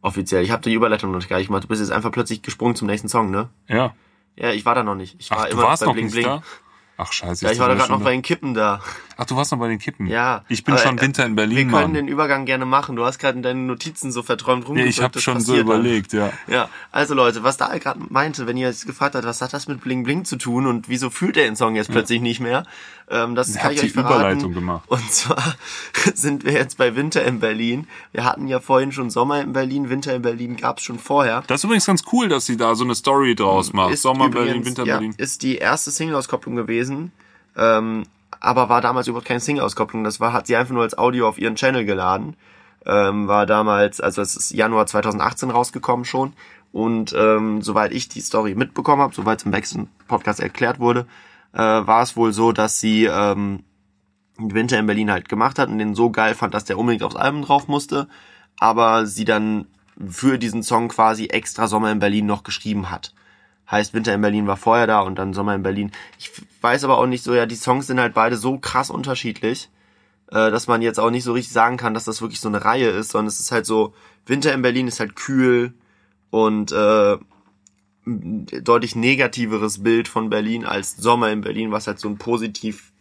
Offiziell. Ich habe die Überleitung noch gar nicht gemacht. Du bist jetzt einfach plötzlich gesprungen zum nächsten Song, ne? ja. Ja, ich war da noch nicht. Ich war Ach, du immer warst bei noch Bling nicht Bling. da? Ach scheiße. Ja, ich war da gerade noch bei den Kippen da. Ach, du warst noch bei den Kippen. Ja. Ich bin schon äh, Winter in Berlin, Wir können Mann. den Übergang gerne machen. Du hast gerade in deinen Notizen so verträumt Ja, rumgedrückt. ich habe das schon so dann. überlegt, ja. Ja, also Leute, was da gerade meinte, wenn ihr jetzt gefragt habt, was hat das mit Bling Bling zu tun und wieso fühlt er den Song jetzt plötzlich nicht mehr, ähm, das Er kann ich die euch verraten. Überleitung gemacht. Und zwar sind wir jetzt bei Winter in Berlin. Wir hatten ja vorhin schon Sommer in Berlin, Winter in Berlin gab's schon vorher. Das ist übrigens ganz cool, dass sie da so eine Story draus macht. Ist Sommer übrigens, Berlin, Winter ja, Berlin. Ist die erste Single-Auskopplung gewesen, ähm, aber war damals überhaupt keine Single-Auskopplung. Das war, hat sie einfach nur als Audio auf ihren Channel geladen. Ähm, war damals, also es ist Januar 2018 rausgekommen schon. Und ähm, soweit ich die Story mitbekommen habe, soweit es im Wechsel-Podcast erklärt wurde, äh, war es wohl so, dass sie ähm, Winter in Berlin halt gemacht hat und den so geil fand, dass der unbedingt aufs Album drauf musste, aber sie dann für diesen Song quasi extra Sommer in Berlin noch geschrieben hat. Heißt, Winter in Berlin war vorher da und dann Sommer in Berlin. Ich weiß aber auch nicht so, ja, die Songs sind halt beide so krass unterschiedlich, äh, dass man jetzt auch nicht so richtig sagen kann, dass das wirklich so eine Reihe ist, sondern es ist halt so, Winter in Berlin ist halt kühl und äh, deutlich negativeres Bild von Berlin als Sommer in Berlin, was halt so ein positiv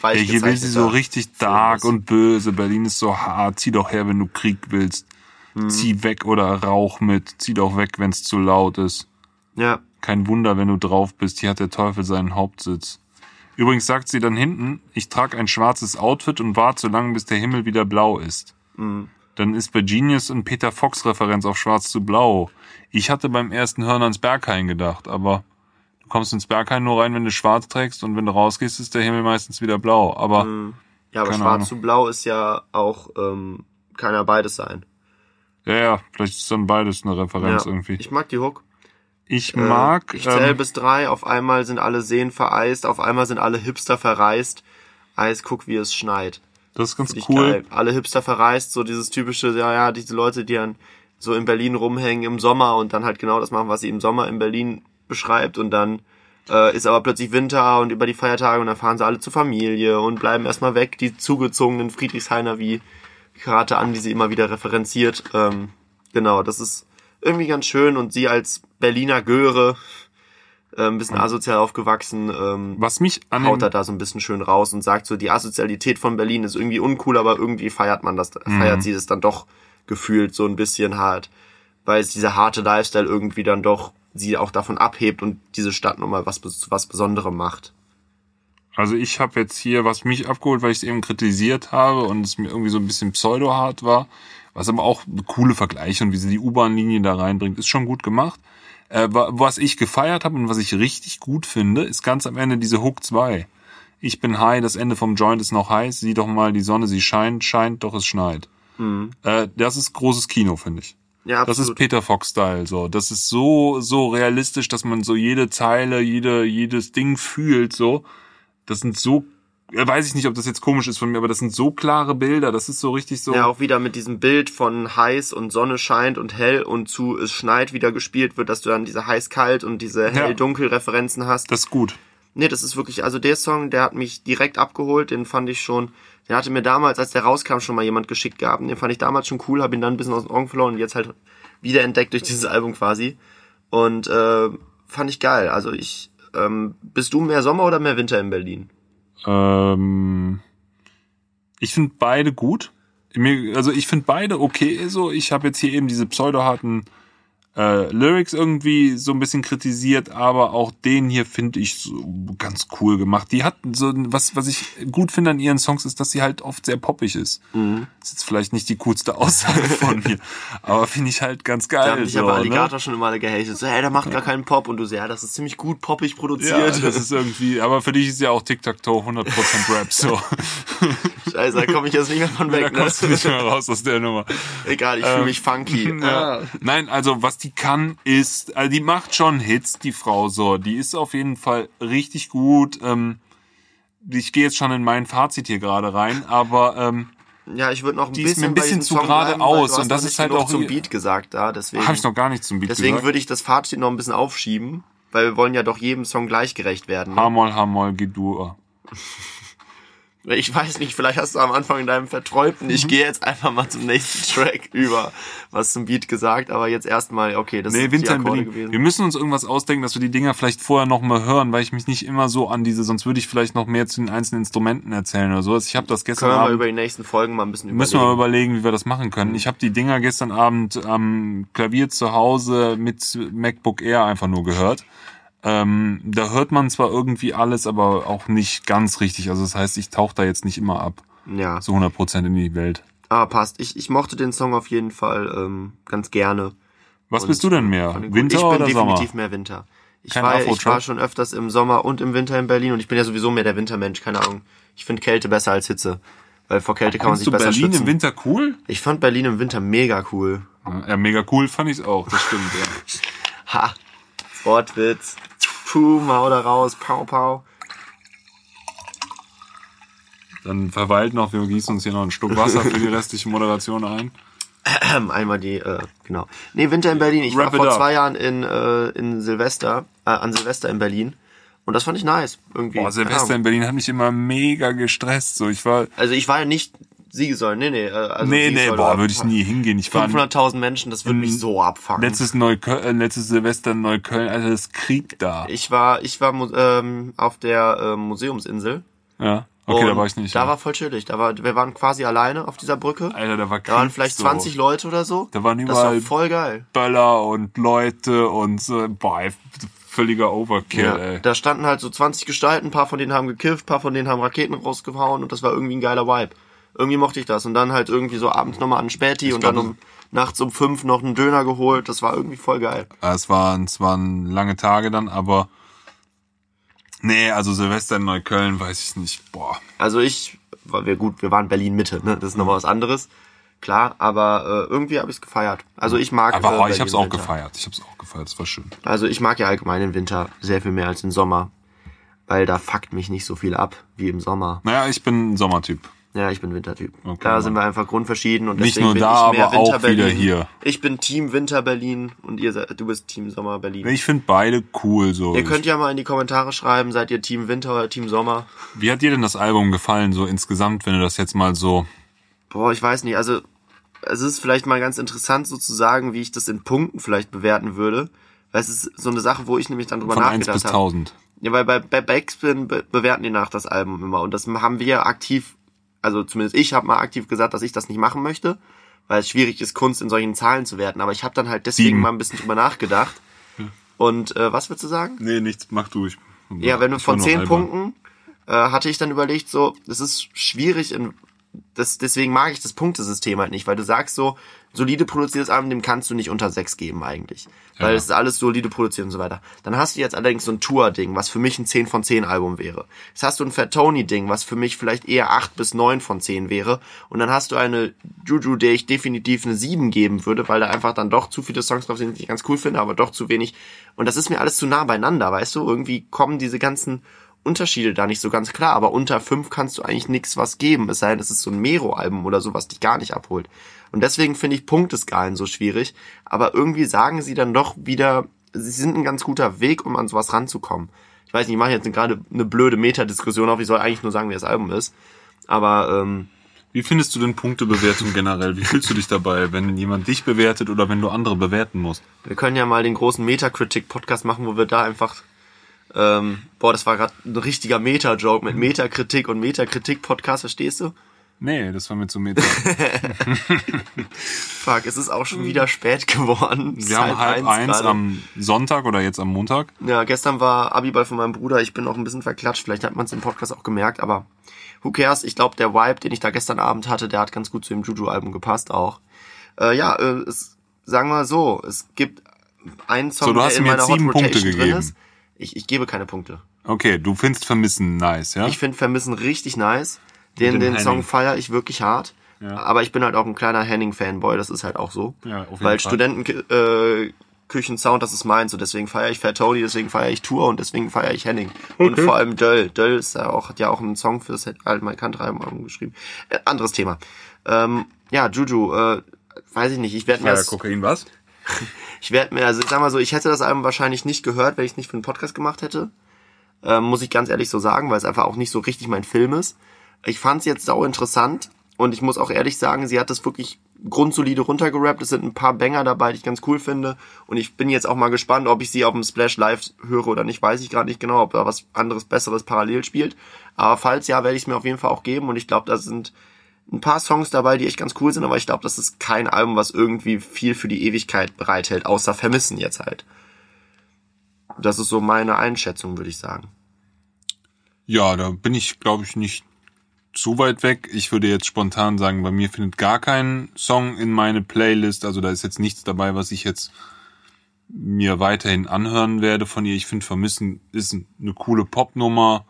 weich Ja, hier will sie so richtig dark und böse. Berlin ist so hart. Zieh doch her, wenn du Krieg willst. Hm. Zieh weg oder rauch mit. Zieh doch weg, wenn's zu laut ist. Ja, Kein Wunder, wenn du drauf bist. Hier hat der Teufel seinen Hauptsitz. Übrigens sagt sie dann hinten, ich trage ein schwarzes Outfit und warte so lange, bis der Himmel wieder blau ist. Mhm. Dann ist bei Genius ein Peter Fox Referenz auf Schwarz zu Blau. Ich hatte beim ersten Hören ans Berghain gedacht, aber du kommst ins Berghain nur rein, wenn du schwarz trägst und wenn du rausgehst, ist der Himmel meistens wieder blau. Aber ja, aber schwarz Ahnung. zu blau ist ja auch, ähm, kann ja beides sein. ja, ja, vielleicht ist dann beides eine Referenz Ja. irgendwie. Ich mag die Hook. Ich Äh, mag, ich zähle ähm, bis drei, auf einmal sind alle Seen vereist, auf einmal sind alle Hipster verreist. Eis, guck, wie es schneit. das ist ganz cool. geil. Alle Hipster verreist, so dieses typische, ja, ja, diese Leute, die dann so in Berlin rumhängen im Sommer und dann halt genau das machen, was sie im Sommer in Berlin beschreibt und dann äh, ist aber plötzlich Winter und über die Feiertage und dann fahren sie alle zur Familie und bleiben erstmal weg, die zugezogenen Friedrichshainer wie Karate an, die sie immer wieder referenziert. Ähm, genau, das ist irgendwie ganz schön und sie als Berliner Göre, äh, ein bisschen asozial aufgewachsen, ähm, Was mich an haut er da so ein bisschen schön raus und sagt so, die Asozialität von Berlin ist irgendwie uncool, aber irgendwie feiert man das, feiert sie das dann doch gefühlt so ein bisschen hart, weil es dieser harte Lifestyle irgendwie dann doch sie auch davon abhebt und diese Stadt nochmal was, was Besonderem macht. Also ich habe jetzt hier was mich abgeholt, weil ich es eben kritisiert habe und es mir irgendwie so ein bisschen pseudo-hart war. Was aber auch eine coole Vergleiche und wie sie die U-Bahn-Linie da reinbringt, ist schon gut gemacht. Äh, wa- was ich gefeiert habe und was ich richtig gut finde, ist ganz am Ende diese Hook 2. Ich bin high, das Ende vom Joint ist noch heiß, sieh doch mal, die Sonne, sie scheint, scheint, doch es schneit. Äh, das ist großes Kino, finde ich. Ja, Das ist absolut. Peter Fox-Style, so. Das ist so, so realistisch, dass man so jede Zeile, jede, jedes Ding fühlt, so. Das sind so, weiß ich nicht, ob das jetzt komisch ist von mir, aber das sind so klare Bilder, das ist so richtig so. Ja, auch wieder mit diesem Bild von heiß und Sonne scheint und hell und zu es schneit wieder gespielt wird, dass du dann diese heiß-kalt und diese hell-dunkel-Referenzen hast. Das ist gut. Nee, das ist wirklich, also der Song, der hat mich direkt abgeholt, den fand ich schon, den hatte mir damals, als der rauskam, schon mal jemand geschickt gehabt. Den fand ich damals schon cool, habe ihn dann ein bisschen aus den Augen verloren und jetzt halt wiederentdeckt durch dieses Album quasi. Und äh, fand ich geil. Also ich, ähm, bist du mehr Sommer oder mehr Winter in Berlin? Ähm, ich finde beide gut. Also ich finde beide okay. So, ich habe jetzt hier eben diese pseudo-harten äh, Lyrics irgendwie so ein bisschen kritisiert, aber auch den hier finde ich so ganz cool gemacht. Die hat so was, was ich gut finde an ihren Songs ist, dass sie halt oft sehr poppig ist. Mhm. Das ist jetzt vielleicht nicht die coolste Aussage von mir, aber finde ich halt ganz geil. Da haben dich so, aber ne? Alligator schon immer alle gehatet. So, hey, der macht gar keinen Pop. Und du so, ja, das ist ziemlich gut poppig Ja, produziert. das ist irgendwie, aber für dich ist ja auch Tic-Tac-Toe 100% Rap, so. Scheiße, da komme ich jetzt nicht mehr von da weg. Ne? kommst du nicht mehr raus aus der Nummer. Egal, ich fühle mich funky. Ähm, Ja. Ah. Nein, also was die kann ist, also die macht schon Hits, die Frau so. Die ist auf jeden Fall richtig gut. Ähm, ich gehe jetzt schon in mein Fazit hier gerade rein, aber ähm, Ja, ich würde noch ein Die ist bisschen, mir ein bisschen zu geradeaus du hast und das ist halt auch zum Beat gesagt da, deswegen. habe ich noch gar nicht zum Beat deswegen gesagt. würde ich das Fazit noch ein bisschen aufschieben, weil wir wollen ja doch jedem Song gleichgerecht werden. Ne? H-Moll, H-Moll, G-Dur. Ich weiß nicht, vielleicht hast du am Anfang in deinem Verträumten, Mhm. ich gehe jetzt einfach mal zum nächsten Track über, was zum Beat gesagt, aber jetzt erstmal, okay, das Nee, sind Winter die Akkorde Berlin. Wir gewesen. müssen uns irgendwas ausdenken, dass wir die Dinger vielleicht vorher noch mal hören, weil ich mich nicht immer so an diese, sonst würde ich vielleicht noch mehr zu den einzelnen Instrumenten erzählen oder sowas. Ich habe das gestern Können wir mal Abend über die nächsten Folgen mal ein bisschen Müssen wir mal überlegen. überlegen, wie wir das machen können. Ich habe die Dinger gestern Abend am Klavier zu Hause mit MacBook Air einfach nur gehört. Ähm, da hört man zwar irgendwie alles, aber auch nicht ganz richtig. Also das heißt, ich tauche da jetzt nicht immer ab, Ja, so 100% in die Welt. ah, passt. Ich, ich mochte den Song auf jeden Fall ähm, ganz gerne. Was Und bist du denn mehr? Winter ich bin oder Sommer? definitiv mehr Winter. Ich Kein war, ich war schon öfters im Sommer und im Winter in Berlin und ich bin ja sowieso mehr der Wintermensch, keine Ahnung. Ich finde Kälte besser als Hitze. Weil vor Kälte kann man sich du besser Berlin schützen. im Winter cool? Ich fand Berlin im Winter mega cool. Ja, mega cool fand ich auch, das stimmt, ja. Ha! Wortwitz. Puh, Mau da raus. Pau, pau. Dann verweilt noch, wir gießen uns hier noch ein Stück Wasser für die restliche Moderation ein. Ähm, einmal die, äh, genau. Nee, Winter in Berlin. Ich Wrap war vor up. zwei Jahren in, äh, in Silvester, äh, an Silvester in Berlin. Und das fand ich nice. Irgendwie. Boah, Silvester in Berlin hat mich immer mega gestresst. So, ich war, Also ich war ja nicht Siegesäulen, nee, nee. äh, Also nee, nee, boah, würde ich nie hingehen. Ich war 500.000 Menschen, das würde mich so abfangen. letztes Neukölln, äh, letztes Silvester in Neukölln, Alter, das Krieg da. Ich war, ich war ähm, auf der ähm, Museumsinsel. Ja, okay, da Und war ich nicht. Da ja. war voll chillig. Da war, wir waren quasi alleine auf dieser Brücke. Alter, da war Krieg. Da waren vielleicht so. 20 Leute oder so. Da waren das war überall voll geil. Böller und Leute und so, boah, völliger Overkill, Ja, ey. da standen halt so 20 Gestalten, ein paar von denen haben gekifft, ein paar von denen haben Raketen rausgehauen und das war irgendwie ein geiler Vibe. Irgendwie mochte ich das. Und dann halt irgendwie so abends nochmal an Späti und glaub, dann um nachts um fünf noch einen Döner geholt. Das war irgendwie voll geil. Ja, Es waren, es waren lange Tage dann, aber nee, also Silvester in Neukölln, weiß ich nicht, boah. Also ich, weil wir gut, wir waren Berlin Mitte, ne? Das ist nochmal was anderes. Klar, aber äh, irgendwie habe ich es gefeiert. Also ich mag. Aber äh, oh, ich Berlin hab's auch Winter. gefeiert. Ich hab's auch gefeiert, das war schön. Also ich mag ja allgemein den Winter sehr viel mehr als den Sommer. Weil da fuckt mich nicht so viel ab wie im Sommer. Naja, ich bin ein Sommertyp. Ja, ich bin Wintertyp. Okay, da sind wir einfach grundverschieden und Nicht deswegen nur bin da, ich mehr aber auch Winter Berlin. wieder hier. Ich bin Team Winter Berlin und ihr seid, du bist Team Sommer Berlin. Ich finde beide cool so. ihr könnt ja mal in die Kommentare schreiben, seid ihr Team Winter oder Team Sommer? Wie hat dir denn das Album gefallen, so insgesamt, wenn du das jetzt mal so. Boah, ich weiß nicht, also es ist vielleicht mal ganz interessant sozusagen, wie ich das in Punkten vielleicht bewerten würde. Weil es ist so eine Sache, wo ich nämlich dann drüber Von 1 nachgedacht bis habe. 1000. Ja, weil bei, bei Backspin be bewerten die nach das Album immer. Und das haben wir aktiv, also zumindest ich habe mal aktiv gesagt, dass ich das nicht machen möchte, weil es schwierig ist, Kunst in solchen Zahlen zu werten. Aber ich habe dann halt deswegen Sieben. mal ein bisschen drüber nachgedacht. Und äh, was würdest du sagen? Nee, nichts, mach du. Ich, Ja, wenn du von zehn. Punkten äh, hatte ich dann überlegt, so, das ist schwierig in das, deswegen mag ich das Punktesystem halt nicht, weil du sagst so, solide produziertes Album, dem kannst du nicht unter sechs geben eigentlich. Weil Ja. es ist alles solide produziert und so weiter. Dann hast du jetzt allerdings so ein Tour-Ding, was für mich ein 10 von 10 Album wäre. Jetzt hast du ein Fat Tony-Ding, was für mich vielleicht eher 8 bis 9 von 10 wäre. Und dann hast du eine Juju, der ich definitiv eine 7 geben würde, weil da einfach dann doch zu viele Songs drauf sind, die ich ganz cool finde, aber doch zu wenig. Und das ist mir alles zu nah beieinander, weißt du? Irgendwie kommen diese ganzen Unterschiede da nicht so ganz klar, aber unter fünf kannst du eigentlich nix was geben, es sei denn, es ist so ein Mero-Album oder so, was dich gar nicht abholt. Und deswegen finde ich Punkteskalen so schwierig, aber irgendwie sagen sie dann doch wieder, sie sind ein ganz guter Weg, um an sowas ranzukommen. Ich weiß nicht, ich mache jetzt gerade eine blöde Metadiskussion auf, ich soll eigentlich nur sagen, wie das Album ist, aber ähm, Wie findest du denn Punktebewertung generell? Wie fühlst du dich dabei, wenn jemand dich bewertet oder wenn du andere bewerten musst? wir können ja mal den großen Metakritik-Podcast machen, wo wir da einfach ähm, boah, das war gerade ein richtiger Meta-Joke mit Metakritik und Metakritik-Podcast, verstehst du? Nee, das war mir zu meta. Fuck, es ist auch schon wieder spät geworden. Wir haben halb eins gerade. am Sonntag oder jetzt am Montag. Ja, gestern war Abiball von meinem Bruder. Ich bin auch ein bisschen verklatscht. Vielleicht hat man es im Podcast auch gemerkt, aber who cares? Ich glaube, der Vibe, den ich da gestern Abend hatte, der hat ganz gut zu dem Juju-Album gepasst auch. Äh, ja, äh, es, sagen wir so, es gibt einen Song, So, du der hast in mir meiner jetzt Hot sieben Rotation Punkte drin gegeben. ist. Ich, ich gebe keine Punkte. Okay, du findest Vermissen nice, ja? Ich finde Vermissen richtig nice. Den, den Song Henning. feiere ich wirklich hart. Ja. Aber ich bin halt auch ein kleiner Henning-Fanboy, das ist halt auch so. Ja, auf jeden Weil Fall. Studenten äh, das ist meins. Und deswegen feiere ich Fat Tony, deswegen feiere ich Tour und deswegen feiere ich Henning. Und vor allem Döll. Döll ist ja auch, hat ja auch einen Song für das Allgemein Album geschrieben. Äh, anderes Thema. Ähm, ja, Juju, äh, weiß ich nicht. Ich werde mir Ja, das, Kokain was? ich werde mir, also ich sag mal so, ich hätte das Album wahrscheinlich nicht gehört, wenn ich es nicht für einen Podcast gemacht hätte. Ähm, muss ich ganz ehrlich so sagen, weil es einfach auch nicht so richtig mein Film ist. Ich fand es jetzt sau interessant und ich muss auch ehrlich sagen, sie hat das wirklich grundsolide runtergerappt. Es sind ein paar Banger dabei, die ich ganz cool finde. Und ich bin jetzt auch mal gespannt, ob ich sie auf dem Splash Live höre oder nicht. Weiß ich gerade nicht genau, ob da was anderes, besseres parallel spielt. Aber falls ja, werde ich es mir auf jeden Fall auch geben. Und ich glaube, da sind ein paar Songs dabei, die echt ganz cool sind. Aber ich glaube, das ist kein Album, was irgendwie viel für die Ewigkeit bereithält, außer Vermissen jetzt halt. Das ist so meine Einschätzung, würde ich sagen. Ja, da bin ich, glaube ich, nicht zu weit weg. Ich würde jetzt spontan sagen, bei mir findet gar kein Song in meine Playlist. Also da ist jetzt nichts dabei, was ich jetzt mir weiterhin anhören werde von ihr. Ich finde Vermissen ist eine coole Popnummer.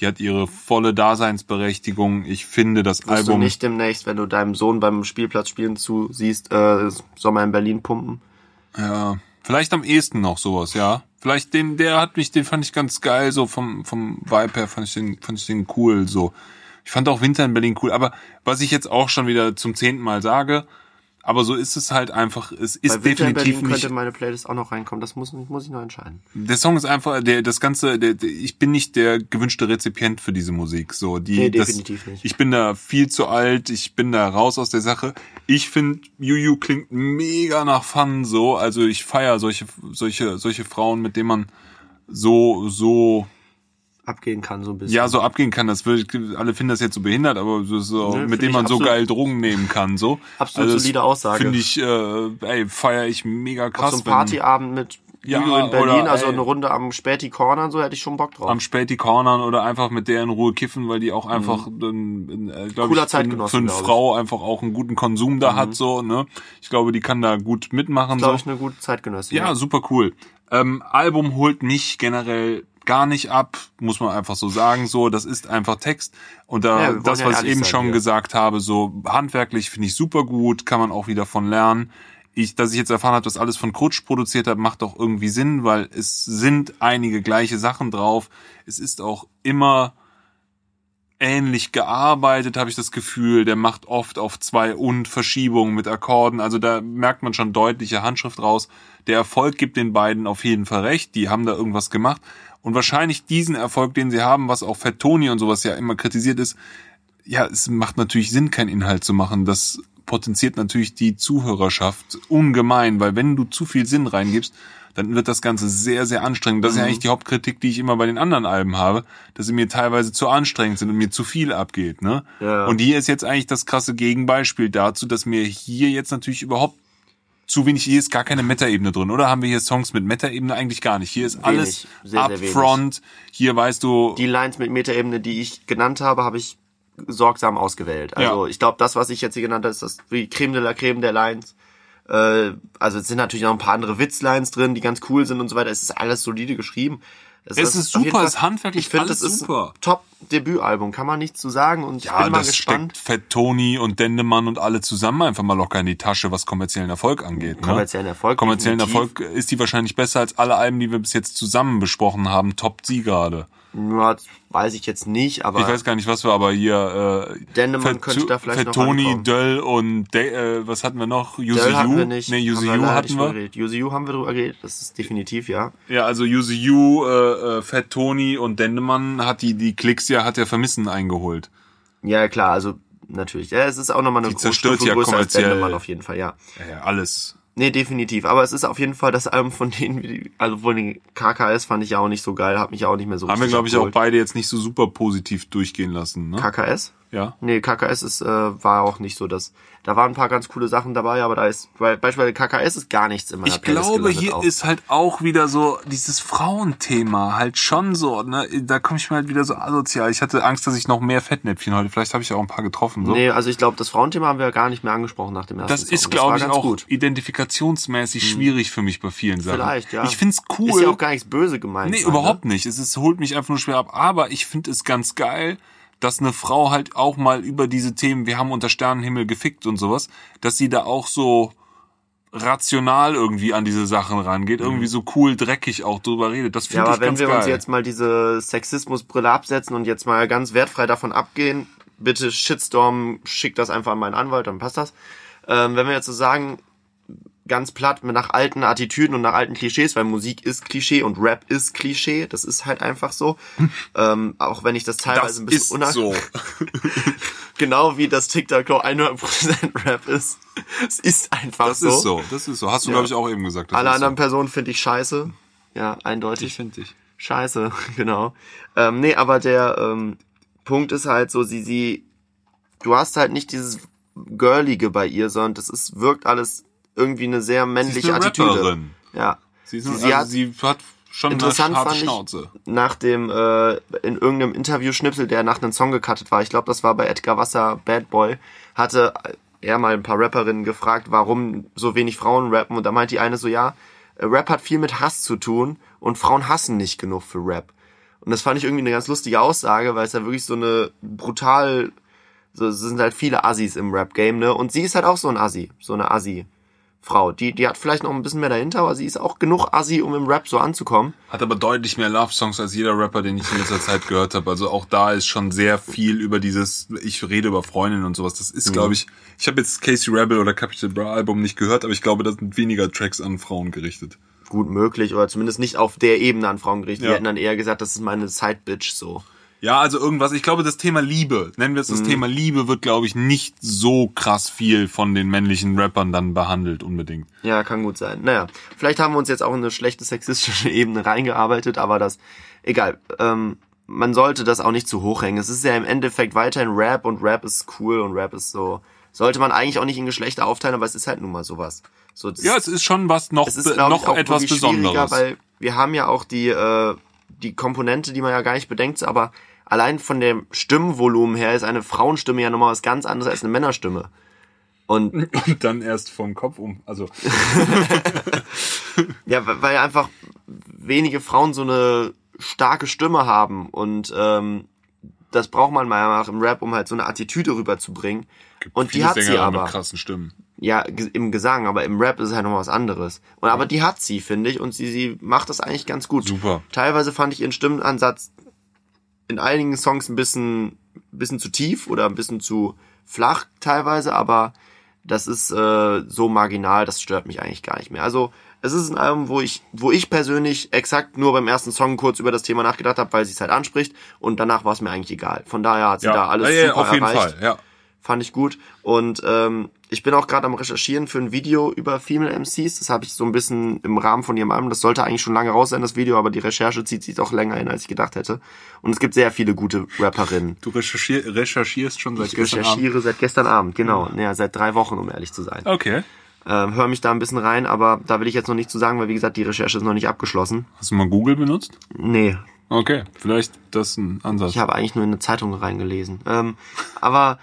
Die hat ihre volle Daseinsberechtigung. Ich finde das Musst Album. du nicht demnächst, wenn du deinem Sohn beim Spielplatz spielen zusiehst, äh, Sommer in Berlin pumpen? Ja, vielleicht am ehesten noch sowas, ja. Vielleicht den, der hat mich, den fand ich ganz geil, so vom, vom Vibe her fand ich den, fand ich den cool, so. Ich fand auch Winter in Berlin cool, aber was ich jetzt auch schon wieder zum zehnten Mal sage, aber so ist es halt einfach, es ist Bei definitiv nicht, könnte meine Playlist auch noch reinkommen. Das muss, muss ich noch entscheiden. der Song ist einfach, der, das Ganze, der, der, ich bin nicht der gewünschte Rezipient für diese Musik, so, die, Nee, das, definitiv nicht. ich bin da viel zu alt, ich bin da raus aus der Sache. Ich finde, Juju klingt mega nach Fun, so, also ich feier solche, solche, solche Frauen, mit denen man so, so, Abgehen kann so ein bisschen. ja, so abgehen kann. Das würde, alle finden das jetzt so behindert, aber so, so Nee, mit dem ich man so absolut- geil Drogen nehmen kann, so. Absolut das solide Aussage. Finde ich, äh, ey, feier ich mega Auf krass. so ein Partyabend mit Ja, in Berlin, oder, also ey. eine Runde am Späti Corner und so, hätte ich schon Bock drauf. am Späti cornern oder einfach mit der in Ruhe kiffen, weil die auch einfach, ähm, äh, glaub Mhm. Cooler ich, für, für eine ich. Mhm. Frau einfach auch einen guten Konsum da hat, so, ne? Ich glaube, die kann da gut mitmachen, Glaube so. ich, eine gute Zeitgenössin. Ja, super cool. Ähm, Album holt mich generell gar nicht ab, muss man einfach so sagen, so, das ist einfach Text. Und da, Ja, das, was ich eben schon hier. gesagt habe, so handwerklich finde ich super gut, kann man auch wieder von lernen. Ich, dass ich jetzt erfahren habe, dass alles von Krutsch produziert hat, macht auch irgendwie Sinn, weil es sind einige gleiche Sachen drauf. Es ist auch immer ähnlich gearbeitet, habe ich das Gefühl. Der macht oft auf zwei und Verschiebungen mit Akkorden. Also da merkt man schon deutliche Handschrift raus. Der Erfolg gibt den beiden auf jeden Fall recht. Die haben da irgendwas gemacht. Und wahrscheinlich diesen Erfolg, den sie haben, was auch Fat Tony und sowas ja immer kritisiert ist, ja, es macht natürlich Sinn, keinen Inhalt zu machen. Das potenziert natürlich die Zuhörerschaft ungemein, weil wenn du zu viel Sinn reingibst, dann wird das Ganze sehr, sehr anstrengend. Das ist ja eigentlich die Hauptkritik, die ich immer bei den anderen Alben habe, dass sie mir teilweise zu anstrengend sind und mir zu viel abgeht. Ne? Ja. Und hier ist jetzt eigentlich das krasse Gegenbeispiel dazu, dass mir hier jetzt natürlich überhaupt zu wenig, hier ist gar keine Meta-Ebene drin, oder? Haben wir hier Songs mit Meta-Ebene? Eigentlich gar nicht. Hier ist alles sehr, sehr wenig. upfront. Hier weißt du, Die Lines mit Metaebene, die ich genannt habe, habe ich sorgsam ausgewählt. Also Ja. ich glaube, das, was ich jetzt hier genannt habe, ist das wie Creme de la Creme der Lines. Äh, also es sind natürlich noch ein paar andere Witzlines drin, die ganz cool sind und so weiter. Es ist alles solide geschrieben. Es ist auf jeden super, es ist handwerklich Ich finde, alles ist super. ein Top-Debütalbum, kann man nichts zu sagen. Und ich Ja, bin mal das gespannt. steckt Fett Tony und Dendemann und alle zusammen einfach mal locker in die Tasche, was kommerziellen Erfolg angeht. Ne? Kommerziellen Erfolg, Kommerziellen definitiv. Erfolg ist die wahrscheinlich besser als alle Alben, die wir bis jetzt zusammen besprochen haben. Top sie gerade. Ja, weiß ich jetzt nicht, aber Ich weiß gar nicht, was wir aber hier. Äh, Dendemann könnte da vielleicht Fett noch Tony. Döll und De äh, was hatten wir noch? Yuzu Dell hatten wir nicht. Nee, Yuzu Haben wir hatten wir. Yuzu Yu haben wir drüber geredet, das ist definitiv, ja. Ja, also Yuzu Yu, äh, äh, Fett Tony und Dendemann hat die die Klicks ja hat ja Vermissen eingeholt. Ja, klar, also natürlich. Ja, es ist auch nochmal eine Die zerstört Stufe ja größer als kommerziell. Dendemann auf jeden Fall, ja. Ja, ja, alles. Nee, definitiv. Aber es ist auf jeden Fall das Album von denen, wie- also von den KKS fand ich ja auch nicht so geil, hat mich ja auch nicht mehr so Haben wir, glaube ich, auch beide jetzt nicht so super positiv durchgehen lassen, ne? KKS? Ja. Nee, KKS ist, äh, war auch nicht so das. Da waren ein paar ganz coole Sachen dabei, aber da ist, weil beispielsweise KKS ist gar nichts in meiner Ich glaube, hier auch. ist halt auch wieder so dieses Frauenthema halt schon so, ne? Da komme ich mir halt wieder so asozial. Ich hatte Angst, dass ich noch mehr Fettnäpfchen heute. Vielleicht habe ich auch ein paar getroffen. So. Nee, also ich glaube, das Frauenthema haben wir gar nicht mehr angesprochen nach dem ersten das Song. ist, glaube ich, ganz auch gut. identifikationsmäßig schwierig für mich bei vielen Sachen. Vielleicht, ja. Ich find's cool. Ist ja auch gar nichts böse gemeint. Nee, sein, überhaupt Ne? nicht. Es ist, holt mich einfach nur schwer ab. Aber ich finde es ganz geil, dass eine Frau halt auch mal über diese Themen, wir haben unter Sternenhimmel gefickt und sowas, dass sie da auch so rational irgendwie an diese Sachen rangeht, irgendwie so cool dreckig auch drüber redet. Das Mhm. Ja, finde aber ich wenn wir geil. uns jetzt mal diese Sexismusbrille absetzen und jetzt mal ganz wertfrei davon abgehen, bitte Shitstorm, schick das einfach an meinen Anwalt, dann passt das. Ähm, wenn wir jetzt so sagen, ganz platt nach alten Attitüden und nach alten Klischees, weil Musik ist Klischee und Rap ist Klischee, das ist halt einfach so. ähm, auch wenn ich das teilweise das ein bisschen ist unangenehm so. genau wie das TikTok 100% Rap ist. Es ist einfach Das so. ist so. Das ist so. Hast du, Ja. glaube ich, auch eben gesagt. Das Alle anderen so. Personen finde ich scheiße. Ja, eindeutig. Ich finde dich. Scheiße, genau. Ähm, nee, aber der ähm, Punkt ist halt so, sie, sie, du hast halt nicht dieses Girlige bei ihr, sondern das ist, wirkt alles irgendwie eine sehr Sie ist männliche eine Attitüde. Rapperin. Ja. Sie, ist, Sie- also hat- sie hat schon eine Interessant harte fand ich- Schnauze. Nach dem, äh, in irgendeinem Interview-Schnipsel, der nach einem Song gecuttet war, ich glaube, das war bei Edgar Wasser Bad Boy, hatte er mal ein paar Rapperinnen gefragt, warum so wenig Frauen rappen. Und da meint die eine so, ja, Rap hat viel mit Hass zu tun und Frauen hassen nicht genug für Rap. Und das fand ich irgendwie eine ganz lustige Aussage, weil es ja wirklich so eine brutal, so, es sind halt viele Assis im Rap-Game, ne? Und sie ist halt auch so ein Assi, so eine Assi-Frau. Die, die hat vielleicht noch ein bisschen mehr dahinter, aber sie ist auch genug Assi, um im Rap so anzukommen. Hat aber deutlich mehr Love-Songs als jeder Rapper, den ich in letzter Zeit gehört habe. Also auch da ist schon sehr viel über dieses, ich rede über Freundinnen und sowas. Das Mhm. ist, glaube ich, ich habe jetzt Casey Rebel oder Capital Bra Album nicht gehört, aber ich glaube, das sind weniger Tracks an Frauen gerichtet. gut möglich oder zumindest nicht auf der Ebene an Frauen gerichtet. Ja. Die hätten dann eher gesagt, das ist meine Side-Bitch so. Ja, also irgendwas. Ich glaube, das Thema Liebe, nennen wir es Mhm. das Thema Liebe, wird, glaube ich, nicht so krass viel von den männlichen Rappern dann behandelt unbedingt. Ja, kann gut sein. Naja, vielleicht haben wir uns jetzt auch in eine schlechte sexistische Ebene reingearbeitet, aber das, egal. Ähm, man sollte das auch nicht zu hoch hängen. Es ist ja im Endeffekt weiterhin Rap und Rap ist cool und Rap ist so, sollte man eigentlich auch nicht in Geschlechter aufteilen, aber es ist halt nun mal sowas. So, Ja, es ist schon was noch, es ist, noch auch etwas Besonderes. weil wir haben ja auch die, äh, die Komponente, die man ja gar nicht bedenkt, aber allein von dem Stimmvolumen her ist eine Frauenstimme ja nochmal was ganz anderes als eine Männerstimme. Und Und dann erst vom Kopf um. Also ja, weil einfach wenige Frauen so eine starke Stimme haben und ähm, das braucht man meiner Meinung nach im Rap, um halt so eine Attitüde rüberzubringen. Und die hat sie Sängerinnen aber. mit krassen Stimmen. Ja, im Gesang, aber im Rap ist es halt noch was anderes. Und aber die hat sie, finde ich, und sie, sie macht das eigentlich ganz gut. Super. Teilweise fand ich ihren Stimmenansatz in einigen Songs ein bisschen, bisschen zu tief oder ein bisschen zu flach teilweise, aber das ist äh, so marginal, das stört mich eigentlich gar nicht mehr. Also es ist ein Album, wo ich, wo ich persönlich exakt nur beim ersten Song kurz über das Thema nachgedacht habe, weil sie es halt anspricht und danach war es mir eigentlich egal. Von daher hat sie da alles ja, ja, super auf jeden erreicht Fall, ja. fand ich gut. Und ähm, ich bin auch gerade am Recherchieren für ein Video über Female MCs. Das habe ich so ein bisschen im Rahmen von ihrem Album. Das sollte eigentlich schon lange raus sein, das Video, aber die Recherche zieht sich doch länger hin, als ich gedacht hätte. Und es gibt sehr viele gute Rapperinnen. Du recherchier, recherchierst schon seit Ich gestern Abend. recherchiere seit gestern Abend, genau. Ja, seit drei Wochen, um ehrlich zu sein. Okay. Ähm, hör mich da ein bisschen rein, aber da will ich jetzt noch nicht zu sagen, weil wie gesagt, die Recherche ist noch nicht abgeschlossen. Hast du mal Google benutzt? Nee, Okay, vielleicht das ein Ansatz. ich habe eigentlich nur in eine Zeitung reingelesen. Ähm, aber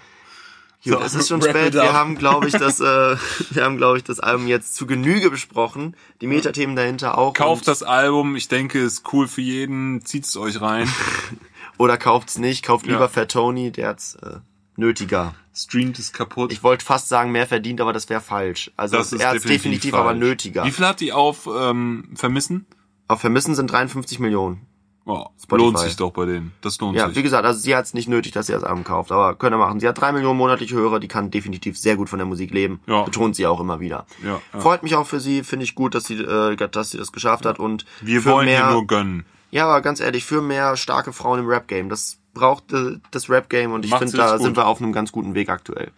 Gut, So, es ist schon spät. Wir haben, glaube ich, das, äh, wir haben, glaube ich, das Album jetzt zu Genüge besprochen. Die Metathemen dahinter auch. Kauft das Album, ich denke, ist cool für jeden, zieht's euch rein, Oder kauft's nicht. Kauft lieber Ja. Fat Tony, der hat's äh, nötiger. streamt es kaputt. Ich wollte fast sagen, mehr verdient, aber das wäre falsch. Also er hat's definitiv, aber nötiger. Wie viel hat die auf ähm, Vermissen? Auf Vermissen sind 53 Millionen. Oh, Spotify. lohnt sich doch bei denen. Das lohnt Ja, wie sich. gesagt, also sie hat's nicht nötig, dass sie das Album kauft, aber könnt ihr machen. Sie hat drei Millionen monatliche Hörer, die kann definitiv sehr gut von der Musik leben. Ja. Betont sie auch immer wieder. Ja, ja. Freut mich auch für sie, finde ich gut, dass sie, äh, dass sie das geschafft hat und Wir für wollen mehr, ihr nur gönnen. Ja, aber ganz ehrlich, für mehr starke Frauen im Rap-Game. Das braucht äh, das Rap-Game und ich finde, da gut. sind wir auf einem ganz guten Weg aktuell.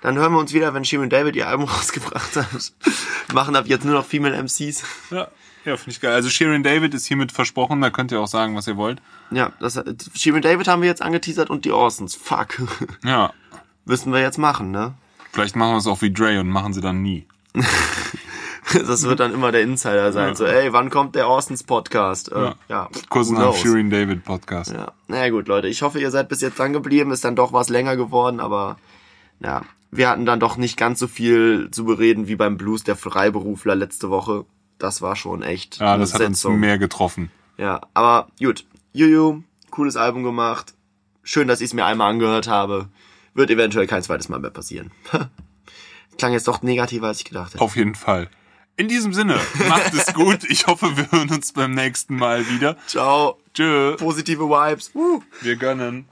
Dann hören wir uns wieder, wenn Shirin David ihr Album rausgebracht hat. Machen ab jetzt nur noch Female MCs. Ja, Ja, finde ich geil. Also Sharon David ist hiermit versprochen, da könnt ihr auch sagen, was ihr wollt. Ja, das, Shirin David haben wir jetzt angeteasert und die Orsons. Fuck. Ja. Müssen wir jetzt machen, ne? Vielleicht machen wir es auch wie Dre und machen sie dann nie. Das wird dann immer der Insider sein. So, ey, wann kommt der Orsons Podcast? Äh, Ja. ja. Kurz nach? Shirin David Podcast. Ja. Naja gut, Leute. Ich hoffe, ihr seid bis jetzt dran geblieben. Ist dann doch was länger geworden, aber ja. Wir hatten dann doch nicht ganz so viel zu bereden wie beim Blues der Freiberufler letzte Woche. Das war schon echt. Ja, das hat uns Setzung. mehr getroffen. Ja, aber gut. Juju, cooles Album gemacht. Schön, dass ich es mir einmal angehört habe. Wird eventuell kein zweites Mal mehr passieren. Klang jetzt doch negativer, als ich gedacht hätte. Auf jeden Fall. In diesem Sinne, macht es gut. Ich hoffe, wir hören uns beim nächsten Mal wieder. Ciao. Tschö. Positive Vibes. Uh. Wir gönnen.